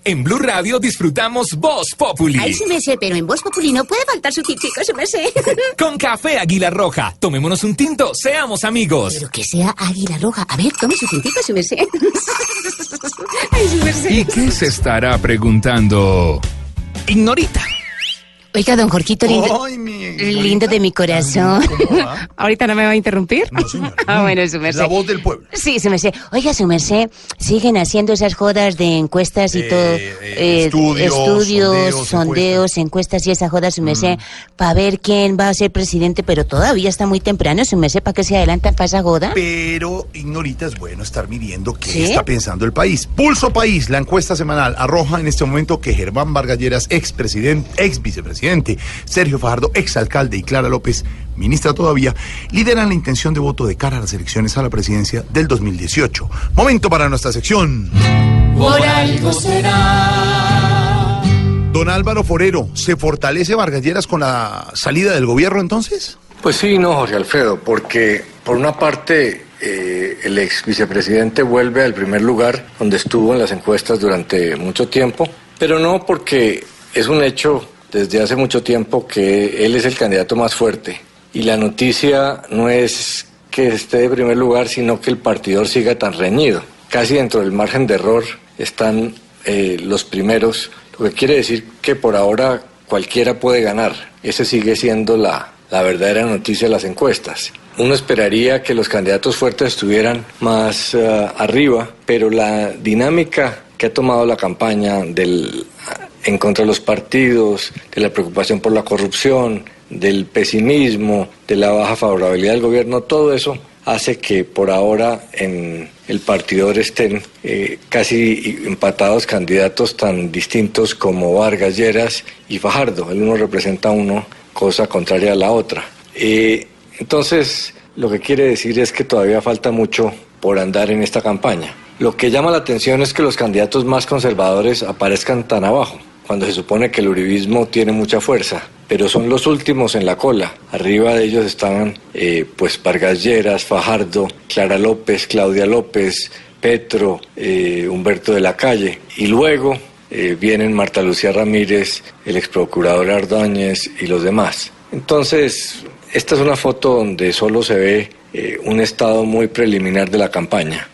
En Blue Radio disfrutamos Voz Populi. Ay, sí me sé, pero en Voz Populi no puede faltar su tintico, sí me sé. Con café Águila Roja. Tomémonos un tinto, seamos amigos. Pero que sea águila roja. A ver, tome su tintico, sí me sé. Ay, sí me sé. ¿Y qué se estará preguntando? Ignorita. Oiga, don Jorquito, lindo, mi- lindo de mi corazón. ¿Ahorita no me va a interrumpir? No, señora. Ah, bueno, su merced. La voz del pueblo. Sí, su merced. Oiga, su merced, siguen haciendo esas jodas de encuestas y Eh, todo. eh, estudios, estudios, sondeos, sondeos, encuestas. y esa joda, su merced, para ver quién va a ser presidente, pero todavía está muy temprano, su merced, para que se adelantan para esa joda. Pero, Ignorita, es bueno estar midiendo qué ¿Sí? está pensando el país. Pulso País, la encuesta semanal, arroja en este momento que Germán Vargas Lleras, ex presidente, ex vicepresidente, Sergio Fajardo, ex alcalde y Clara López, ministra todavía, lideran la intención de voto de cara a las elecciones a la presidencia del 2018. Momento para nuestra sección. Por algo será. Don Álvaro Forero, ¿se fortalece Vargas Lleras con la salida del gobierno entonces? Pues sí, no, Jorge Alfredo, porque por una parte eh, el ex vicepresidente vuelve al primer lugar donde estuvo en las encuestas durante mucho tiempo, pero no porque es un hecho desde hace mucho tiempo que él es el candidato más fuerte y la noticia no es que esté de primer lugar, sino que el partidor siga tan reñido. Casi dentro del margen de error están eh, los primeros, lo que quiere decir que por ahora cualquiera puede ganar. Ese sigue siendo la, la verdadera noticia de las encuestas. Uno esperaría que los candidatos fuertes estuvieran más eh, arriba, pero la dinámica que ha tomado la campaña del, en contra de los partidos, de la preocupación por la corrupción, del pesimismo, de la baja favorabilidad del gobierno, todo eso hace que por ahora en el partidor estén eh, casi empatados candidatos tan distintos como Vargas Lleras y Fajardo. El uno representa a uno, cosa contraria a la otra. Eh, entonces, lo que quiere decir es que todavía falta mucho por andar en esta campaña. Lo que llama la atención es que los candidatos más conservadores aparezcan tan abajo, cuando se supone que el uribismo tiene mucha fuerza, pero son los últimos en la cola. Arriba de ellos estaban eh, pues Vargas Lleras, Fajardo, Clara López, Claudia López, Petro, eh, Humberto de la Calle, y luego eh, vienen Marta Lucía Ramírez, el ex procurador Ardóñez y los demás. Entonces, esta es una foto donde solo se ve un estado muy preliminar de la campaña,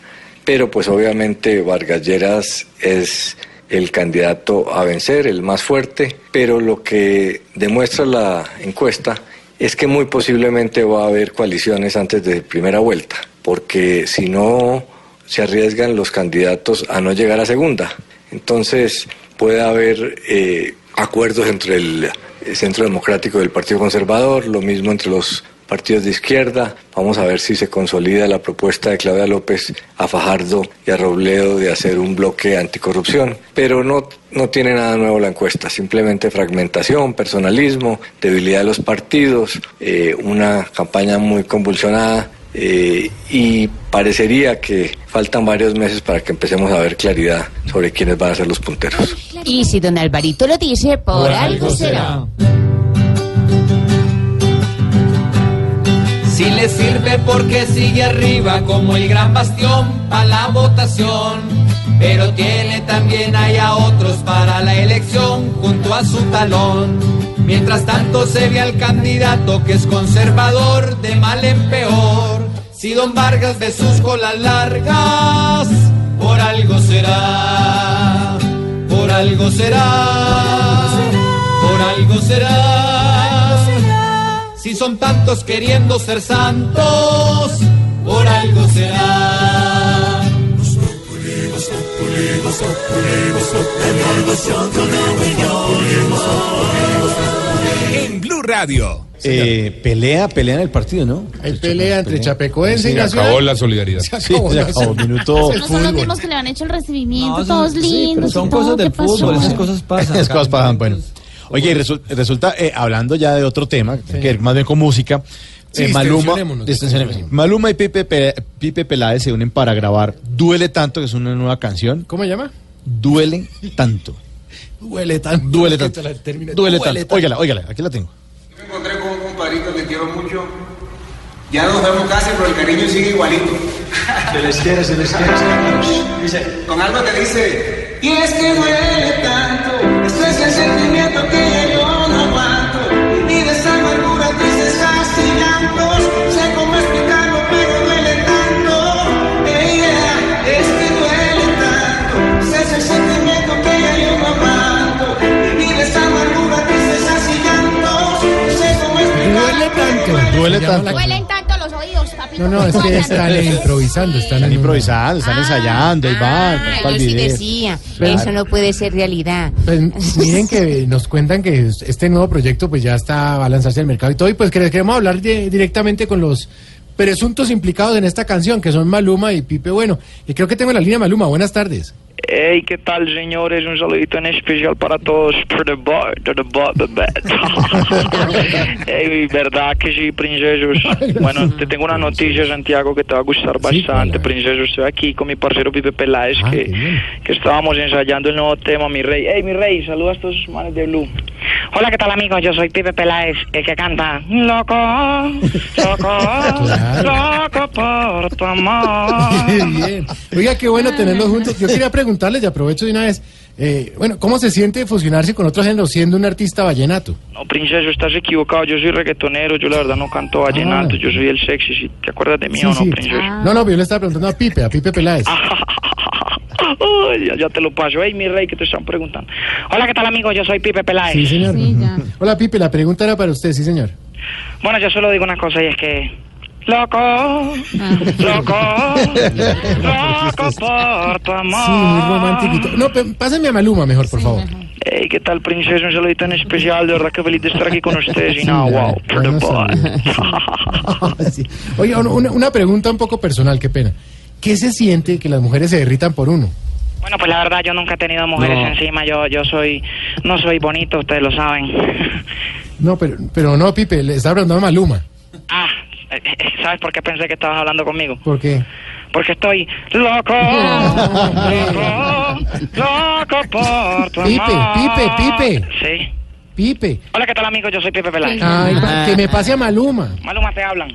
pero pues obviamente Vargas Lleras es el candidato a vencer, el más fuerte, pero lo que demuestra la encuesta es que muy posiblemente va a haber coaliciones antes de primera vuelta, porque si no se arriesgan los candidatos a no llegar a segunda. Entonces puede haber eh, acuerdos entre el Centro Democrático y el Partido Conservador, lo mismo entre los partidos de izquierda. Vamos a ver si se consolida la propuesta de Claudia López a Fajardo y a Robledo de hacer un bloque anticorrupción. Pero no, no tiene nada nuevo la encuesta, simplemente fragmentación, personalismo, debilidad de los partidos, eh, una campaña muy convulsionada. eh, y parecería que faltan varios meses para que empecemos a ver claridad sobre quiénes van a ser los punteros. Y si don Alvarito lo dice, por, algo será. Si le sirve porque sigue arriba como el gran bastión para la votación. Pero tiene también ahí a otros para la elección junto a su talón. Mientras tanto se ve al candidato que es conservador de mal en peor. Si don Vargas de sus colas largas, por algo será, por algo será, por algo será. Si son tantos queriendo ser santos, por algo será. En Blue Radio. Eh, pelea, pelea en el partido, ¿no? Hay pelea entre Chapecoense y Se Nacional. acabó la solidaridad. Se Sí, acabó, se ¿no? acabó, minuto. No son los mismos que le han hecho el recibimiento, No, todos lindos. sí, pero son y todo, cosas del ¿qué pasó? fútbol, esas cosas pasan. Esas cosas pasan, bueno. Oye, y resu- resulta, eh, hablando ya de otro tema, que ver más bien con música, Sí, eh, Maluma. Maluma y Pipe, Pe- Pipe Peláez se unen para grabar Duele Tanto, que es una nueva canción. ¿Cómo se llama? Duele Tanto. Duele tanto. Duele Que tanto. termine. Duele tanto. Óigala, óigala, aquí la tengo. Me encontré con un compadrito que quiero mucho. Ya nos vemos casi, pero el cariño sigue igualito. Se les quiere, se les quiere. Dice, con algo que dice, y es que duele tanto, es el sentimiento que yo no aguanto. Y de esa amargura, tristezas y llantos, sé cómo explicarlo, pero duele tanto. Yeah, es que duele tanto, ese es el sentimiento que yo no aguanto. Y de esa amargura, tristezas y llantos, sé cómo explicarlo. Duele tanto. Duele Se llama tanto. la- Duelen tanto los oídos, papito. No, no, es que están improvisando. Están, Están improvisando, están ensayando, ahí van, Ah, yo sí decía, Claro. eso no puede ser realidad. Pues miren que nos cuentan que este nuevo proyecto pues ya está a lanzarse al mercado y todo y pues que- queremos hablar de- directamente con los presuntos implicados en esta canción que son Maluma y Pipe Bueno y creo que tengo en la línea Maluma buenas tardes Hey, ¿qué tal, señores? Un saludito en especial para todos. For the boy, to the boy, the bad. Hey, verdad que sí, princesos. Bueno, te tengo una noticia, Santiago, que te va a gustar bastante, princesos. Estoy aquí con mi parcero Pipe Peláez, que, que estábamos ensayando el nuevo tema, mi rey. Hey, mi rey, saluda a estos manes de Blue. Hola, ¿qué tal, amigos? Yo soy Pipe Peláez, el que canta Loco, loco, loco por tu amor. Bien. Oiga, qué bueno tenerlos juntos. Yo quería preguntarles, y aprovecho de una vez, eh, bueno, ¿cómo se siente fusionarse con otro género siendo un artista vallenato? No, princeso, estás equivocado. Yo soy reggaetonero. Yo, la verdad, no canto vallenato. Yo soy el sexy. si ¿Te acuerdas de mí Sí, o no, sí. princeso? No, no, pero yo le estaba preguntando a Pipe, a Pipe Peláez. Ya, ya te lo paso. Hey, mi rey, que te están preguntando. Hola, ¿qué tal, amigo? Yo soy Pipe Peláez. Sí, señor. Hola, Pipe, la pregunta era para usted, sí, señor. Bueno, yo solo digo una cosa y es que... Loco, loco, loco por tu amor. Sí, muy romántico. No, pásame a Maluma mejor, por favor. Hey, ¿qué tal, princesa? Un saludito en especial. De verdad que feliz de estar aquí con ustedes. Y Sí, no, wow, ya for the no boy. Sí. Oye, un- una, una pregunta un poco personal, qué pena. ¿Qué se siente que las mujeres se derritan por uno? Bueno, pues la verdad yo nunca he tenido mujeres No. encima. Yo, yo soy, no soy bonito, ustedes lo saben. No, pero, pero no, Pipe, le estaba preguntando a Maluma. Ah, ¿sabes por qué pensé que estabas hablando conmigo? ¿Por qué? Porque estoy loco, loco, loco por tu Pipe, amor. Pipe, Pipe. Sí. Pipe. Hola, ¿qué tal, amigos? Yo soy Pipe Peláez. Ay, pa- que me pase a Maluma. Maluma, te hablan.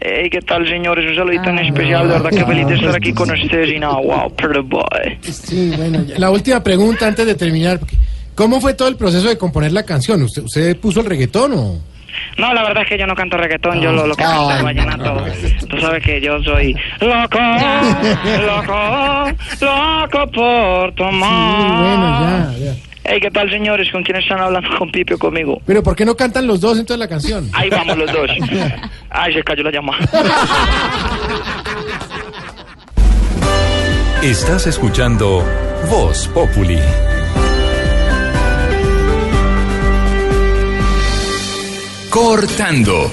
Hey, ¿qué tal, señores? Un saludito en especial. De verdad que feliz de estar aquí con ustedes. Y no, wow, pretty boy. Sí, bueno, ya- la última pregunta antes de terminar. porque, ¿Cómo fue todo el proceso de componer la canción? ¿Usted, usted puso el reggaetón o...? No, la verdad es que yo no canto reggaetón, yo lo, lo que canto Ah, es vallenato. Tú sabes que yo soy loco, loco, loco por tomar. bueno, ya, ya. Hey, ¿qué tal, señores? ¿Con quién están hablando? ¿Con Pipe o conmigo? Pero ¿por qué no cantan los dos entonces la canción? Ahí vamos los dos. Ay, se cayó la llamada. Estás escuchando Voz Populi. Cortando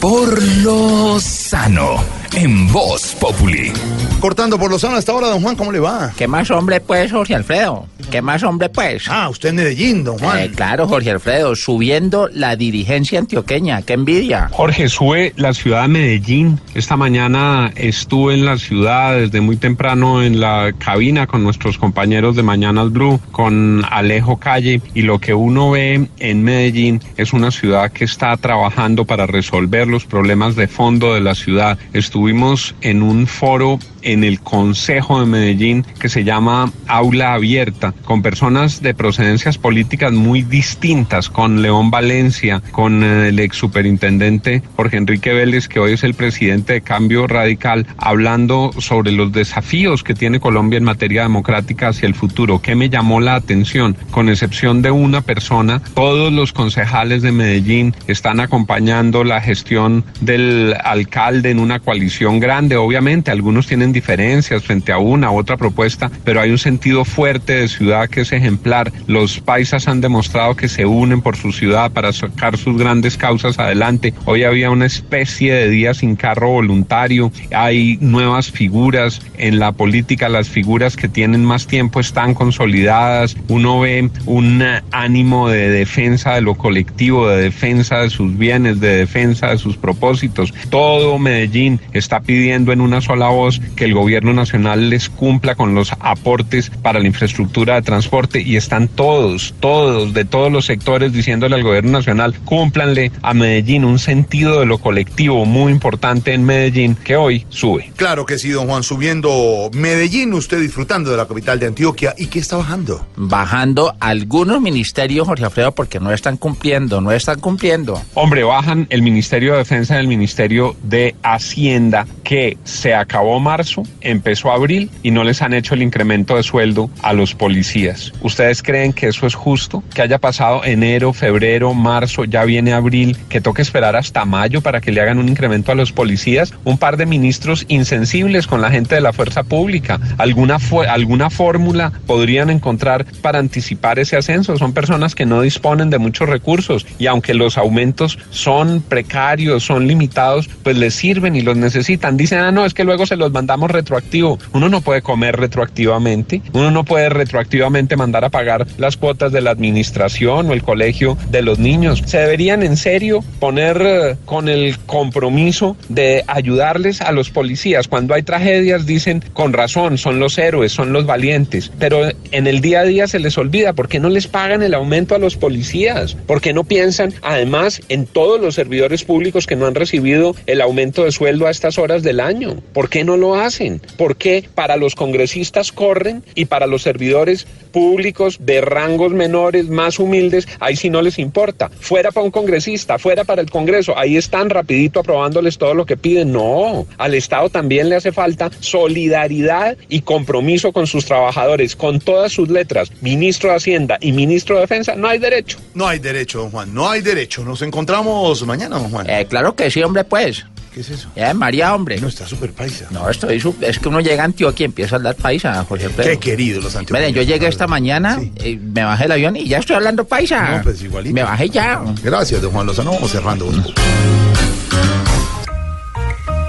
por lo sano en Voz Populi. Cortando por Lozano hasta ahora, don Juan, ¿cómo le va? ¿Qué más hombre pues, Jorge Alfredo? ¿Qué más hombre pues? Ah, usted en Medellín, don Juan. Eh, claro, Jorge Alfredo, subiendo la dirigencia antioqueña, qué envidia. Jorge, sube la ciudad de Medellín. Esta mañana estuve en la ciudad desde muy temprano en la cabina con nuestros compañeros de Mañanas Blue, con Alejo Calle, y lo que uno ve en Medellín es una ciudad que está trabajando para resolver los problemas de fondo de la ciudad. Estuvimos en un foro en el Consejo de Medellín que se llama Aula Abierta, con personas de procedencias políticas muy distintas, con León Valencia, con eh, el ex superintendente Jorge Enrique Vélez, que hoy es el presidente de Cambio Radical, hablando sobre los desafíos que tiene Colombia en materia democrática hacia el futuro. ¿Qué me llamó la atención? Con excepción de una persona, todos los concejales de Medellín están acompañando la gestión del alcalde en una coalición grande. Obviamente, algunos tienen diferencias frente a una u otra propuesta, pero hay un sentido fuerte de ciudad que es ejemplar. Los paisas han demostrado que se unen por su ciudad para sacar sus grandes causas adelante. Hoy había una especie de día sin carro voluntario. Hay nuevas figuras en la política. Las figuras que tienen más tiempo están consolidadas. Uno ve un ánimo de defensa de lo colectivo, de defensa de sus bienes, de defensa de sus propósitos. Todo Medellín está pidiendo en una sola voz que el gobierno nacional les cumpla con los aportes para la infraestructura de transporte y están todos, todos, de todos los sectores diciéndole al gobierno nacional, cúmplanle a Medellín un sentido de lo colectivo muy importante en Medellín que hoy sube. Claro que sí, don Juan, subiendo Medellín, usted disfrutando de la capital de Antioquia. ¿Y qué está bajando? Bajando algunos ministerios, Jorge Alfredo, porque no están cumpliendo, no están cumpliendo. Hombre, bajan el Ministerio de Defensa y el Ministerio de Hacienda, que se acabó marzo, empezó abril y no les han hecho el incremento de sueldo a los policías. ¿Ustedes creen que eso es justo? Que haya pasado enero, febrero, marzo, ya viene abril, que toque esperar hasta mayo para que le hagan un incremento a los policías? Un par de ministros insensibles con la gente de la fuerza pública. ¿Alguna, alguna fórmula podrían encontrar para anticipar ese ascenso? Son personas que no disponen de muchos recursos y aunque los aumentos son precarios, son limitados, pues les sirven y los necesitan. Dicen, ah, no, es que luego se los mandamos retroactivo. Uno no puede comer retroactivamente, uno no puede retroactivamente mandar a pagar las cuotas de la administración o el colegio de los niños. Se deberían en serio poner eh, con el compromiso de ayudarles a los policías. Cuando hay tragedias dicen con razón, son los héroes, son los valientes, pero en el día a día se les olvida, ¿por qué no les pagan el aumento a los policías? ¿Por qué no piensan además en todos los servidores públicos que no han recibido el aumento de sueldo a estas horas del año? ¿Por qué no lo hacen? ¿Por qué para los congresistas corren y para los servidores públicos de rangos menores, más humildes, ahí sí no les importa? Fuera para un congresista, fuera para el Congreso, ahí están rapidito aprobándoles todo lo que piden. No, al Estado también le hace falta solidaridad y compromiso con sus trabajadores, con todas sus letras. Ministro de Hacienda y ministro de Defensa, no hay derecho. No hay derecho, don Juan, no hay derecho. Nos encontramos mañana, don Juan. Eh, claro que sí, hombre, pues. ¿Qué es eso? Ya, María, hombre. No, está súper paisa. No, estoy su- es que uno llega a Antioquia y empieza a hablar paisa, Jorge Alfredo. Qué queridos los antioqueños. Miren, yo llegué esta mañana, eh, me bajé del avión y ya estoy hablando paisa. No, pues igualito. Me bajé ya. Gracias, don Juan Lozano. Vamos cerrando.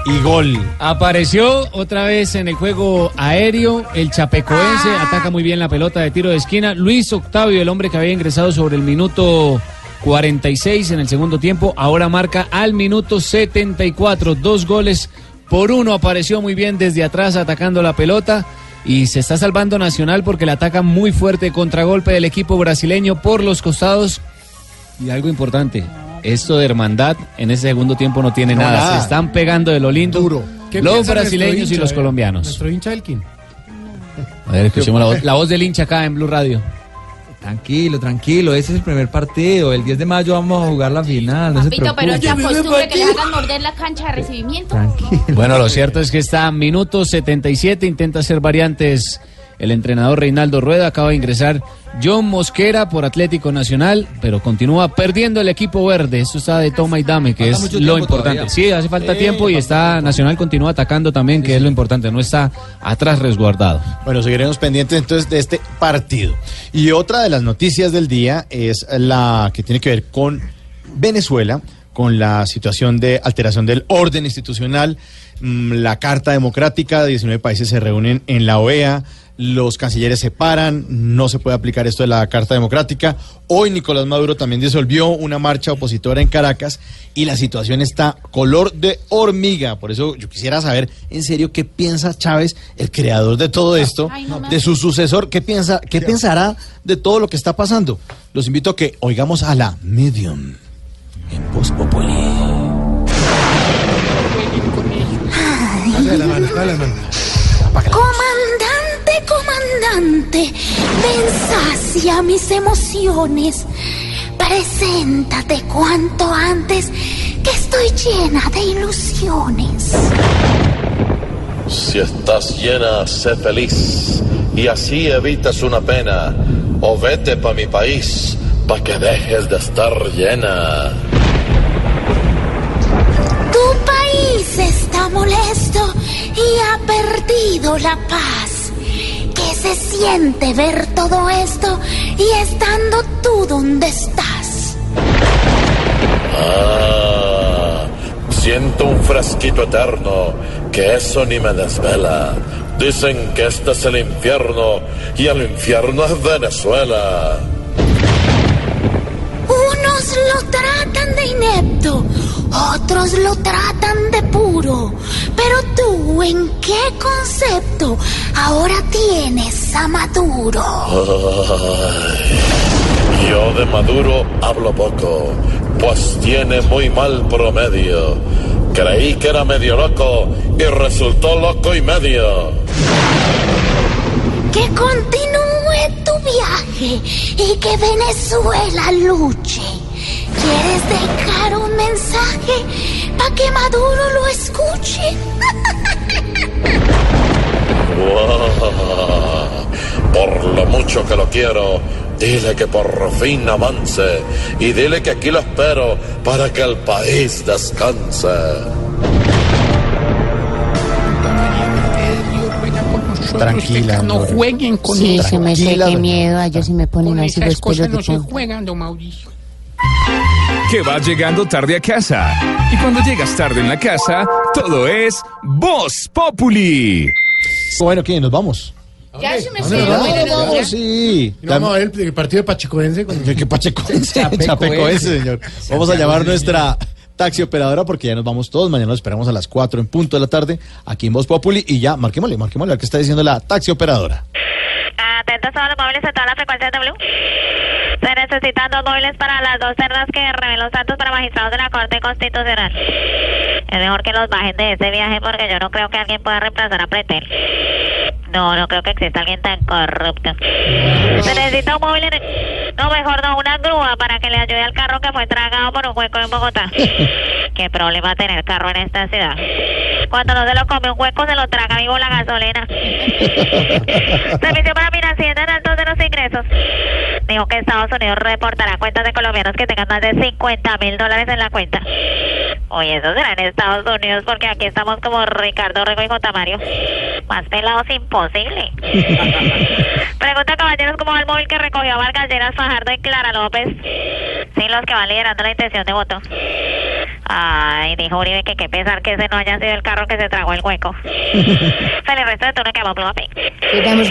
Y gol. Apareció otra vez en el juego aéreo. El Chapecoense ataca muy bien la pelota de tiro de esquina. Luis Octavio, el hombre que había ingresado sobre el minuto 46 en el segundo tiempo, ahora marca al minuto 74. Dos goles por uno. Apareció muy bien desde atrás atacando la pelota. Y se está salvando Nacional porque le ataca muy fuerte contragolpe del equipo brasileño por los costados. Y algo importante, esto de hermandad en ese segundo tiempo no tiene No, nada. nada. Se están pegando de lo lindo ¿Qué los brasileños y los eh? colombianos. Nuestro hincha Elkin. A ver, escuchemos la voz, la voz del hincha acá en Blue Radio. Tranquilo, tranquilo, ese es el primer partido. El 10 de mayo vamos a jugar la final, no se Papito, pero preocupe. esa costumbre que le hagan morder la cancha de recibimiento. Bueno, lo cierto es que está a minuto 77, intenta hacer variantes el entrenador Reinaldo Rueda, acaba de ingresar John Mosquera por Atlético Nacional, pero continúa perdiendo el equipo verde, eso está de toma y dame, que Falta es lo importante. todavía. Sí, hace falta Sí, tiempo y está Nacional continúa atacando también, que es lo importante, no está atrás resguardado. Bueno, seguiremos pendientes entonces de este partido. Y otra de las noticias del día es la que tiene que ver con Venezuela, con la situación de alteración del orden institucional, mm, la Carta Democrática, 19 países se reúnen en la OEA, los cancilleres se paran, no se puede aplicar esto de la Carta Democrática. Hoy Nicolás Maduro también disolvió una marcha opositora en Caracas y la situación está color de hormiga. Por eso yo quisiera saber en serio qué piensa Chávez, el creador de todo esto, Ay, no me- de su sucesor, qué piensa, qué pensará de todo lo que está pasando. Los invito a que oigamos a la Medium en Voz Populi. Dale la mano, dale la mano. Comandante, comandante, ven sacia mis emociones. Preséntate cuanto antes, que estoy llena de ilusiones. Si estás llena, sé feliz y así evitas una pena. O vete pa' mi país, pa' que dejes de estar llena. Tu país está molesto y ha perdido la paz. ¿Qué se siente ver todo esto y estando tú donde estás? Ah, siento un fresquito eterno, que eso ni me desvela. Dicen que este es el infierno y el infierno es Venezuela. Unos lo tratan de inepto, otros lo tratan de puro. Pero tú, ¿en qué concepto ahora tienes a Maduro? Ay, yo de Maduro hablo poco, pues tiene muy mal promedio. Creí que era medio loco y resultó loco y medio. Que continúe tu viaje y que Venezuela luche. ¿Quieres dejar un mensaje para que Maduro lo escuche? Por lo mucho que lo quiero, dile que por fin avance y dile que aquí lo espero para que el país descanse. Tranquila, No amor. jueguen con Sí, eso. se me sé qué miedo. Ay, yo sí me ponen Con así los pelos no se juegan, don Mauricio. Que vas llegando tarde a casa. Y cuando llegas tarde en la casa, todo es Voz Populi. Bueno, ¿qué? ¿Nos vamos? Ya se me ¿Nos vamos? bueno, no, sí. Y no vamos a ver el, el partido de Pachecoense. Con... ¿Qué, Pachecoense? Chapecoense. Señor. Vamos a llamar nuestra taxi operadora porque ya nos vamos todos. Mañana los esperamos a las 4 en punto de la tarde aquí en Voz Populi. Y ya, marquémosle, marquémosle a ver qué está diciendo la taxi operadora. Atentos todos los móviles a toda la frecuencia de W. Se necesitan dos móviles para las dos cerdas que revelen los datos para magistrados de la Corte Constitucional. Es mejor que los bajen de ese viaje porque yo no creo que alguien pueda reemplazar a Pretel. No, no creo que exista alguien tan corrupto. Se necesita un móvil en... No, mejor no, una grúa para que le ayude al carro que fue tragado por un hueco en Bogotá. Qué problema tener carro en esta ciudad. Cuando no se lo come un hueco, se lo traga vivo la gasolina. Servicio para financiamiento en altos de los ingresos. Dijo que Estados Unidos reportará cuentas de colombianos que tengan más de 50 mil dólares en la cuenta. Oye, eso será en Estados Unidos porque aquí estamos como Ricardo Rego y J. Mario. Más pelados imposible. Pregunta caballeros cómo va el móvil que recogió a Vargas Lleras, Fajardo y Clara López. Sí, los que van liderando la intención de voto. Ay, dijo Uribe que qué pesar que ese no haya sido el carro que se tragó el hueco. Feliz resto de turno que vamos, Blue Le damos